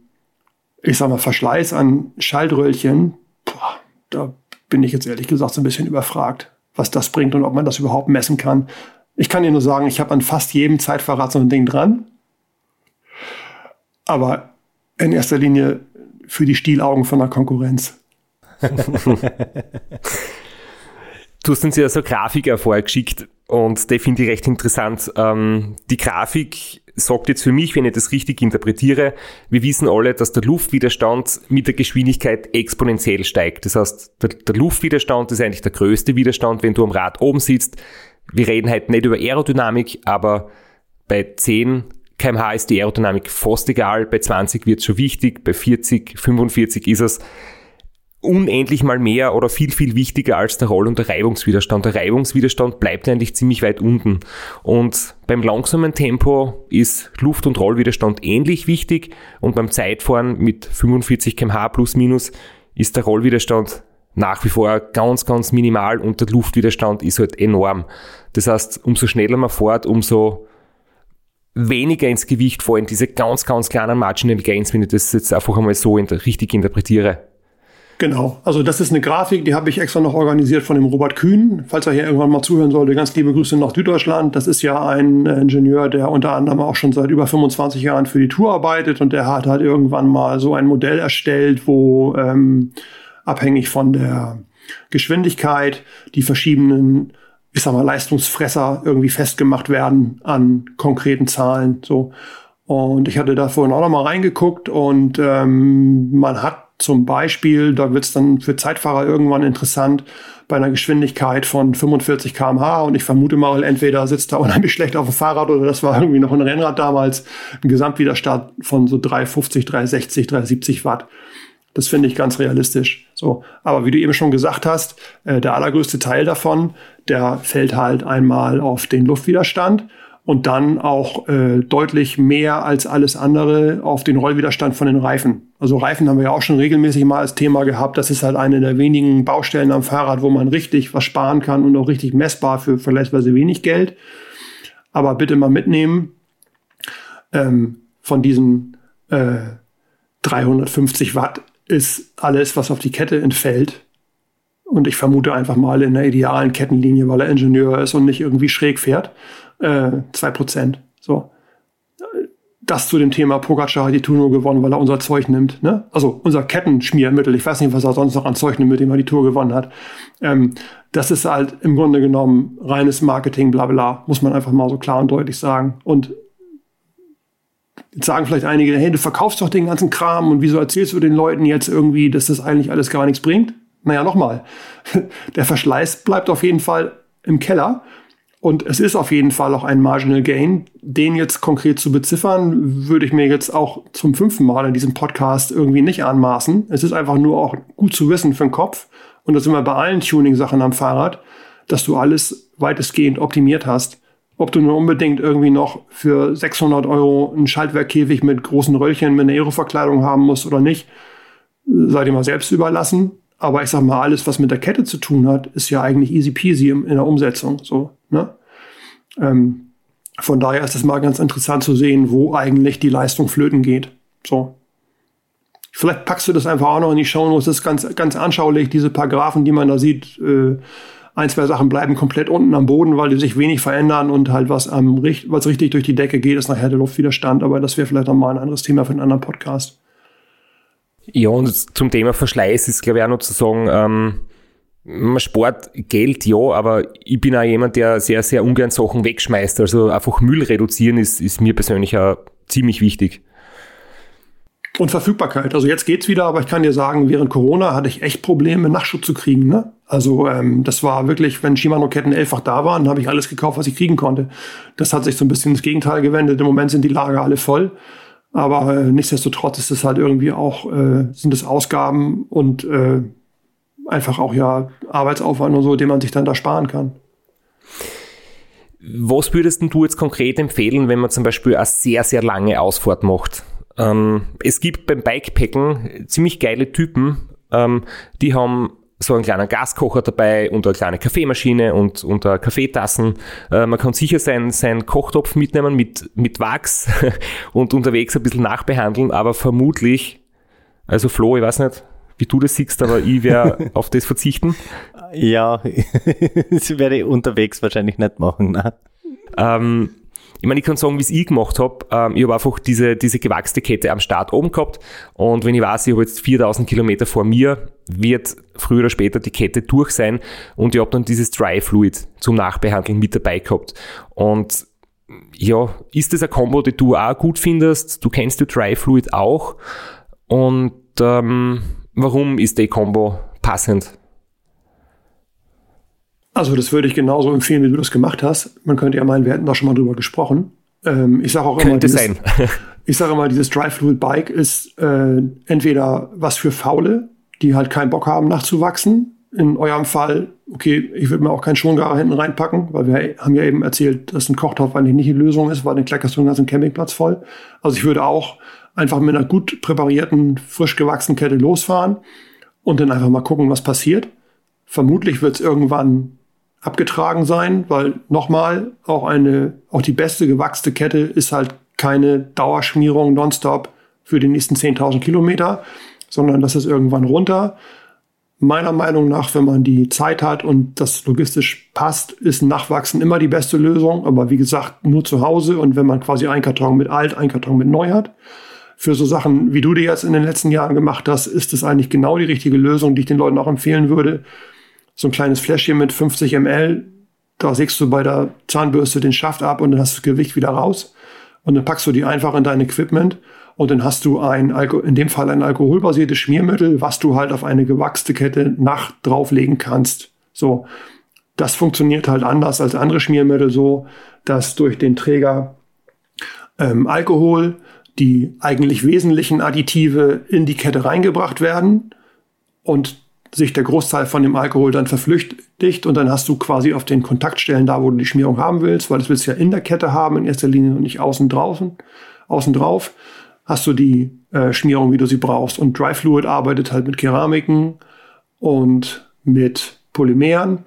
ich sag mal, Verschleiß an Schaltröllchen, boah, da bin ich jetzt ehrlich gesagt so ein bisschen überfragt, was das bringt und ob man das überhaupt messen kann. Ich kann dir nur sagen, ich habe an fast jedem Zeitfahrrad so ein Ding dran. Aber in erster Linie für die Stielaugen von der Konkurrenz. du hast uns ja so Grafiker vorgeschickt und die finde ich recht interessant. Ähm, die Grafik sagt jetzt für mich, wenn ich das richtig interpretiere, wir wissen alle, dass der Luftwiderstand mit der Geschwindigkeit exponentiell steigt. Das heißt, der, der Luftwiderstand ist eigentlich der größte Widerstand, wenn du am Rad oben sitzt. Wir reden halt nicht über Aerodynamik, aber bei 10 kmh ist die Aerodynamik fast egal, bei 20 wird es schon wichtig, bei 40, 45 ist es unendlich mal mehr oder viel, viel wichtiger als der Roll- und der Reibungswiderstand. Der Reibungswiderstand bleibt eigentlich ziemlich weit unten. Und beim langsamen Tempo ist Luft- und Rollwiderstand ähnlich wichtig und beim Zeitfahren mit 45 kmh plus minus ist der Rollwiderstand nach wie vor ganz, ganz minimal und der Luftwiderstand ist halt enorm. Das heißt, umso schneller man fährt, umso weniger ins Gewicht fallen diese ganz, ganz kleinen Marginal Gains, wenn ich das jetzt einfach einmal so richtig interpretiere. Genau, also das ist eine Grafik, die habe ich extra noch organisiert von dem Robert Kühn. Falls er hier irgendwann mal zuhören sollte, ganz liebe Grüße nach Süddeutschland. Das ist ja ein Ingenieur, der unter anderem auch schon seit über 25 Jahren für die Tour arbeitet und der hat halt irgendwann mal so ein Modell erstellt, wo ähm, abhängig von der Geschwindigkeit die verschiedenen ich sag mal, Leistungsfresser irgendwie festgemacht werden an konkreten Zahlen. So. Und ich hatte da vorhin auch noch mal reingeguckt und ähm, man hat zum Beispiel, da wird es dann für Zeitfahrer irgendwann interessant, bei einer Geschwindigkeit von 45 km/h und ich vermute mal, entweder sitzt er unheimlich schlecht auf dem Fahrrad oder das war irgendwie noch ein Rennrad damals, ein Gesamtwiderstand von so 350, 360, 370 Watt. Das finde ich ganz realistisch. So, aber wie du eben schon gesagt hast, äh, der allergrößte Teil davon, der fällt halt einmal auf den Luftwiderstand und dann auch äh, deutlich mehr als alles andere auf den Rollwiderstand von den Reifen. Also Reifen haben wir ja auch schon regelmäßig mal als Thema gehabt. Das ist halt eine der wenigen Baustellen am Fahrrad, wo man richtig was sparen kann und auch richtig messbar für vergleichsweise wenig Geld. Aber bitte mal mitnehmen, ähm, von diesen äh, 350 Watt ist alles, was auf die Kette entfällt. Und ich vermute einfach mal in der idealen Kettenlinie, weil er Ingenieur ist und nicht irgendwie schräg fährt äh, 2%. So. Das zu dem Thema Pogacar hat die Tour nur gewonnen, weil er unser Zeug nimmt. Ne? Also unser Kettenschmiermittel. Ich weiß nicht, was er sonst noch an Zeug nimmt, mit dem er die Tour gewonnen hat. Ähm, das ist halt im Grunde genommen reines Marketing, bla bla. Muss man einfach mal so klar und deutlich sagen. Und Jetzt sagen vielleicht einige, hey, du verkaufst doch den ganzen Kram und wieso erzählst du den Leuten jetzt irgendwie, dass das eigentlich alles gar nichts bringt? Naja, nochmal. Der Verschleiß bleibt auf jeden Fall im Keller. Und es ist auf jeden Fall auch ein Marginal Gain. Den jetzt konkret zu beziffern, würde ich mir jetzt auch zum fünften Mal in diesem Podcast irgendwie nicht anmaßen. Es ist einfach nur auch gut zu wissen für den Kopf. Und das immer bei allen Tuning-Sachen am Fahrrad, dass du alles weitestgehend optimiert hast. Ob du nur unbedingt irgendwie noch für 600 Euro einen Schaltwerkkäfig mit großen Röllchen mit einer Aeroverkleidung haben musst oder nicht, sei dir mal selbst überlassen. Aber ich sag mal, alles, was mit der Kette zu tun hat, ist ja eigentlich easy peasy in der Umsetzung. So, ne? Ähm, von daher ist es mal ganz interessant zu sehen, wo eigentlich die Leistung flöten geht. So. Vielleicht packst du das einfach auch noch in die Show Notes. Das ist ganz, ganz anschaulich, diese paar Graphen, die man da sieht. Äh, ein, zwei Sachen bleiben komplett unten am Boden, weil die sich wenig verändern und halt was am, was richtig durch die Decke geht, ist nachher der Luftwiderstand. Aber das wäre vielleicht nochmal ein anderes Thema für einen anderen Podcast. Ja, und zum Thema Verschleiß ist, glaube ich, auch noch zu sagen, ähm, Sport, Geld, ja, aber ich bin auch jemand, der sehr, sehr ungern Sachen wegschmeißt. Also einfach Müll reduzieren ist, ist mir persönlich auch ziemlich wichtig. Und Verfügbarkeit. Also jetzt geht's wieder, aber ich kann dir sagen, während Corona hatte ich echt Probleme, Nachschub zu kriegen. Ne? Also ähm, das war wirklich, wenn Shimano-Ketten elffach da waren, habe ich alles gekauft, was ich kriegen konnte. Das hat sich so ein bisschen ins Gegenteil gewendet. Im Moment sind die Lager alle voll. Aber äh, nichtsdestotrotz ist es halt irgendwie auch, äh, sind es Ausgaben und äh, einfach auch ja Arbeitsaufwand und so, den man sich dann da sparen kann. Was würdest du jetzt konkret empfehlen, wenn man zum Beispiel eine sehr, sehr lange Ausfahrt macht? Ähm, es gibt beim Bikepacken ziemlich geile Typen, ähm, die haben so einen kleinen Gaskocher dabei und eine kleine Kaffeemaschine und, und eine Kaffeetassen. Äh, man kann sicher seinen, seinen Kochtopf mitnehmen mit, mit Wachs und unterwegs ein bisschen nachbehandeln, aber vermutlich, also Flo, ich weiß nicht, wie du das siehst, aber ich werde auf das verzichten. Ja, das werde ich unterwegs wahrscheinlich nicht machen. Ne? Ähm, ich meine, ich kann sagen, wie es ich gemacht habe. Ähm, ich habe einfach diese, diese gewachste Kette am Start oben gehabt. Und wenn ich weiß, ich habe jetzt 4000 Kilometer vor mir, wird früher oder später die Kette durch sein. Und ich habe dann dieses Dry Fluid zum Nachbehandeln mit dabei gehabt. Und ja, ist das ein Combo, die du auch gut findest? Du kennst die Dry Fluid auch. Und ähm, warum ist die Combo passend? Also das würde ich genauso empfehlen, wie du das gemacht hast. Man könnte ja meinen, wir hätten da schon mal drüber gesprochen. Ähm, ich sage auch immer, dieses, ich sage immer, dieses Dry Fluid Bike ist äh, entweder was für Faule, die halt keinen Bock haben nachzuwachsen. In eurem Fall, okay, ich würde mir auch keinen Schongarer hinten reinpacken, weil wir haben ja eben erzählt, dass ein Kochtopf eigentlich nicht die Lösung ist, weil dann kleckerst du den ganzen Campingplatz voll. Also ich würde auch einfach mit einer gut präparierten, frisch gewachsenen Kette losfahren und dann einfach mal gucken, was passiert. Vermutlich wird es irgendwann abgetragen sein, weil nochmal auch eine, auch die beste gewachste Kette ist halt keine Dauerschmierung nonstop für die nächsten 10.000 Kilometer, sondern das ist irgendwann runter. Meiner Meinung nach, wenn man die Zeit hat und das logistisch passt, ist Nachwachsen immer die beste Lösung. Aber wie gesagt, nur zu Hause und wenn man quasi einen Karton mit alt, einen Karton mit neu hat. Für so Sachen, wie du dir jetzt in den letzten Jahren gemacht hast, ist es eigentlich genau die richtige Lösung, die ich den Leuten auch empfehlen würde so ein kleines Fläschchen mit 50 ml. Da sägst du bei der Zahnbürste den Schaft ab und dann hast du das Gewicht wieder raus. Und dann packst du die einfach in dein Equipment und dann hast du ein, in dem Fall ein alkoholbasiertes Schmiermittel, was du halt auf eine gewachste Kette nach drauflegen kannst. So. Das funktioniert halt anders als andere Schmiermittel so, dass durch den Träger ähm, Alkohol die eigentlich wesentlichen Additive in die Kette reingebracht werden und sich der Großteil von dem Alkohol dann verflüchtigt und dann hast du quasi auf den Kontaktstellen da, wo du die Schmierung haben willst, weil das willst du ja in der Kette haben in erster Linie und nicht außen draußen, außen drauf, hast du die äh, Schmierung, wie du sie brauchst. Und Dry Fluid arbeitet halt mit Keramiken und mit Polymeren,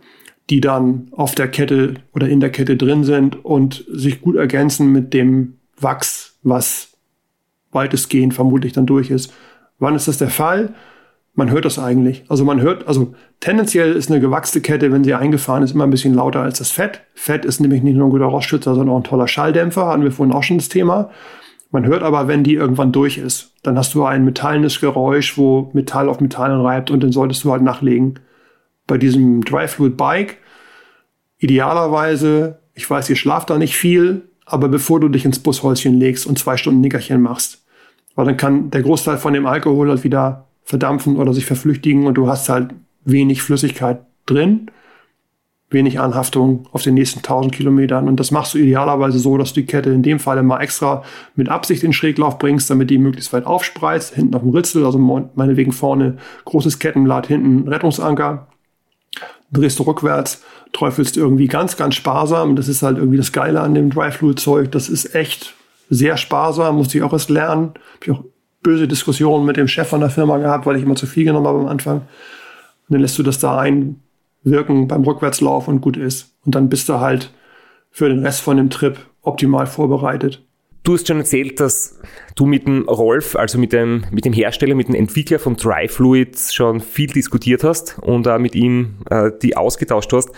die dann auf der Kette oder in der Kette drin sind und sich gut ergänzen mit dem Wachs, was weitestgehend vermutlich dann durch ist. Wann ist das der Fall? Man hört das eigentlich. Also man hört, also tendenziell ist eine gewachste Kette, wenn sie eingefahren ist, immer ein bisschen lauter als das Fett. Fett ist nämlich nicht nur ein guter Rostschützer, sondern auch ein toller Schalldämpfer, hatten wir vorhin auch schon das Thema. Man hört aber, wenn die irgendwann durch ist, dann hast du ein metallenes Geräusch, wo Metall auf Metall reibt und dann solltest du halt nachlegen. Bei diesem Dry Fluid Bike, idealerweise, ich weiß, ihr schlaft da nicht viel, aber bevor du dich ins Bushäuschen legst und zwei Stunden Nickerchen machst, weil dann kann der Großteil von dem Alkohol halt wieder verdampfen oder sich verflüchtigen und du hast halt wenig Flüssigkeit drin. wenig Anhaftung auf den nächsten 1000 Kilometern. Und das machst du idealerweise so, dass du die Kette in dem Fall mal extra mit Absicht in Schräglauf bringst, damit die möglichst weit aufspreizt, hinten auf dem Ritzel, also meinetwegen vorne großes Kettenblatt, hinten Rettungsanker. Drehst du rückwärts, träufelst irgendwie ganz, ganz sparsam. Das ist halt irgendwie das Geile an dem Dry-Fluid-Zeug. Das ist echt sehr sparsam, musste ich auch erst lernen. Hab ich auch böse Diskussionen mit dem Chef von der Firma gehabt, weil ich immer zu viel genommen habe am Anfang. Und dann lässt du das da einwirken beim Rückwärtslauf und gut ist. Und dann bist du halt für den Rest von dem Trip optimal vorbereitet. Du hast schon erzählt, dass du mit dem Rolf, also mit dem, mit dem Hersteller, mit dem Entwickler von Dry Fluids schon viel diskutiert hast und äh, mit ihm äh, die ausgetauscht hast.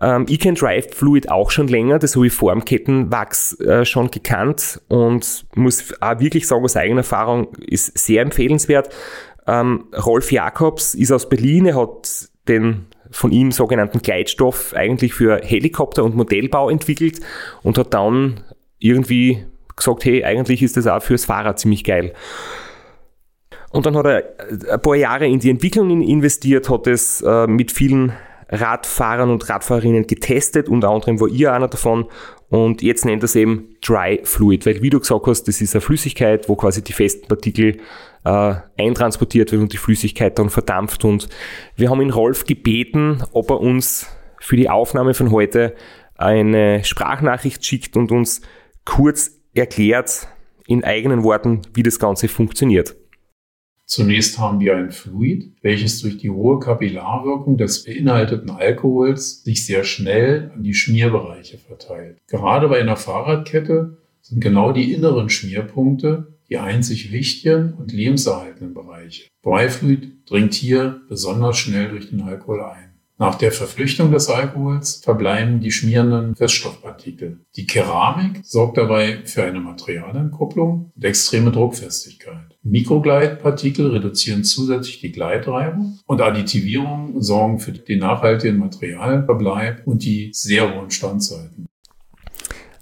Ähm, ich kenne Dry Fluid auch schon länger, das habe ich vor dem Kettenwachs äh, schon gekannt und muss auch wirklich sagen, aus eigener Erfahrung ist sehr empfehlenswert. Ähm, Rolf Jakobs ist aus Berlin, er hat den von ihm sogenannten Gleitstoff eigentlich für Helikopter und Modellbau entwickelt und hat dann irgendwie gesagt, hey, eigentlich ist das auch fürs Fahrrad ziemlich geil. Und dann hat er ein paar Jahre in die Entwicklung investiert, hat es äh, mit vielen Radfahrern und Radfahrerinnen getestet, unter anderem war ihr einer davon und jetzt nennt er es eben Dry Fluid, weil wie du gesagt hast, das ist eine Flüssigkeit, wo quasi die festen Partikel äh, eintransportiert wird und die Flüssigkeit dann verdampft und wir haben ihn Rolf gebeten, ob er uns für die Aufnahme von heute eine Sprachnachricht schickt und uns kurz erklärt in eigenen Worten, wie das Ganze funktioniert. Zunächst haben wir ein Fluid, welches durch die hohe Kapillarwirkung des beinhalteten Alkohols sich sehr schnell an die Schmierbereiche verteilt. Gerade bei einer Fahrradkette sind genau die inneren Schmierpunkte die einzig wichtigen und lebenserhaltenden Bereiche. Beifluid dringt hier besonders schnell durch den Alkohol ein. Nach der Verflüchtung des Alkohols verbleiben die schmierenden Feststoffpartikel. Die Keramik sorgt dabei für eine Materialentkupplung und extreme Druckfestigkeit. Mikrogleitpartikel reduzieren zusätzlich die Gleitreibung und Additivierungen sorgen für den nachhaltigen Materialverbleib und die sehr hohen Standzeiten.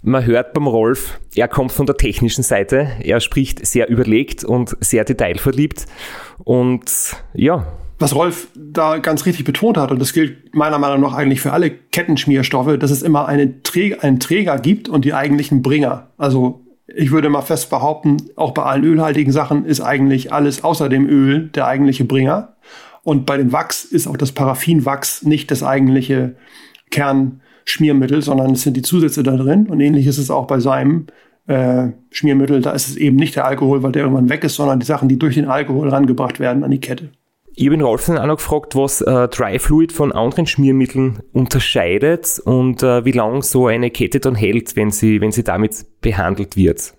Man hört beim Rolf, er kommt von der technischen Seite, er spricht sehr überlegt und sehr detailverliebt und ja, was Rolf da ganz richtig betont hat, und das gilt meiner Meinung nach eigentlich für alle Kettenschmierstoffe, dass es immer einen Träger, einen Träger gibt und die eigentlichen Bringer. Also ich würde mal fest behaupten, auch bei allen ölhaltigen Sachen ist eigentlich alles außer dem Öl der eigentliche Bringer. Und bei dem Wachs ist auch das Paraffinwachs nicht das eigentliche Kernschmiermittel, sondern es sind die Zusätze da drin. Und ähnlich ist es auch bei seinem äh, Schmiermittel. Da ist es eben nicht der Alkohol, weil der irgendwann weg ist, sondern die Sachen, die durch den Alkohol rangebracht werden an die Kette. Ich habe den Rolf dann auch noch gefragt, was äh, Dry Fluid von anderen Schmiermitteln unterscheidet und äh, wie lange so eine Kette dann hält, wenn sie, wenn sie damit behandelt wird.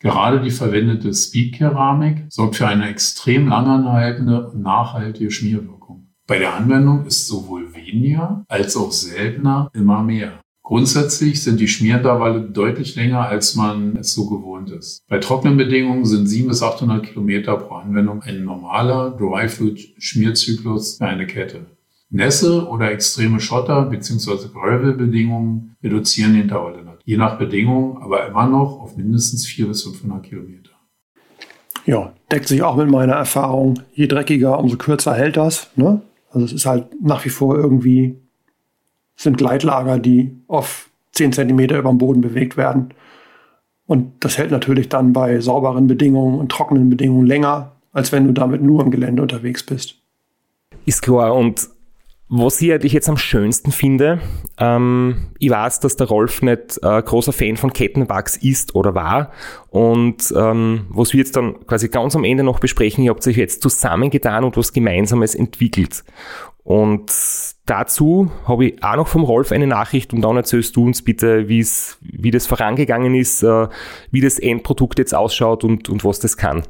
Gerade die verwendete Speed-Keramik sorgt für eine extrem langanhaltende und nachhaltige Schmierwirkung. Bei der Anwendung ist sowohl weniger als auch seltener immer mehr. Grundsätzlich sind die Schmierintervalle deutlich länger, als man es so gewohnt ist. Bei trockenen Bedingungen sind 700 bis 800 Kilometer pro Anwendung ein normaler Dry-Fluid-Schmierzyklus für eine Kette. Nässe oder extreme Schotter- bzw. Gravel-Bedingungen reduzieren die Intervalle, je nach Bedingung, aber immer noch auf mindestens 400 bis 500 Kilometer. Ja, deckt sich auch mit meiner Erfahrung. Je dreckiger, umso kürzer hält das. Ne? Also es ist halt nach wie vor irgendwie sind Gleitlager, die auf 10 Zentimeter über dem Boden bewegt werden. Und das hält natürlich dann bei sauberen Bedingungen und trockenen Bedingungen länger, als wenn du damit nur im Gelände unterwegs bist. Ist klar. Und was ich eigentlich jetzt am schönsten finde, ähm, ich weiß, dass der Rolf nicht äh, großer Fan von Kettenwachs ist oder war. Und ähm, was wir jetzt dann quasi ganz am Ende noch besprechen, ihr habt euch jetzt zusammengetan und was Gemeinsames entwickelt. Und dazu habe ich auch noch vom Rolf eine Nachricht und dann erzählst du uns bitte, wie das vorangegangen ist, äh, wie das Endprodukt jetzt ausschaut und, und was das kann.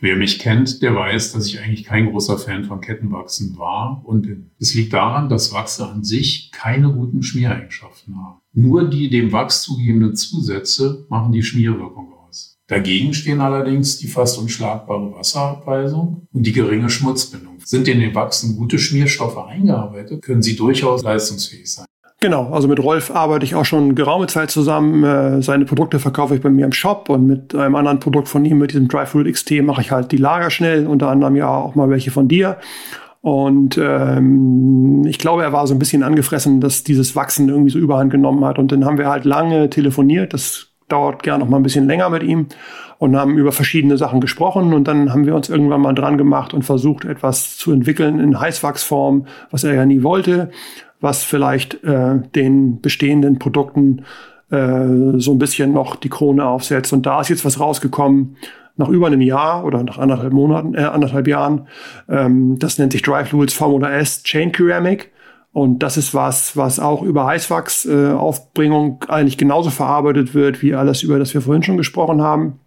Wer mich kennt, der weiß, dass ich eigentlich kein großer Fan von Kettenwachsen war und bin. Es liegt daran, dass Wachse an sich keine guten Schmiereigenschaften haben. Nur die dem Wachs zugegebenen Zusätze machen die Schmierwirkung aus. Dagegen stehen allerdings die fast unschlagbare Wasserabweisung und die geringe Schmutzbindung. Sind in den Wachsen gute Schmierstoffe eingearbeitet, können sie durchaus leistungsfähig sein. Genau, also mit Rolf arbeite ich auch schon geraume Zeit zusammen. Äh, seine Produkte verkaufe ich bei mir im Shop und mit einem anderen Produkt von ihm, mit diesem Dry Fruit XT, mache ich halt die Lager schnell, unter anderem ja auch mal welche von dir. Und ähm, ich glaube, er war so ein bisschen angefressen, dass dieses Wachsen irgendwie so überhand genommen hat. Und dann haben wir halt lange telefoniert. Das dauert gern noch mal ein bisschen länger mit ihm und haben über verschiedene Sachen gesprochen. Und dann haben wir uns irgendwann mal dran gemacht und versucht, etwas zu entwickeln in Heißwachsform, was er ja nie wollte, was vielleicht äh, den bestehenden Produkten äh, so ein bisschen noch die Krone aufsetzt. Und da ist jetzt was rausgekommen, nach über einem Jahr oder nach anderthalb Monaten, äh, anderthalb Jahren. Ähm, das nennt sich Dry Fluids Formula S Chain Ceramic. Und das ist was, was auch über Heißwachsaufbringung äh, eigentlich genauso verarbeitet wird, wie alles, über das wir vorhin schon gesprochen haben.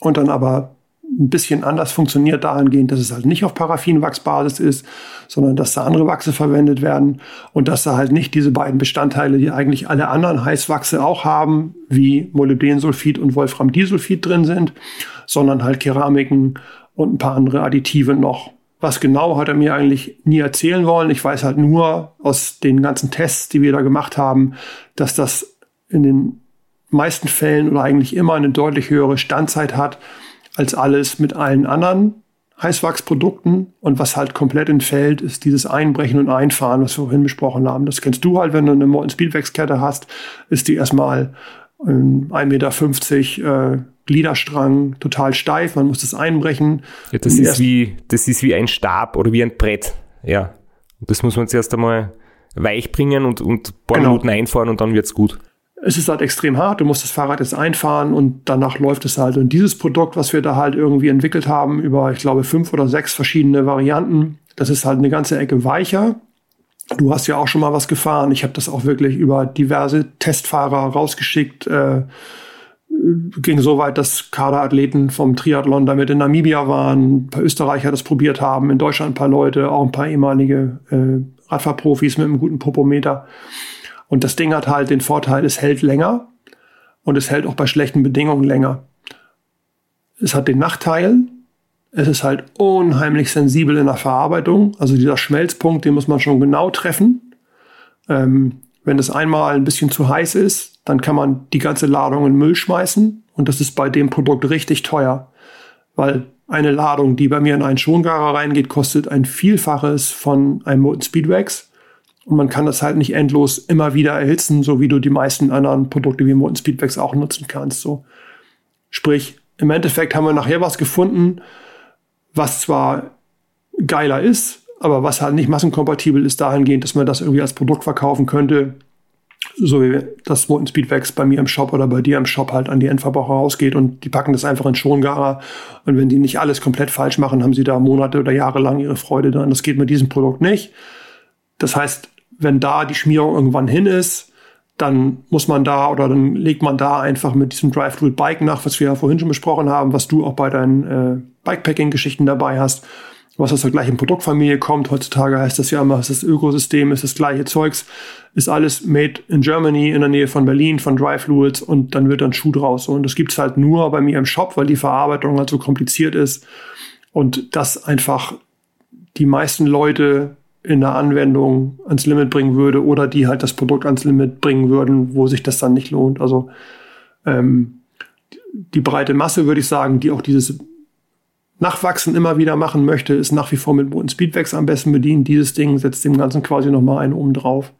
Und dann aber ein bisschen anders funktioniert dahingehend, dass es halt nicht auf Paraffinwachsbasis ist, sondern dass da andere Wachse verwendet werden und dass da halt nicht diese beiden Bestandteile, die eigentlich alle anderen Heißwachse auch haben, wie Molybdensulfid und Wolframdisulfid drin sind, sondern halt Keramiken und ein paar andere Additive noch. Was genau hat er mir eigentlich nie erzählen wollen. Ich weiß halt nur aus den ganzen Tests, die wir da gemacht haben, dass das in den meisten Fällen oder eigentlich immer eine deutlich höhere Standzeit hat als alles mit allen anderen Heißwachsprodukten. Und was halt komplett entfällt, ist dieses Einbrechen und Einfahren, was wir vorhin besprochen haben. Das kennst du halt, wenn du eine Molten Speedwax-Kette hast, ist die erstmal 1,50 Meter äh, Gliederstrang total steif, man muss das einbrechen. Ja, das, ist wie, das ist wie ein Stab oder wie ein Brett. Ja. Das muss man zuerst einmal weich bringen und, und ein paar genau. Minuten einfahren und dann wird's gut. Es ist halt extrem hart, du musst das Fahrrad jetzt einfahren und danach läuft es halt. Und dieses Produkt, was wir da halt irgendwie entwickelt haben, über, ich glaube, fünf oder sechs verschiedene Varianten, das ist halt eine ganze Ecke weicher. Du hast ja auch schon mal was gefahren. Ich habe das auch wirklich über diverse Testfahrer rausgeschickt. Äh, ging so weit, dass Kaderathleten vom Triathlon damit in Namibia waren, ein paar Österreicher das probiert haben, in Deutschland ein paar Leute, auch ein paar ehemalige äh, Radfahrprofis mit einem guten Popometer. Und das Ding hat halt den Vorteil, es hält länger und es hält auch bei schlechten Bedingungen länger. Es hat den Nachteil, es ist halt unheimlich sensibel in der Verarbeitung. Also dieser Schmelzpunkt, den muss man schon genau treffen. Ähm, wenn es einmal ein bisschen zu heiß ist, dann kann man die ganze Ladung in Müll schmeißen. Und das ist bei dem Produkt richtig teuer. Weil eine Ladung, die bei mir in einen Schongarer reingeht, kostet ein Vielfaches von einem Molten Speedwax. Und man kann das halt nicht endlos immer wieder erhitzen, so wie du die meisten anderen Produkte wie Molten Speedwax auch nutzen kannst. So. Sprich, im Endeffekt haben wir nachher was gefunden, was zwar geiler ist, aber was halt nicht massenkompatibel ist dahingehend, dass man das irgendwie als Produkt verkaufen könnte, so wie das Molten Speedwax bei mir im Shop oder bei dir im Shop halt an die Endverbraucher rausgeht und die packen das einfach in Schongarer und wenn die nicht alles komplett falsch machen, haben sie da Monate oder Jahre lang ihre Freude dran. Das geht mit diesem Produkt nicht. Das heißt, wenn da die Schmierung irgendwann hin ist, dann muss man da oder dann legt man da einfach mit diesem Drive-Through-Bike nach, was wir ja vorhin schon besprochen haben, was du auch bei deinen äh, Bikepacking-Geschichten dabei hast, was aus der gleichen Produktfamilie kommt. Heutzutage heißt das ja immer, das Ökosystem ist das gleiche Zeugs, ist alles made in Germany, in der Nähe von Berlin, von Dry Fluids und dann wird dann Schuh draus. Und das gibt's halt nur bei mir im Shop, weil die Verarbeitung halt so kompliziert ist und das einfach die meisten Leute in der Anwendung ans Limit bringen würde oder die halt das Produkt ans Limit bringen würden, wo sich das dann nicht lohnt. Also ähm, die breite Masse, würde ich sagen, die auch dieses Nachwachsen immer wieder machen möchte, ist nach wie vor mit Boten Speedwax am besten bedient. Dieses Ding setzt dem Ganzen quasi nochmal einen oben drauf.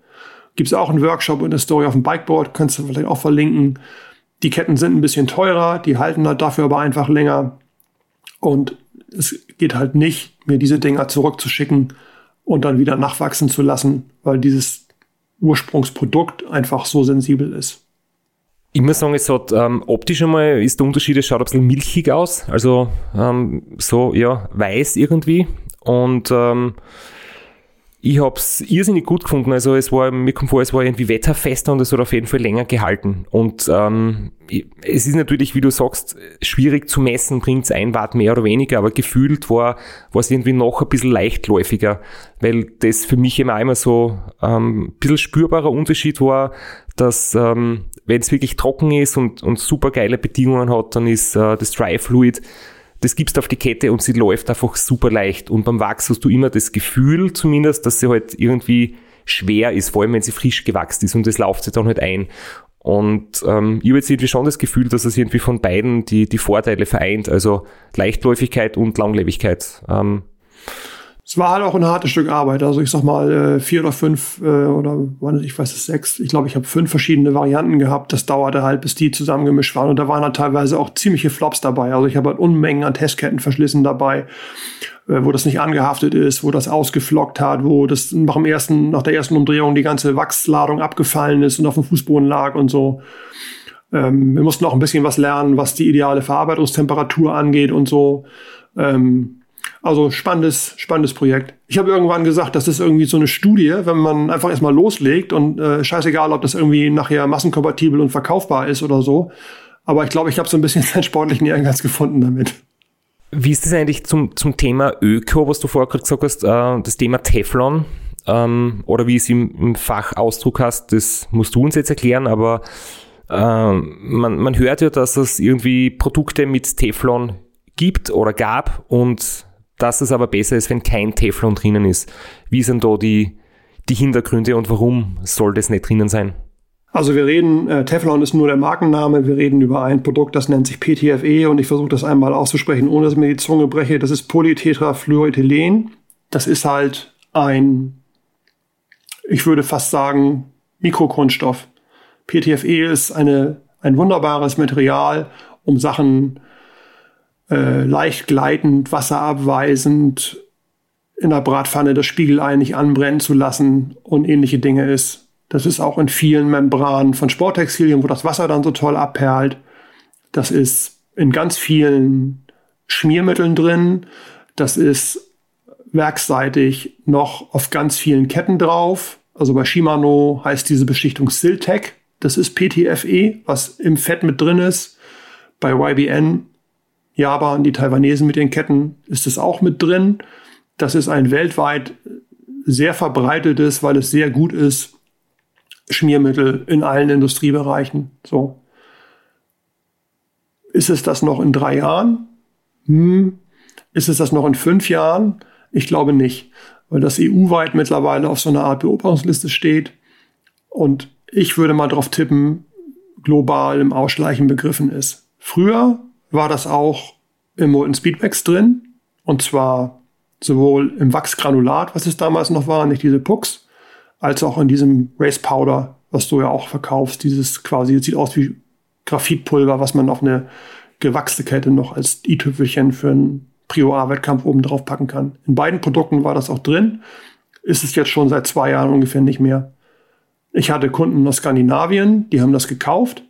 Gibt es auch einen Workshop und eine Story auf dem Bikeboard, kannst du vielleicht auch verlinken. Die Ketten sind ein bisschen teurer, die halten halt dafür aber einfach länger. Und es geht halt nicht, mir diese Dinger zurückzuschicken, und dann wieder nachwachsen zu lassen, weil dieses Ursprungsprodukt einfach so sensibel ist. Ich muss sagen, es hat ähm, optisch einmal ist der Unterschied, es schaut ein bisschen milchig aus, also ähm, so ja weiß irgendwie und ähm, ich habe es irrsinnig gut gefunden. Also es war, mir kommt vor, es war irgendwie wetterfester und es hat auf jeden Fall länger gehalten. Und ähm, es ist natürlich, wie du sagst, schwierig zu messen, bringt es ein Watt mehr oder weniger, aber gefühlt war, es irgendwie noch ein bisschen leichtläufiger, weil das für mich immer einmal so ähm, ein bisschen spürbarer Unterschied war, dass ähm, wenn es wirklich trocken ist und, und super geile Bedingungen hat, dann ist äh, das Dry Fluid das gibst auf die Kette und sie läuft einfach super leicht. Und beim Wachs hast du immer das Gefühl zumindest, dass sie halt irgendwie schwer ist, vor allem wenn sie frisch gewachsen ist und das läuft sie dann halt ein. Und ähm, ich habe jetzt irgendwie schon das Gefühl, dass es irgendwie von beiden die, die Vorteile vereint, also Leichtläufigkeit und Langlebigkeit. Ähm, Es war halt auch ein hartes Stück Arbeit. Also ich sag mal äh, vier oder fünf äh, oder ich weiß es sechs. Ich glaube, ich habe fünf verschiedene Varianten gehabt. Das dauerte halt, bis die zusammengemischt waren. Und da waren halt teilweise auch ziemliche Flops dabei. Also ich habe halt Unmengen an Testketten verschlissen dabei, äh, wo das nicht angehaftet ist, wo das ausgeflockt hat, wo das nach dem ersten, nach der ersten Umdrehung die ganze Wachsladung abgefallen ist und auf dem Fußboden lag und so. Ähm, wir mussten auch ein bisschen was lernen, was die ideale Verarbeitungstemperatur angeht und so. Ähm, also spannendes, spannendes Projekt. Ich habe irgendwann gesagt, das ist irgendwie so eine Studie, wenn man einfach erstmal loslegt und äh, scheißegal, ob das irgendwie nachher massenkompatibel und verkaufbar ist oder so. Aber ich glaube, ich habe so ein bisschen seinen sportlichen Ehrgeiz gefunden damit. Wie ist das eigentlich zum, zum Thema Öko, was du vorher gerade gesagt hast, äh, das Thema Teflon? Ähm, oder wie es im, im Fachausdruck hast, das musst du uns jetzt erklären, aber äh, man, man hört ja, dass es irgendwie Produkte mit Teflon gibt oder gab und dass es aber besser ist, wenn kein Teflon drinnen ist. Wie sind da die, die Hintergründe und warum soll das nicht drinnen sein? Also wir reden, äh, Teflon ist nur der Markenname, wir reden über ein Produkt, das nennt sich PTFE und ich versuche das einmal auszusprechen, ohne dass ich mir die Zunge breche. Das ist Polytetrafluorethylen. Das ist halt ein, ich würde fast sagen, Mikrokunststoff. PTFE ist eine, ein wunderbares Material, um Sachen äh, leicht gleitend, wasserabweisend in der Bratpfanne das Spiegelei nicht anbrennen zu lassen und ähnliche Dinge ist. Das ist auch in vielen Membranen von Sporttextilien, wo das Wasser dann so toll abperlt. Das ist in ganz vielen Schmiermitteln drin. Das ist werkseitig noch auf ganz vielen Ketten drauf. Also bei Shimano heißt diese Beschichtung Siltec. Das ist PTFE, was im Fett mit drin ist. Bei YBN Japan, die Taiwanesen mit den Ketten ist es auch mit drin. Das ist ein weltweit sehr verbreitetes, weil es sehr gut ist, Schmiermittel in allen Industriebereichen. So. Ist es das noch in drei Jahren? Hm. Ist es das noch in fünf Jahren? Ich glaube nicht, weil das EU-weit mittlerweile auf so einer Art Beobachtungsliste steht. Und ich würde mal darauf tippen, global im Ausschleichen begriffen ist. Früher war das auch im Molten Speedwax drin. Und zwar sowohl im Wachsgranulat, was es damals noch war, nicht diese Pucks, als auch in diesem Race Powder, was du ja auch verkaufst. Dieses quasi, sieht aus wie Graphitpulver, was man auf eine gewachste Kette noch als i-Tüpfelchen für einen Prio-A-Wettkampf oben drauf packen kann. In beiden Produkten war das auch drin. Ist es jetzt schon seit zwei Jahren ungefähr nicht mehr. Ich hatte Kunden aus Skandinavien, die haben das gekauft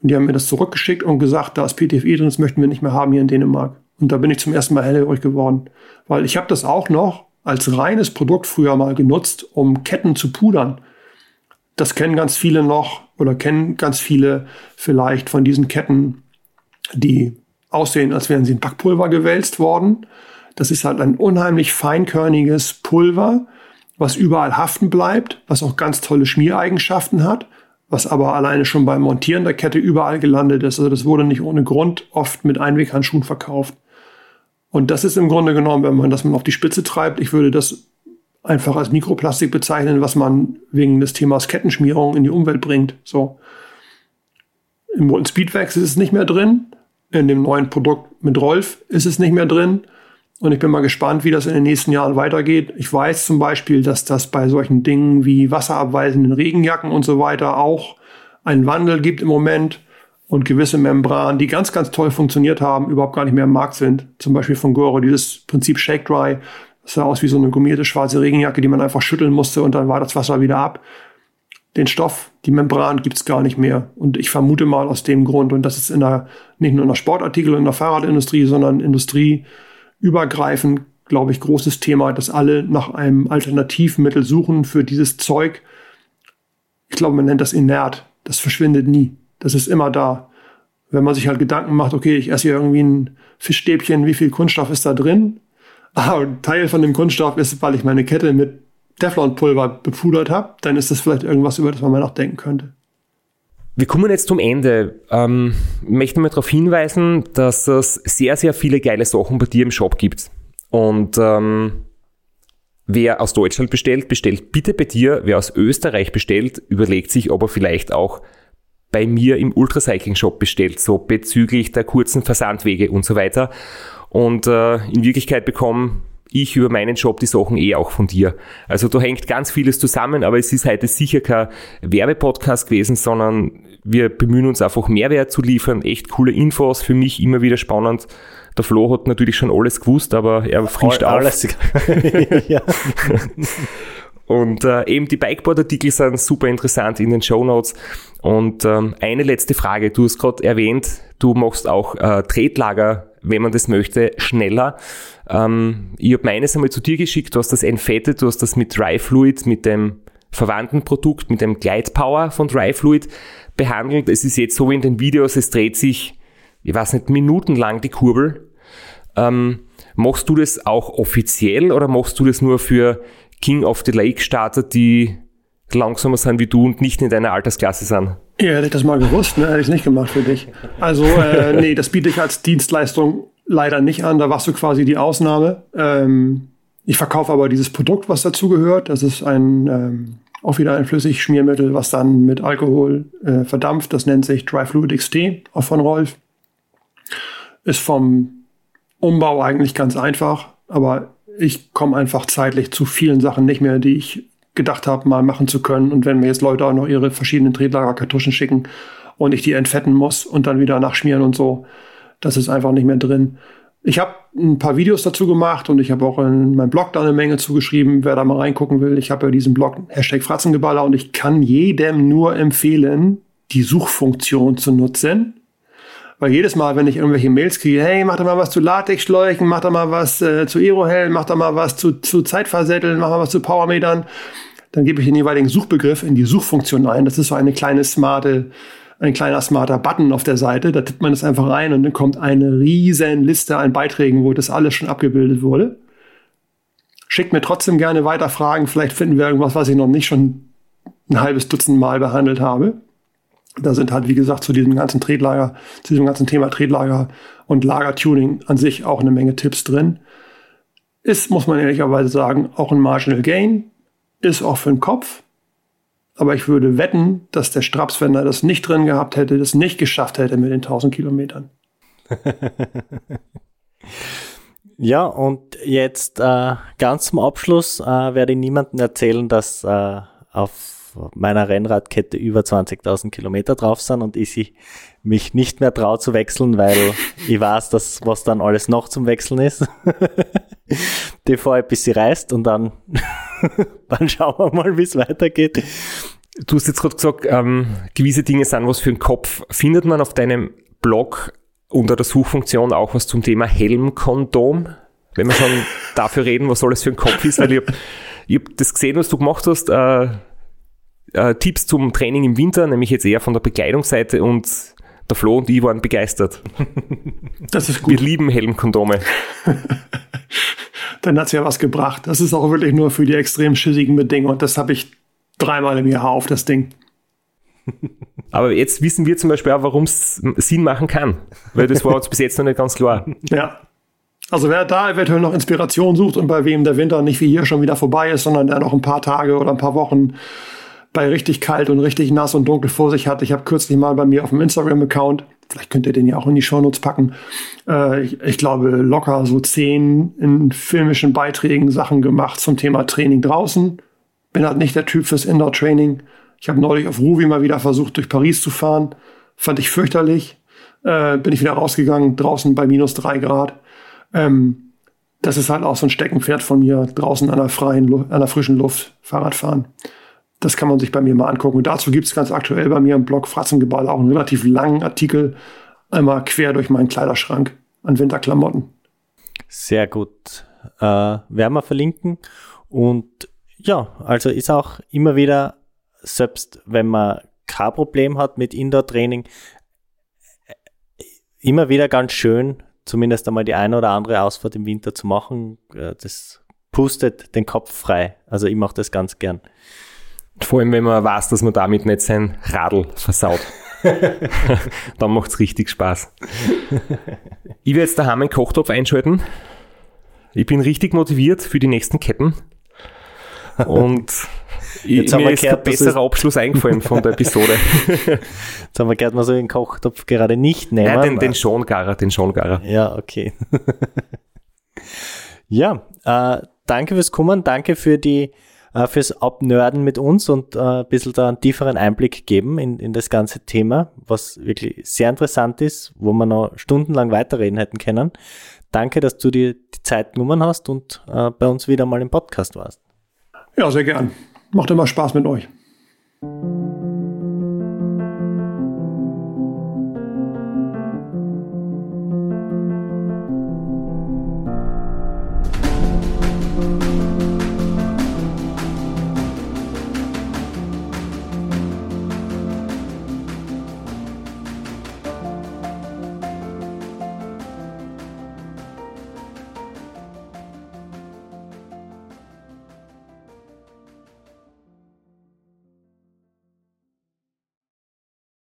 und die haben mir das zurückgeschickt und gesagt, da ist PTFE drin, das möchten wir nicht mehr haben hier in Dänemark. Und da bin ich zum ersten Mal hellhörig geworden. Weil ich habe das auch noch als reines Produkt früher mal genutzt, um Ketten zu pudern. Das kennen ganz viele noch oder kennen ganz viele vielleicht von diesen Ketten, die aussehen, als wären sie in Backpulver gewälzt worden. Das ist halt ein unheimlich feinkörniges Pulver, was überall haften bleibt, was auch ganz tolle Schmiereigenschaften hat was aber alleine schon beim Montieren der Kette überall gelandet ist. Also das wurde nicht ohne Grund oft mit Einweghandschuhen verkauft. Und das ist im Grunde genommen, wenn man das mal auf die Spitze treibt, ich würde das einfach als Mikroplastik bezeichnen, was man wegen des Themas Kettenschmierung in die Umwelt bringt. So. Im Speedwax ist es nicht mehr drin. In dem neuen Produkt mit Rolf ist es nicht mehr drin. Und ich bin mal gespannt, wie das in den nächsten Jahren weitergeht. Ich weiß zum Beispiel, dass das bei solchen Dingen wie wasserabweisenden Regenjacken und so weiter auch einen Wandel gibt im Moment und gewisse Membranen, die ganz, ganz toll funktioniert haben, überhaupt gar nicht mehr im Markt sind. Zum Beispiel von Goro, dieses Prinzip Shake Dry. Das sah aus wie so eine gummierte schwarze Regenjacke, die man einfach schütteln musste und dann war das Wasser wieder ab. Den Stoff, die Membran gibt's gar nicht mehr. Und ich vermute mal aus dem Grund, und das ist in der, nicht nur in der Sportartikel- in der Fahrradindustrie, sondern Industrie, übergreifend, glaube ich, großes Thema, dass alle nach einem Alternativmittel suchen für dieses Zeug. Ich glaube, man nennt das inert. Das verschwindet nie. Das ist immer da. Wenn man sich halt Gedanken macht, okay, ich esse hier irgendwie ein Fischstäbchen, wie viel Kunststoff ist da drin? Ah, Teil von dem Kunststoff ist, weil ich meine Kette mit Teflonpulver bepudert habe, dann ist das vielleicht irgendwas, über das man mal nachdenken könnte. Wir kommen jetzt zum Ende. Ähm, ich möchte mal darauf hinweisen, dass es sehr, sehr viele geile Sachen bei dir im Shop gibt. Und ähm, wer aus Deutschland bestellt, bestellt bitte bei dir. Wer aus Österreich bestellt, überlegt sich, ob er vielleicht auch bei mir im Ultracycling-Shop bestellt, so bezüglich der kurzen Versandwege und so weiter. Und äh, in Wirklichkeit bekommen ich über meinen Job die Sachen eh auch von dir. Also da hängt ganz vieles zusammen, aber es ist heute sicher kein Werbepodcast gewesen, sondern wir bemühen uns einfach Mehrwert zu liefern, echt coole Infos, für mich immer wieder spannend. Der Flo hat natürlich schon alles gewusst, aber er frischt All-. Alles. ja. Und äh, eben die Bikeboard-Artikel sind super interessant in den Show Notes. Und ähm, eine letzte Frage. Du hast gerade erwähnt, du machst auch äh, Tretlager, wenn man das möchte, schneller. Ähm, ich habe meines einmal zu dir geschickt, du hast das entfettet, du hast das mit Dry Fluid, mit dem verwandten Produkt, mit dem Glide Power von Dry Fluid behandelt. Es ist jetzt so wie in den Videos, es dreht sich, ich weiß nicht, minutenlang die Kurbel. Ähm, machst du das auch offiziell oder machst du das nur für King of the Lake Starter, die langsamer sind wie du und nicht in deiner Altersklasse sind? Ja, hätte ich das mal gewusst, ne? hätte ich es nicht gemacht für dich. Also, äh, nee, das biete ich als Dienstleistung leider nicht an. Da warst du quasi die Ausnahme. Ähm, ich verkaufe aber dieses Produkt, was dazugehört. Das ist ein ähm, auch wieder ein Flüssigschmiermittel, was dann mit Alkohol äh, verdampft. Das nennt sich Dry Fluid XT, auch von Rolf. Ist vom Umbau eigentlich ganz einfach, aber ich komme einfach zeitlich zu vielen Sachen nicht mehr, die ich gedacht habe, mal machen zu können. Und wenn mir jetzt Leute auch noch ihre verschiedenen Tretlagerkartuschen schicken und ich die entfetten muss und dann wieder nachschmieren und so, das ist einfach nicht mehr drin. Ich habe ein paar Videos dazu gemacht und ich habe auch in meinem Blog da eine Menge zugeschrieben, wer da mal reingucken will. Ich habe ja diesen Blog Hashtag Fratzengeballer und ich kann jedem nur empfehlen, die Suchfunktion zu nutzen. Weil jedes Mal, wenn ich irgendwelche Mails kriege, hey, mach doch mal was zu Latexschläuchen, mach doch mal was äh, zu Aerohell, mach doch mal was zu, zu Zeitversätteln, mach mal was zu Powermetern, dann gebe ich den jeweiligen Suchbegriff in die Suchfunktion ein. Das ist so eine kleine smarte, ein kleiner smarter Button auf der Seite. Da tippt man das einfach rein und dann kommt eine riesen Liste an Beiträgen, wo das alles schon abgebildet wurde. Schickt mir trotzdem gerne weiter Fragen. Vielleicht finden wir irgendwas, was ich noch nicht schon ein halbes Dutzend Mal behandelt habe. Da sind halt, wie gesagt, zu diesem ganzen Tretlager, zu diesem ganzen Thema Tretlager und Lagertuning an sich auch eine Menge Tipps drin. Ist, muss man ehrlicherweise sagen, auch ein Marginal Gain. Ist auch für den Kopf. Aber ich würde wetten, dass der Straps, wenn er das nicht drin gehabt hätte, das nicht geschafft hätte mit den 1000 Kilometern. Ja, und jetzt äh, ganz zum Abschluss äh, werde ich niemandem erzählen, dass äh, auf meiner Rennradkette über 20.000 Kilometer drauf sind und ich mich nicht mehr traue zu wechseln, weil ich weiß, dass was dann alles noch zum Wechseln ist. Die fahre ich, bis sie reißt und dann, dann schauen wir mal, wie es weitergeht. Du hast jetzt gerade gesagt, ähm, gewisse Dinge sind was für den Kopf. Findet man auf deinem Blog unter der Suchfunktion auch was zum Thema Helmkondom? Wenn wir schon dafür reden, was alles für ein Kopf ist, weil ich habe ich hab das gesehen, was du gemacht hast, äh, äh, Tipps zum Training im Winter, nämlich jetzt eher von der Bekleidungsseite und der Flo und ich waren begeistert. Das ist Wir gut. lieben Helmkondome. Dann hat's ja was gebracht. Das ist auch wirklich nur für die extrem schissigen Bedingungen. Und das habe ich dreimal im Jahr auf, das Ding. Aber jetzt wissen wir zum Beispiel auch, warum es Sinn machen kann. Weil das war uns bis jetzt noch nicht ganz klar. Ja. Also wer da eventuell noch Inspiration sucht und bei wem der Winter nicht wie hier schon wieder vorbei ist, sondern der noch ein paar Tage oder ein paar Wochen bei richtig kalt und richtig nass und dunkel vor sich hat. Ich habe kürzlich mal bei mir auf dem Instagram-Account, vielleicht könnt ihr den ja auch in die Shownotes packen, äh, ich, ich glaube locker so zehn in filmischen Beiträgen Sachen gemacht zum Thema Training draußen. Bin halt nicht der Typ fürs Indoor-Training. Ich habe neulich auf Ruby mal wieder versucht, durch Paris zu fahren. Fand ich fürchterlich. Äh, bin ich wieder rausgegangen, draußen bei minus drei Grad. Ähm, das ist halt auch so ein Steckenpferd von mir, draußen an der freien, an der frischen Luft Fahrrad fahren. Das kann man sich bei mir mal angucken. Und dazu gibt es ganz aktuell bei mir im Blog Fratzengeball auch einen relativ langen Artikel, einmal quer durch meinen Kleiderschrank an Winterklamotten. Sehr gut. Äh, werden wir verlinken. Und ja, also ist auch immer wieder, selbst wenn man kein Problem hat mit Indoor-Training, äh, immer wieder ganz schön, zumindest einmal die eine oder andere Ausfahrt im Winter zu machen. Äh, Das pustet den Kopf frei. Also ich mache das ganz gern. Vor allem, wenn man weiß, dass man damit nicht sein Radl versaut. Dann macht's richtig Spaß. Ich werde jetzt daheim einen Kochtopf einschalten. Ich bin richtig motiviert für die nächsten Ketten. Und Jetzt haben mir wir ist gehört, ist- besserer Abschluss eingefallen von der Episode. Jetzt haben wir gehört, man soll den Kochtopf gerade nicht nehmen. Nein, den, den Schongarer, den Schongarer. Ja, okay. Ja, äh, danke fürs Kommen, danke für die äh, fürs Abnörden mit uns und äh, ein bisschen da einen tieferen Einblick geben in, in das ganze Thema, was wirklich sehr interessant ist, wo wir noch stundenlang weiterreden hätten können. Danke, dass du dir die Zeit genommen hast und äh, bei uns wieder mal im Podcast warst. Ja, sehr gern. Macht immer Spaß mit euch.